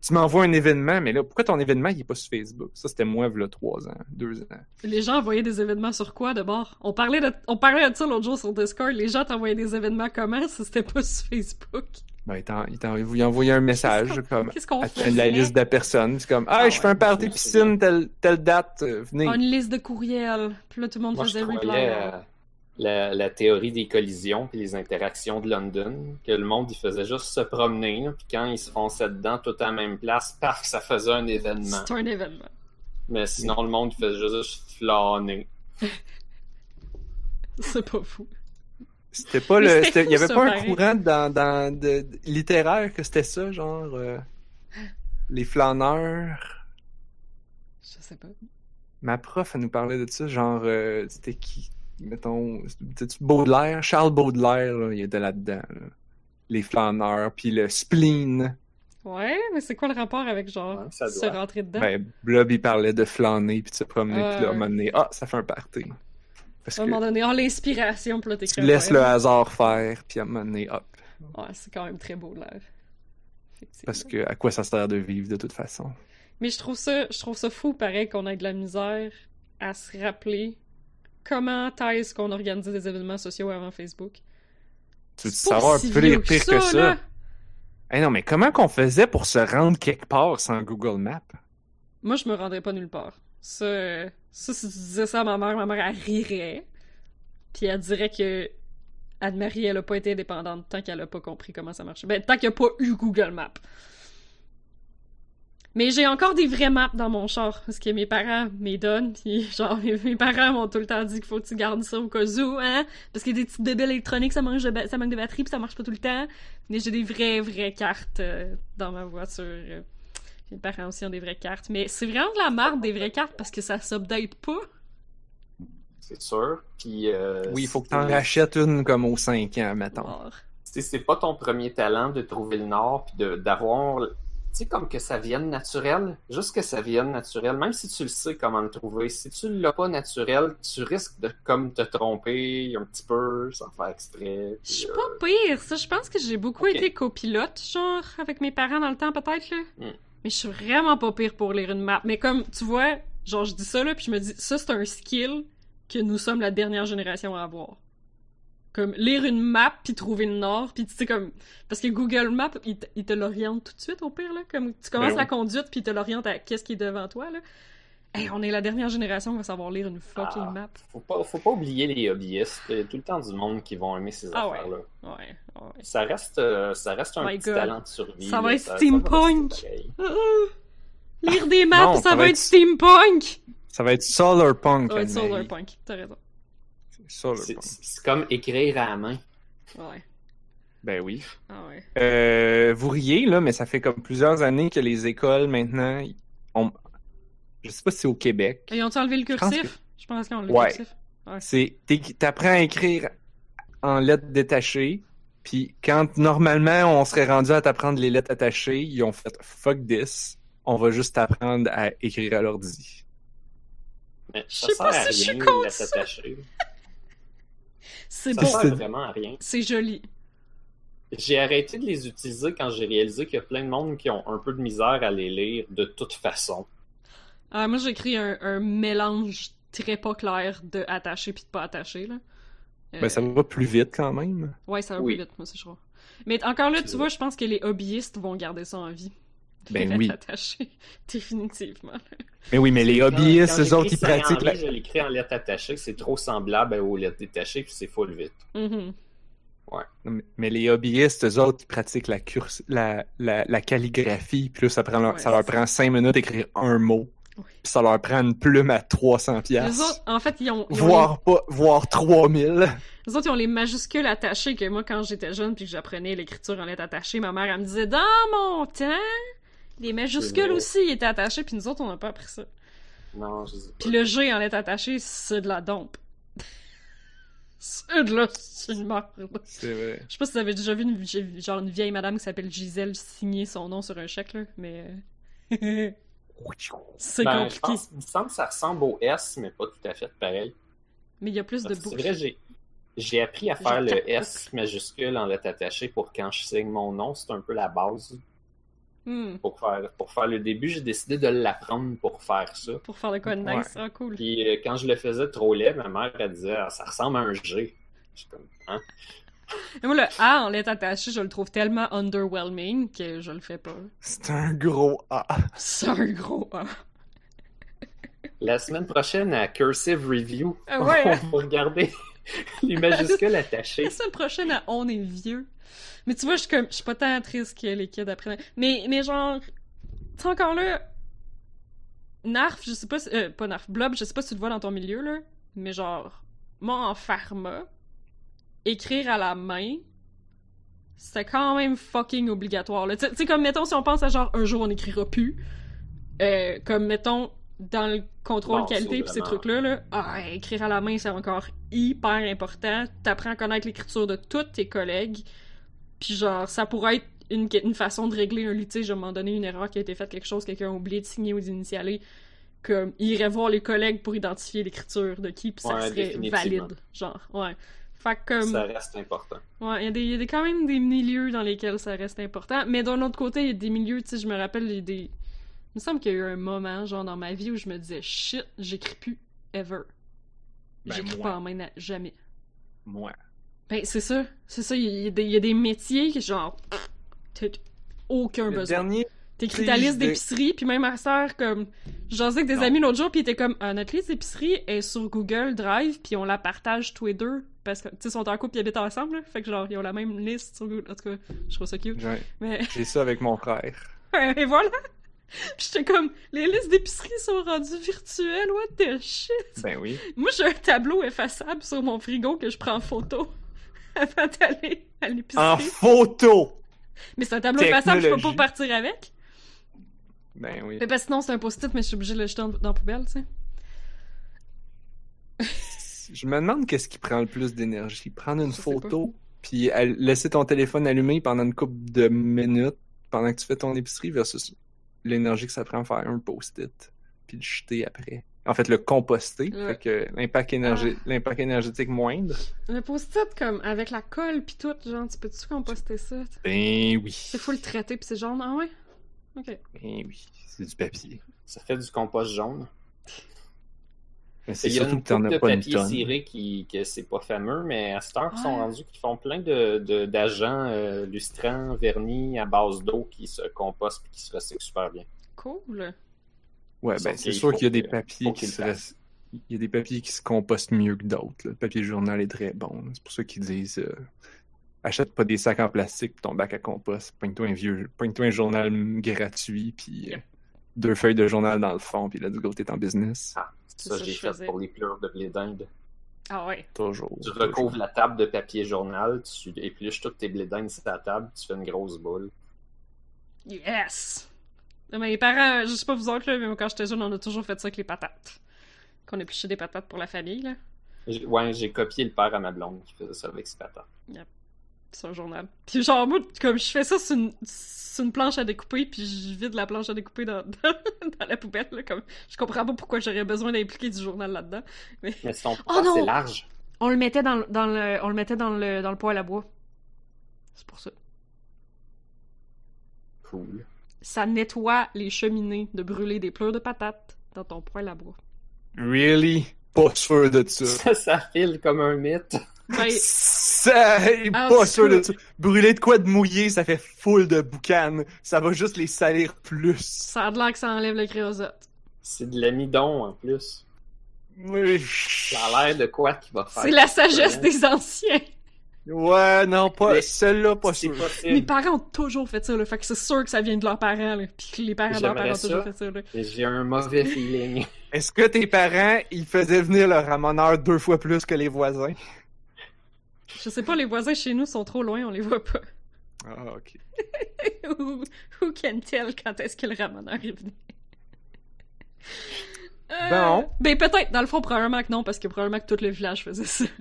Tu m'envoies un événement, mais là, pourquoi ton événement, il est pas sur Facebook? Ça, c'était moi, a trois ans, deux ans. Les gens envoyaient des événements sur quoi de bord? On parlait de, on parlait de ça l'autre jour sur Discord. Les gens t'envoyaient des événements comment? Si c'était pas sur Facebook? Ben, il t'en- il t'en- il vous envoyé un message, Qu'est-ce comme, Qu'est-ce qu'on à fait? la liste de personnes. C'est comme, ah, Ah je fais un party je me piscine, telle, telle date, euh, venez. Ah, une liste de courriels. Puis là, tout le monde Moi, faisait reply. la, la théorie des collisions puis les interactions de London, que le monde il faisait juste se promener, là, puis quand ils se fonçaient dedans tout à la même place, paf, ça faisait un événement. C'est un événement. Mais sinon, le monde il faisait juste flâner. C'est pas fou. C'était pas le. Il y fou, avait pas un courant dans, dans de, de- littéraire que c'était ça, genre euh, les flâneurs. Je sais pas. Ma prof, elle nous parlait de ça, genre euh, c'était qui Mettons, c'était Baudelaire, Charles Baudelaire, là, il était là-dedans. là. Les flâneurs, puis le spleen. Ouais, mais c'est quoi le rapport avec genre Ouais, ça se rentrer dedans? Ben, Blob, il parlait de flâner, puis de se promener, puis là, à un ouais. moment donné, ah, ça fait un party. Parce à un que moment donné, oh, l'inspiration, puis là, tu laisses le hasard faire, puis à un moment donné, hop. Ouais, c'est quand même très beau, l'air. Parce que à quoi ça sert de vivre de toute façon? Mais je trouve ça, je trouve ça fou, pareil, qu'on ait de la misère à se rappeler comment est-ce qu'on organisait des événements sociaux avant Facebook. Tu veux savoir si plus vieux pire que ça? là. Eh non, mais comment qu'on faisait pour se rendre quelque part sans Google Maps? Moi, je me rendrais pas nulle part. Ça, euh, ça, si tu disais ça à ma mère, ma mère, elle rirait. Puis elle dirait que Anne-Marie, elle a pas été indépendante tant qu'elle a pas compris comment ça marchait. Ben, tant qu'il n'y a pas eu Google Maps. Mais j'ai encore des vraies maps dans mon char, parce que mes parents me donnent, puis genre, mes, parents m'ont tout le temps dit qu'il faut que tu gardes ça au cas où, hein, parce que des petites bébés électroniques, ça, mange de ça manque de batterie, puis ça marche pas tout le temps. Mais j'ai des vraies, vraies cartes euh, dans ma voiture. Euh. Mes parents aussi ont des vraies cartes. Mais c'est vraiment de la merde, des vraies cartes, parce que ça s'update pas. C'est sûr. Puis, euh, Oui, il faut que tu en rachètes une comme aux 5 ans, mettons. C'est pas ton premier talent de trouver le nord puis de- d'avoir tu sais comme que ça vienne naturel juste que ça vienne naturel même si tu le sais comment le trouver si tu l'as pas naturel tu risques de comme te tromper un petit peu sans faire exprès Je suis euh, pas pire, ça. Je pense que j'ai beaucoup été copilote, genre, avec mes parents dans le temps, peut-être, là. Hmm. Mais je suis vraiment pas pire pour lire une map. Mais comme, tu vois, genre, je dis ça, là, puis je me dis, ça, c'est un skill que nous sommes la dernière génération à avoir. Comme, lire une map, puis trouver le nord, puis tu sais, comme... Parce que Google Maps, il te, l'oriente tout de suite, au pire, là. Comme, tu commences Ben oui. la conduite, puis il te l'oriente à qu'est-ce qui est devant toi, là. Hey, on est la dernière génération qui va savoir lire une fucking Ah. map. faut pas faut pas oublier les hobbyistes il y a tout le temps du monde qui vont aimer ces Ah ouais. affaires là Ouais, ouais. ça reste euh, ça reste un My petit God. talent de survie Ça va être ça steampunk. Lire des maps, Non, ça, va être steampunk! Ça va être Solarpunk. Ça va être solarpunk, t'as raison. c'est comme écrire à la main Ouais. Ben oui. Ah ouais. Euh, vous riez, là, mais ça fait comme plusieurs années que les écoles, maintenant, ont... Je sais pas si c'est au Québec. Ils ont-tu enlevé le cursif? Je pense qu'ils ont enlevé Ouais. le cursif. C'est... t'es- T'apprends à écrire en lettres détachées, puis quand, normalement, on serait rendu à t'apprendre les lettres attachées, ils ont fait « fuck this ». On va juste t'apprendre à écrire à l'ordi. mais Je ça sais sert pas à si je suis rien contre de ça. s'attacher C'est ça beau. c'est- sert vraiment à rien C'est joli. J'ai arrêté de les utiliser quand j'ai réalisé qu'il y a plein de monde qui ont un peu de misère à les lire de toute façon. Ah, moi, j'écris un, un mélange très pas clair de attaché puis de pas attaché, là. Euh, Ben, ça va plus vite quand même. Ouais, ça va Oui. plus vite, moi, c'est je crois. Mais encore là, tu vois, je pense que les hobbyistes vont garder ça en vie. Ben Les oui. lettres attachées. Définitivement. Mais oui, mais les hobbyistes, quand eux autres, ils pratiquent la... Je l'écris en lettres attachées, c'est trop semblable aux lettres détachées, puis c'est full vite. Mhm. Non, mais- Mais les hobbyistes, eux autres, ils pratiquent la, curs- la, la, la calligraphie, puis là, ça, prend leur- Ouais. ça leur prend cinq minutes d'écrire un mot, Oui. ça leur prend une plume à 300 Les piastres, autres, en fait, ils ont, ils ont voire, pas, voire 3000. Les autres, ils ont les majuscules attachées que moi, quand j'étais jeune puis que j'apprenais l'écriture en lettres attachées, ma mère, elle me disait, dans mon temps, les majuscules aussi étaient attachées, puis nous autres, on n'a pas appris ça. Non, je sais pas. Puis le G en lettres attachées, c'est de la dompe. c'est de la... c'est une merde. C'est vrai. Je sais pas si vous avez déjà vu une, genre une vieille madame qui s'appelle Gisèle signer son nom sur un chèque, là, mais... c'est Ben, compliqué. pense, il me semble que ça ressemble au S, mais pas tout à fait pareil. Mais il y a plus de Parce boucles. C'est vrai, j'ai, j'ai appris à faire le S majuscule en lettres attachées pour quand je signe mon nom. C'est un peu la base. Hmm, Pour faire, pour faire le début, j'ai décidé de l'apprendre pour faire ça. pour faire de quoi de nice. Ouais. Ah, cool. Puis euh, quand je le faisais trop laid, ma mère, elle disait Ah, ça ressemble à un G. Je suis comme, hein? Et moi, le A en lettres attachées, je le trouve tellement underwhelming que je le fais pas. C'est un gros A. C'est un gros A. La semaine prochaine, à Cursive Review, Ah ouais, hein? on va regarder Les majuscules attachées. La semaine prochaine, à on est vieux. Mais tu vois, je suis comme, je suis pas tant triste que les kids après. Mais, mais genre, tu sais, encore là, Narf, je sais pas, si- euh, pas Narf, Blob, je sais pas si tu le vois dans ton milieu, là, mais genre, moi, en pharma, écrire à la main, c'était quand même fucking obligatoire. Tu sais- comme, mettons, si on pense à genre, un jour, on n'écrira plus, euh, comme, mettons, dans le contrôle Bon, qualité c'est pis ces trucs-là, là, ah, écrire à la main, c'est encore hyper important. T'apprends à connaître l'écriture de tous tes collègues. Puis genre, ça pourrait être une, une façon de régler un litige à un moment donné, une erreur qui a été faite, quelque chose, quelqu'un a oublié de signer ou d'initialer. Comme, il irait voir les collègues pour identifier l'écriture de qui, puis ça Ouais, serait valide. Genre, ouais. Fait que comme... Ça reste important. Ouais, il y, des- y a des- quand même des milieux dans lesquels ça reste important. Mais d'un autre côté, il y a des milieux, tu sais, je me rappelle, il des... Il me semble qu'il y a eu un moment, genre, dans ma vie où je me disais, shit, j'écris plus, ever. Ben, j'écris pas en main, jamais. Moi. Ben, c'est ça. C'est ça, il y, des- y a des métiers que, genre, t'as aucun Le besoin. dernier, T'écris ta liste d'épicerie, puis même ma sœur, comme, j'en avec des Non. amis l'autre jour, puis ils étaient comme, ah, notre liste d'épicerie est sur Google Drive, puis on la partage tous les deux, parce que, tu sais, ils sont en couple, ils habitent ensemble, là. Fait que, genre, ils ont la même liste sur Google. En tout cas, je trouve ça cute. j'ai Mais, j'ai ça avec mon frère. et voilà! Puis j'étais comme, les listes d'épicerie sont rendues virtuelles, what the shit! Ben oui. Moi, j'ai un tableau effaçable sur mon frigo que je prends en photo avant d'aller à l'épicerie. En photo! Mais c'est un tableau effaçable, je peux pas partir avec. Ben oui. Mais parce que sinon, c'est un post-it, mais je suis obligée de le jeter dans, dans la poubelle, tu sais. Je me demande qu'est-ce qui prend le plus d'énergie. Prendre une Je photo, puis laisser ton téléphone allumé pendant une couple de minutes pendant que tu fais ton épicerie versus l'énergie que ça prend à faire un post-it, puis le jeter après. En fait, le composter, fait que l'impact énergé- l'impact énergétique moindre. Le post-it, comme, avec la colle pis tout, genre, tu peux-tu composter ça? Ben oui. C'est full traité pis c'est genre, ah ouais? Ok. Ben oui, c'est du papier. Ça fait du compost jaune. C'est Il y a une as de papier tonne. ciré qui que c'est pas fameux, mais à cette heure, ils sont rendus qui font plein de de- d'agents euh, lustrants, vernis à base d'eau qui se compostent et qui se recyclent super bien. Cool. Ouais, ben c'est sûr qu'il y a des papiers qui se Il y a des papiers qui se compostent mieux que d'autres. là. Le papier journal est très bon. C'est pour ça qu'ils disent euh, achète pas des sacs en plastique pour ton bac à compost. Pogne-toi un vieux. Pogne-toi un journal gratuit, puis euh, deux feuilles de journal dans le fond, puis let's go, t'es en business. Ah, ça j'ai fait faisais. pour les pleurs de blé d'Inde. Ah ouais. Toujours. Tu recouvres la table de papier journal, tu épluches toutes tes blés d'Inde sur ta table, tu fais une grosse boule. Yes! Mais mes parents, je sais pas vous autres, là, mais quand j'étais jeune, on a toujours fait ça avec les patates. Qu'on épluchait des patates pour la famille, là. J'ai- Ouais, j'ai copié le père à ma blonde qui faisait ça avec ses patates. C'est un journal. Puis genre, moi, comme je fais ça sur une, sur une planche à découper, puis je vide la planche à découper dans, dans, dans la poubelle, là, comme... Je comprends pas pourquoi j'aurais besoin d'impliquer du journal là-dedans. Mais c'est ton Oh non! c'est large. On le mettait dans, le- dans le... On le mettait dans le, dans le poêle à bois. C'est pour ça. Cool. Ça nettoie les cheminées de brûler des pleurs de patates dans ton poêle à bois. Really? Pas sûr de ça. Ça, ça file comme un mythe. Ça, Ah, pas sûr de ça. Brûler de quoi de mouillé, ça fait full de boucan. Ça va juste les salir plus. ça a de l'air que ça enlève le créosote. C'est de l'amidon en plus. Oui. Ça a l'air de quoi qui va faire. C'est la sagesse Ouais. des anciens. Ouais, non, pas celle-là, pas sûr. Mes parents ont toujours fait ça, là. Fait que c'est sûr que ça vient de leurs parents, là. Puis que les parents de leurs parents ont toujours fait ça, là. J'ai un mauvais feeling. Est-ce que tes parents, ils faisaient venir le ramoneur deux fois plus que les voisins? Je sais pas, les voisins chez nous sont trop loin, on les voit pas. Ah, ok. who, who can tell quand est-ce que le ramoneur est venu? Euh, Bon. Ben peut-être, dans le fond, probablement que non, parce que probablement que tout le village faisait ça.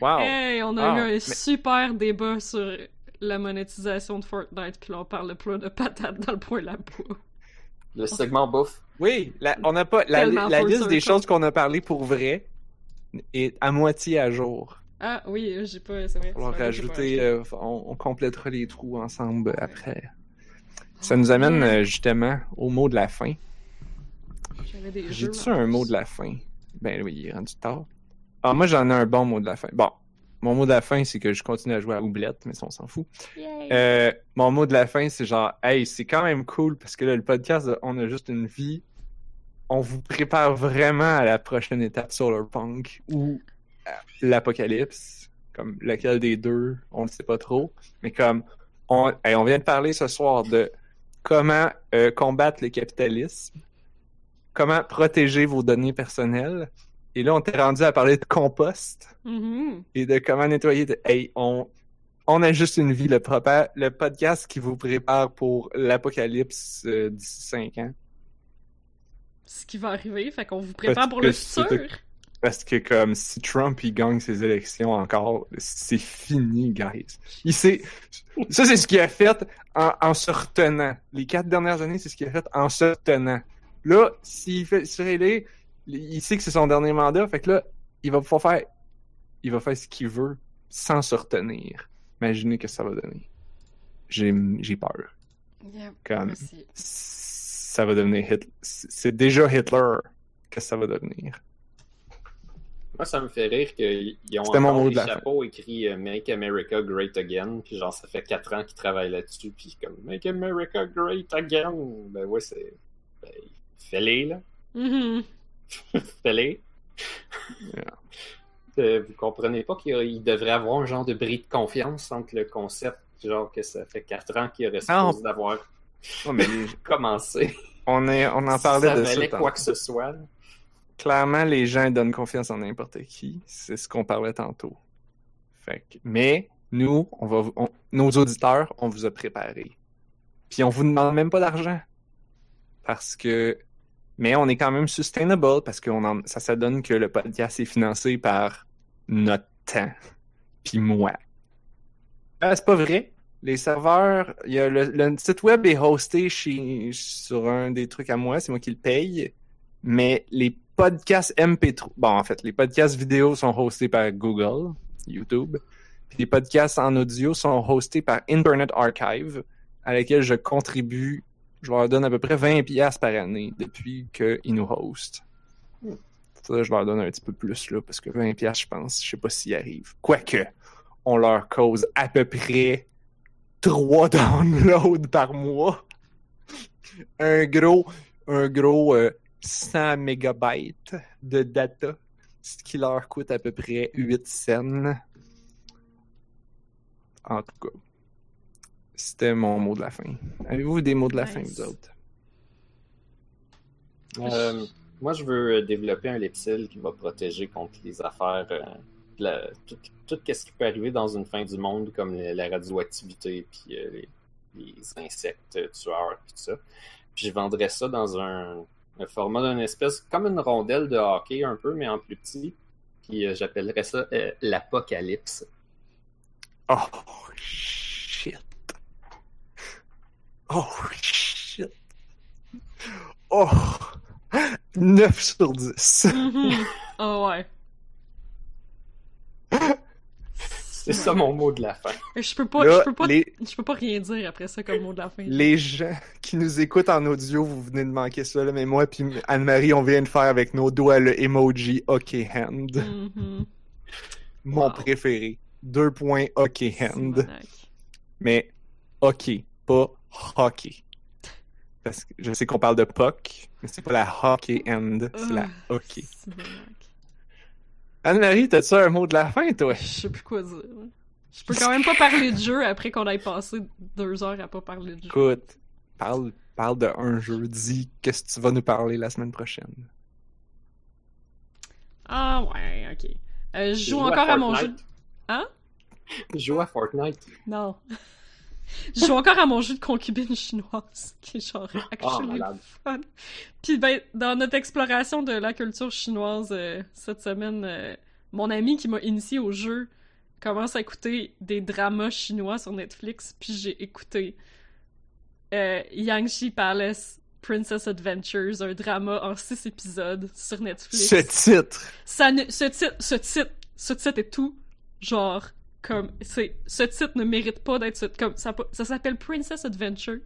Wow. Hey, on a Ah, eu un mais- super débat sur la monétisation de Fortnite, puis là on parle de plein de patates dans le point là Le segment bouffe. Oui, la- on n'a pas la, liste des choses qu'on a parlé pour vrai est à moitié à jour. Ah oui, j'ai pas, c'est vrai. Rajouter, euh, on, on complétera les trous ensemble après. Ça nous amène euh, justement au mot de la fin. J'ai-tu un mot de la fin? Ben oui, il est rendu tard. Ah, moi j'en ai un bon mot de la fin. Bon, mon mot de la fin, c'est que je continue à jouer à Oublette, mais ça, on s'en fout. Euh, mon mot de la fin, c'est genre, hey, c'est quand même cool parce que là, le podcast, on a juste une vie. on vous prépare vraiment à la prochaine étape Solarpunk ou l'apocalypse, comme lequel des deux, on ne sait pas trop, mais comme on, hey, on vient de parler ce soir de comment euh, combattre le capitalisme, comment protéger vos données personnelles, et là on t'est rendu à parler de compost Mhm. et de comment nettoyer. De... Hey, on, on a juste une vie, le, podcast qui vous prépare pour l'apocalypse euh, d'ici 5 ans. Ce qui va arriver, fait qu'on vous prépare Parce pour le futur. Parce que comme si Trump il gagne ses élections encore, c'est fini, guys. Il sait, ça c'est ce qu'il a fait en, en se retenant. Les quatre dernières années, c'est ce qu'il a fait en se retenant. Là, s'il fait se il sait que c'est son dernier mandat, fait que là, il va pouvoir faire, il va faire ce qu'il veut sans se retenir. Imaginez que ça va donner. J'ai, j'ai peur. Yeah, Comme, ça va devenir Hitler. C'est déjà Hitler que ça va devenir. Moi, ça me fait rire qu'ils ont C'était mon encore mot les de la chapeaux écrit euh, Make America Great Again. Puis genre, ça fait 4 ans qu'ils travaillent là-dessus. Puis comme Make America Great Again. Ben ouais, c'est. Ben, fais-les, là. Mhm. Fais-les. Yeah. Euh, vous comprenez pas qu'il devrait avoir un genre de bris de confiance entre le concept, genre que ça fait 4 ans qu'il aurait supposé d'avoir mais les- commencé. on, est, on en Si parlait ça de valait ça. quoi que ce soit. là. Clairement, les gens donnent confiance en n'importe qui. C'est ce qu'on parlait tantôt. Fait que- mais nous, on va, on- nos auditeurs, on vous a préparé. Puis on vous demande même pas d'argent. Parce que, mais on est quand même sustainable parce que ça, ça donne que le podcast est financé par notre temps. Puis moi. Ah, c'est pas vrai. Les serveurs, le, site web est hosté sur un des trucs à moi, c'est moi qui le paye. Mais les podcasts MP3, bon, en fait, les podcasts vidéo sont hostés par Google, YouTube. Puis les podcasts en audio sont hostés par Internet Archive, à laquelle je contribue. Je leur donne à peu près 20 pièces par année depuis qu'ils nous hostent. Ça, je leur donne un petit peu plus, là, parce que 20 pièces, je pense, je sais pas s'ils arrivent. Quoique, on leur cause à peu près 3 downloads par mois. Un gros, un gros euh, 100 mégabytes de data, ce qui leur coûte à peu près 8 cents. En tout cas, c'était mon mot de la fin. Avez-vous des mots de la fin, vous autres? Euh, moi, je veux développer un Lepsil qui va protéger contre les affaires, euh, la- tout, tout ce qui peut arriver dans une fin du monde, comme la radioactivité, puis euh, les, les insectes tueurs, puis tout ça. Puis je vendrais ça dans un, un format d'une espèce, comme une rondelle de hockey un peu, mais en plus petit. Puis euh, j'appellerais ça euh, l'apocalypse. Oh, shit. Oh, shit. Oh, 9 sur 10. Mhm. Ah ouais. C'est ça mon mot de la fin. Je peux pas, Là, je peux pas, les, je peux pas rien dire après ça comme mot de la fin. les gens qui nous écoutent en audio, vous venez de manquer ça, là, mais moi puis Anne-Marie, on vient de faire avec nos doigts le emoji OK Hand. Mhm. Mon Wow. préféré. Deux points OK Hand. Mais OK, pas hockey. Parce que je sais qu'on parle de puck, mais c'est pas la hockey hand, c'est la hockey. Anne-Marie, t'as-tu un mot de la fin, toi? Je sais plus quoi dire. Je peux quand même pas parler de jeu après qu'on ait passé deux heures à pas parler de jeu. Écoute, parle, parle de un jeu, dis qu'est-ce que tu vas nous parler la semaine prochaine. Ah ouais, ok. Euh, je joue encore à, mon jeu. Hein? Je joue à Fortnite. Non. Je joue encore à mon jeu de concubine chinoise, qui est genre Oh, actually malade. fun. Puis ben, dans notre exploration de la culture chinoise euh, cette semaine, euh, mon ami qui m'a initié au jeu commence à écouter des dramas chinois sur Netflix, puis j'ai écouté euh, Yangshi Palace Princess Adventures, un drama en six épisodes sur Netflix. Ce titre! Ça ne, ce titre, ce titre, ce titre est tout. Genre, comme, c'est, ce titre ne mérite pas d'être, comme, ça, ça s'appelle Princess Adventures.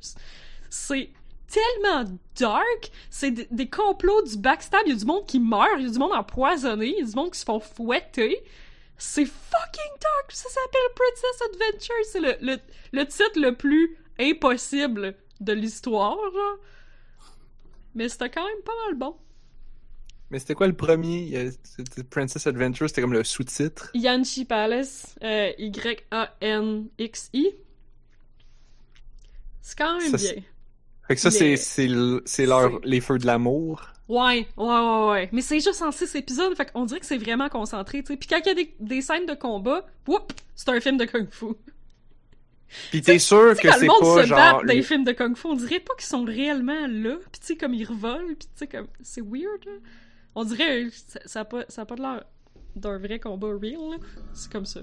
C'est tellement dark. C'est des, complots, du backstab. Il y a du monde qui meurt, il y a du monde empoisonné, il y a du monde qui se font fouetter. C'est fucking dark. Ça s'appelle Princess Adventures. C'est le, le, le titre le plus impossible de l'histoire. Mais c'était quand même pas mal bon. Mais c'était quoi le premier? C'était Princess Adventure, c'était comme le sous-titre. Yanchi Palace, euh, Y-A-N-X-I. C'est quand même Ça, bien. Fait que ça, Mais- c'est, les feux de l'amour. Ouais, ouais, ouais, ouais. Mais c'est juste en six épisodes, fait qu'on dirait que c'est vraiment concentré, tu sais. Puis quand il y a des, des scènes de combat, whoop, c'est un film de kung fu. Pis t'es sûr que c'est le monde pas se genre... bat dans les le- films de kung fu, on dirait pas qu'ils sont réellement là. Puis tu sais, comme ils revolent, puis tu sais, comme... C'est weird, là. On dirait... Ça, ça a pas, ça a pas de l'air d'un vrai combat real. C'est comme ça.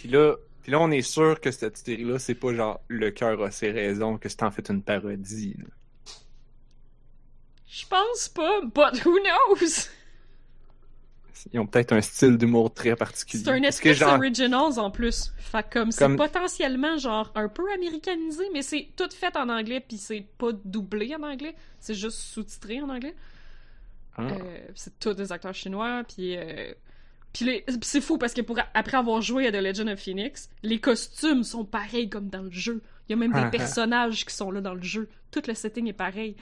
Pis là, pis là, on est sûr que cette série-là, c'est pas genre le cœur a ses raisons, que c'est en fait une parodie. Je pense pas, but who knows? Ils ont peut-être un style d'humour très particulier. C'est un Netflix genre, Originals en plus. Fait comme c'est Comme- potentiellement genre un peu américanisé, mais c'est tout fait en anglais puis c'est pas doublé en anglais, c'est juste sous-titré en anglais. Ah. Euh, c'est tous des acteurs chinois puis euh, puis c'est fou parce que pour après avoir joué à The Legend of Phoenix, les costumes sont pareils comme dans le jeu. Il y a même Ah, des ah. personnages qui sont là dans le jeu. Tout le setting est pareil.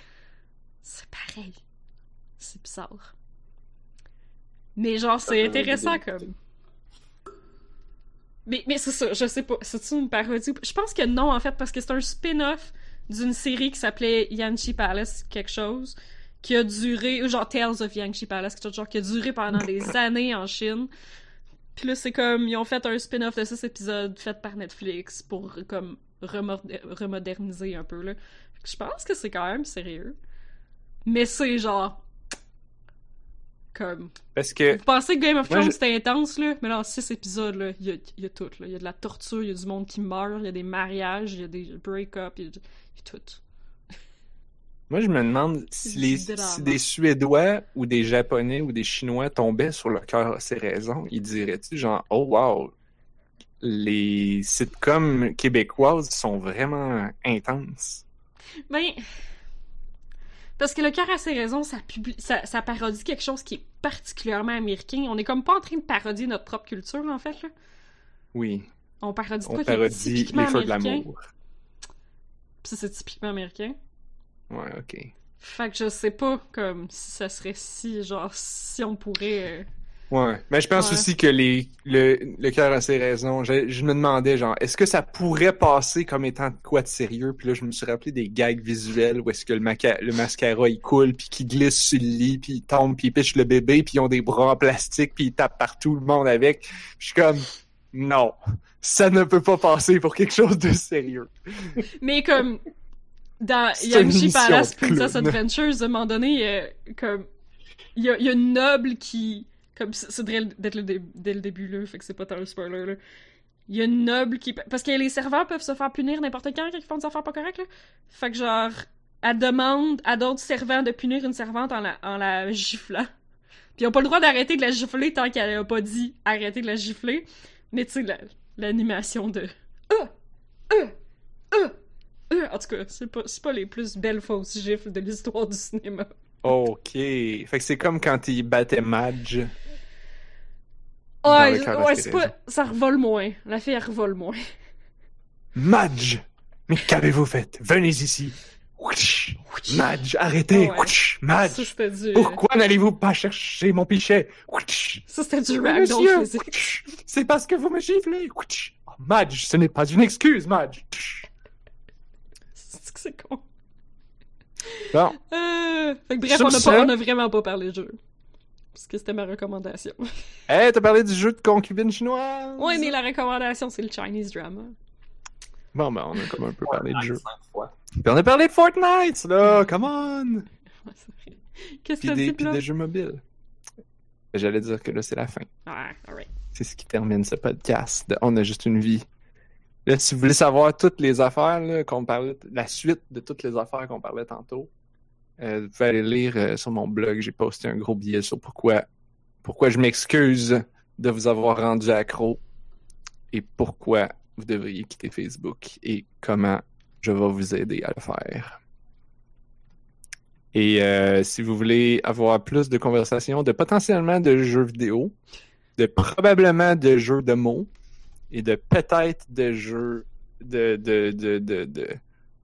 C'est pareil. C'est bizarre. Mais genre, c'est intéressant comme. Mais, mais c'est ça, je sais pas. C'est-tu une parodie? Je pense que non, en fait, parce que c'est un spin-off d'une série qui s'appelait Yanchi Palace quelque chose, qui a duré, ou genre Tales of Yanchi Palace, genre qui a duré pendant des années en Chine. Puis là, c'est comme, ils ont fait un spin-off de six épisodes fait par Netflix pour, comme, remoderniser un peu, là. Je pense que c'est quand même sérieux. Mais c'est genre... Comme... Parce que, Vous pensez que Game of Thrones je- c'était intense, là? Mais là, en six épisodes, là, il y a, il y a tout, là. Il y a de la torture, il y a du monde qui meurt, il y a des mariages, il y a des break-up, il y a, il y a tout. Moi, je me demande si, les, des Suédois ou des Japonais ou des Chinois tombaient sur le cœur a ses raisons, ils diraient-tu genre, oh wow, les sitcoms québécoises sont vraiment intenses. Ben... Parce que le cœur a ses raisons, ça, publie, ça, ça parodie quelque chose qui est particulièrement américain. On est comme pas en train de parodier notre propre culture, en fait, là. Oui, On parodie on quoi parodie les feux de l'amour. Ça, c'est typiquement américain. Ouais, ok. Fait que je sais pas, comme, si ça serait si, genre, si on pourrait... euh, Ouais, mais je pense Ouais. aussi que les, le, le cœur a ses raisons. Je, je me demandais, genre, est-ce que ça pourrait passer comme étant de quoi de sérieux? Puis là, je me suis rappelé des gags visuels où est-ce que le, maca- le mascara, il coule, puis qu'il glisse sur le lit, puis il tombe, puis il piche le bébé, puis ils ont des bras en plastique, puis ils tapent partout le monde avec. Puis je suis comme, non, ça ne peut pas passer pour quelque chose de sérieux. Mais comme dans mission Palace Princess. Adventures, à un moment donné, euh, comme il y a, y a une noble qui comme c'est dès, le- dès le, dé- dès le début là, fait que c'est pas tant un spoiler là. Il y a une noble qui parce que les serveurs peuvent se faire punir n'importe quand quand ils font des affaires pas correctes là. Fait que genre elle demande à d'autres servants de punir une servante en la, en la giflant. Puis ils ont pas le droit d'arrêter de la gifler tant qu'elle a pas dit arrêter de la gifler. Mais tu sais la- l'animation de ah ah ah en tout cas, c'est pas, pas les plus belles fausses gifles de l'histoire du cinéma. Ok. Fait que c'est comme quand il battait Madge. Ouais, ouais c'est pas. Ça revole moins. La fille, elle revole moins. Madge! Mais qu'avez-vous fait? Venez ici! Madge, arrêtez! Ouais. Madge! Ça, c'était du. Pourquoi n'allez-vous pas chercher mon pichet? Ça, c'était du ragdoll! C'est parce que vous me giflez! Oh, Madge, ce n'est pas une excuse, Madge! C'est con. Bon, Euh... Fait que bref, on a, ce- pas, on a vraiment pas parlé de jeu. Parce que c'était ma recommandation. hey, t'as parlé du jeu de concubine chinoise? Ouais, mais la recommandation, c'est le Chinese drama. Bon, ben, on a comme un peu parlé de jeu. Puis on a parlé de Fortnite, là! Come on! Ouais. Qu'est-ce que t'as dit, puis des jeux mobiles. J'allais dire que là, c'est la fin. Ouais, alright. C'est ce qui termine ce podcast. de On a juste une vie. Là, si vous voulez savoir toutes les affaires qu'on parlait, la suite de toutes les affaires qu'on parlait tantôt, euh, vous pouvez aller lire euh, sur mon blog. J'ai posté un gros billet sur pourquoi, pourquoi je m'excuse de vous avoir rendu accro et pourquoi vous devriez quitter Facebook et comment je vais vous aider à le faire. Et euh, si vous voulez avoir plus de conversations, de potentiellement de jeux vidéo, de probablement de jeux de mots et de peut-être de jeux de, de, de, de,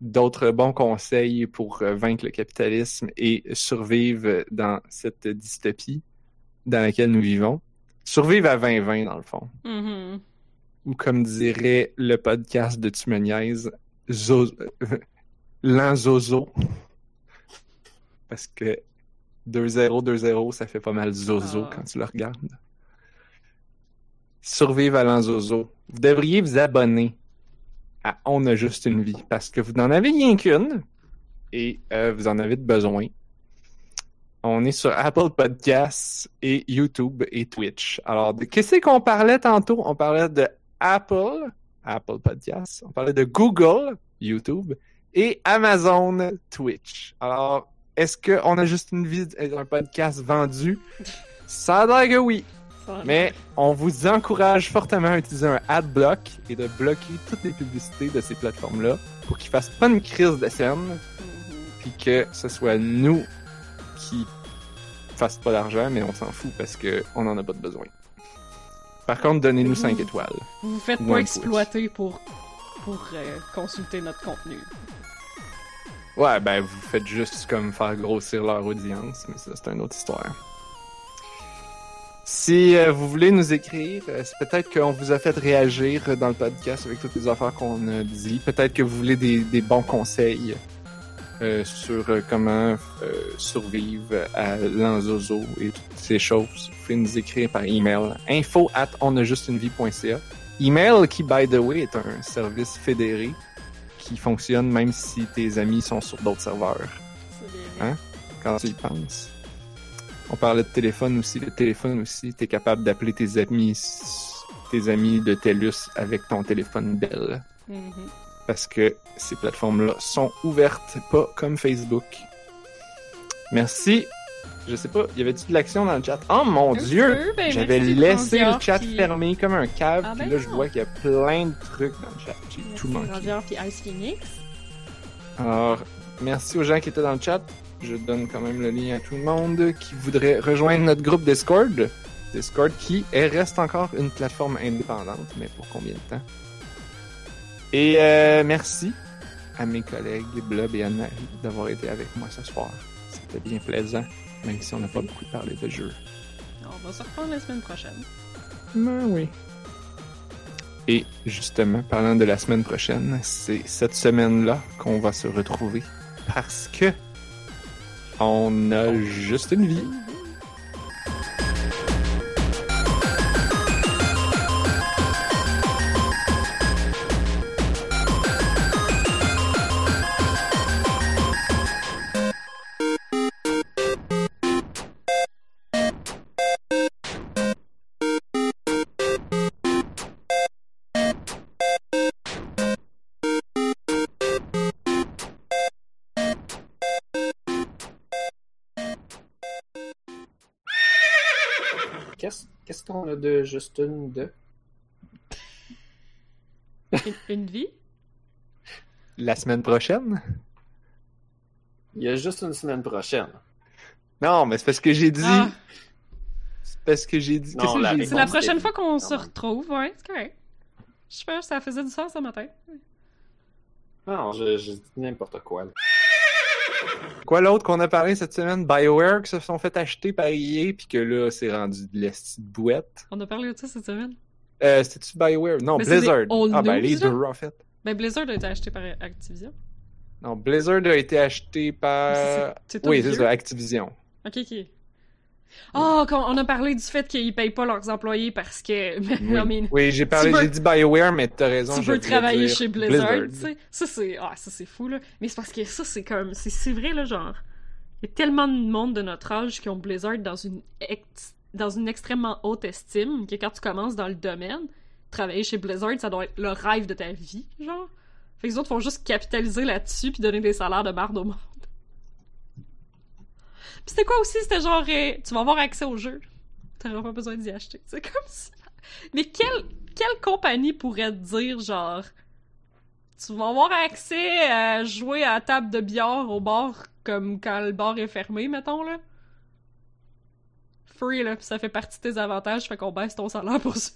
d'autres bons conseils pour euh, vaincre le capitalisme et survivre dans cette dystopie dans laquelle nous vivons. Survivre à 2020, dans le fond. Mhm. Ou comme dirait le podcast de Tumeniaise, zo... l'an zozo. Parce que 2-0, 2-0, ça fait pas mal zozo Ah. quand tu le regardes. Survivre à l'an zozo. Vous devriez vous abonner à On a juste une vie parce que vous n'en avez rien qu'une et euh, vous en avez de besoin. On est sur Apple Podcasts et YouTube et Twitch. Alors, de- qu'est-ce qu'on parlait tantôt? On parlait de Apple, Apple Podcasts. On parlait de Google, YouTube et Amazon, Twitch. Alors, est-ce qu'on a juste une vie, un podcast vendu? Ça a l'air que oui. Mais on vous encourage fortement à utiliser un adblock et de bloquer toutes les publicités de ces plateformes-là pour qu'ils fassent pas une crise de scène Mhm. puis que ce soit nous qui fassent pas d'argent, mais on s'en fout parce que on en a pas de besoin. Par contre, donnez-nous 5 étoiles. Vous vous faites Ou pas exploiter pour, pour euh, consulter notre contenu. Ouais, ben vous faites juste comme faire grossir leur audience, mais ça c'est une autre histoire. Si euh, vous voulez nous écrire, euh, c'est peut-être qu'on vous a fait réagir dans le podcast avec toutes les affaires qu'on a dit. Peut-être que vous voulez des, des bons conseils euh, sur euh, comment euh, survivre à l'anzozo et toutes ces choses. Vous pouvez nous écrire par email info at onajustunevie.ca. Email qui, by the way, est un service fédéré qui fonctionne même si tes amis sont sur d'autres serveurs. Hein? quand tu y penses. On parlait de téléphone aussi. Le téléphone aussi, t'es capable d'appeler tes amis, tes amis de TELUS avec ton téléphone Bell. Mhm. Parce que ces plateformes-là sont ouvertes, pas comme Facebook. Merci. Je sais pas, y avait-tu de l'action dans le chat? Oh mon Un dieu! ben, J'avais laissé le chat puis- fermé comme un cave, Ah, puis ben là je vois qu'il y a plein de trucs dans le chat. J'ai tout manqué. Grandior puis Ice Phoenix. Alors, merci aux gens qui étaient dans le chat. Je donne quand même le lien à tout le monde qui voudrait rejoindre notre groupe Discord. Discord qui est- reste encore une plateforme indépendante, mais pour combien de temps? Et euh, merci à mes collègues Blob et Anne-Marie d'avoir été avec moi ce soir. C'était bien plaisant, même si on n'a pas beaucoup parlé de jeu. On va se reprendre la semaine prochaine. Ben oui. Et justement, parlant de la semaine prochaine, c'est cette semaine-là qu'on va se retrouver parce que on a juste une vie. De juste une de? Une, une vie? La semaine prochaine? Il y a juste une semaine prochaine. Non, mais c'est parce que j'ai dit. Ah, C'est parce que j'ai dit. Non, Qu'est-ce que la j'ai c'est la prochaine fois qu'on se retrouve, ouais, c'est correct. Je sais pas, ça faisait du sens ce matin. Non, je, je dis n'importe quoi. là. Quoi l'autre qu'on a parlé cette semaine? BioWare qui se sont fait acheter par EA puis que là, c'est rendu de l'esti de bouette. On a parlé de ça cette semaine? Euh, c'était-tu BioWare? Non, Mais Blizzard. Ah, ben les deux, en fait. Ben, Blizzard a été acheté par Activision. Non, Blizzard a été acheté par. Oui, c'est ça, Activision. Ok, ok. Oh, quand on a parlé du fait qu'ils payent pas leurs employés parce que. Oui, Oui, j'ai parlé, Tu veux- j'ai dit BioWare, mais t'as raison. tu je peux travailler dire chez Blizzard, tu sais. Ça, c'est ah, ça, c'est fou, là. Mais c'est parce que ça, c'est comme... C'est c'est vrai, là, genre... Il y a tellement de monde de notre âge qui ont Blizzard dans une, ex- dans une extrêmement haute estime que quand tu commences dans le domaine, travailler chez Blizzard, ça doit être le rêve de ta vie, genre. Fait que les autres font juste capitaliser là-dessus puis donner des salaires de marde au monde. Puis c'était quoi aussi? C'était genre... euh, tu vas avoir accès au jeu. T'auras pas besoin d'y acheter. C'est comme ça. Mais quelle, quelle compagnie pourrait te dire, genre, tu vas avoir accès à jouer à table de bière au bar comme quand le bar est fermé, mettons, là? Free, là, pis ça fait partie de tes avantages, fait qu'on baisse ton salaire pour ça.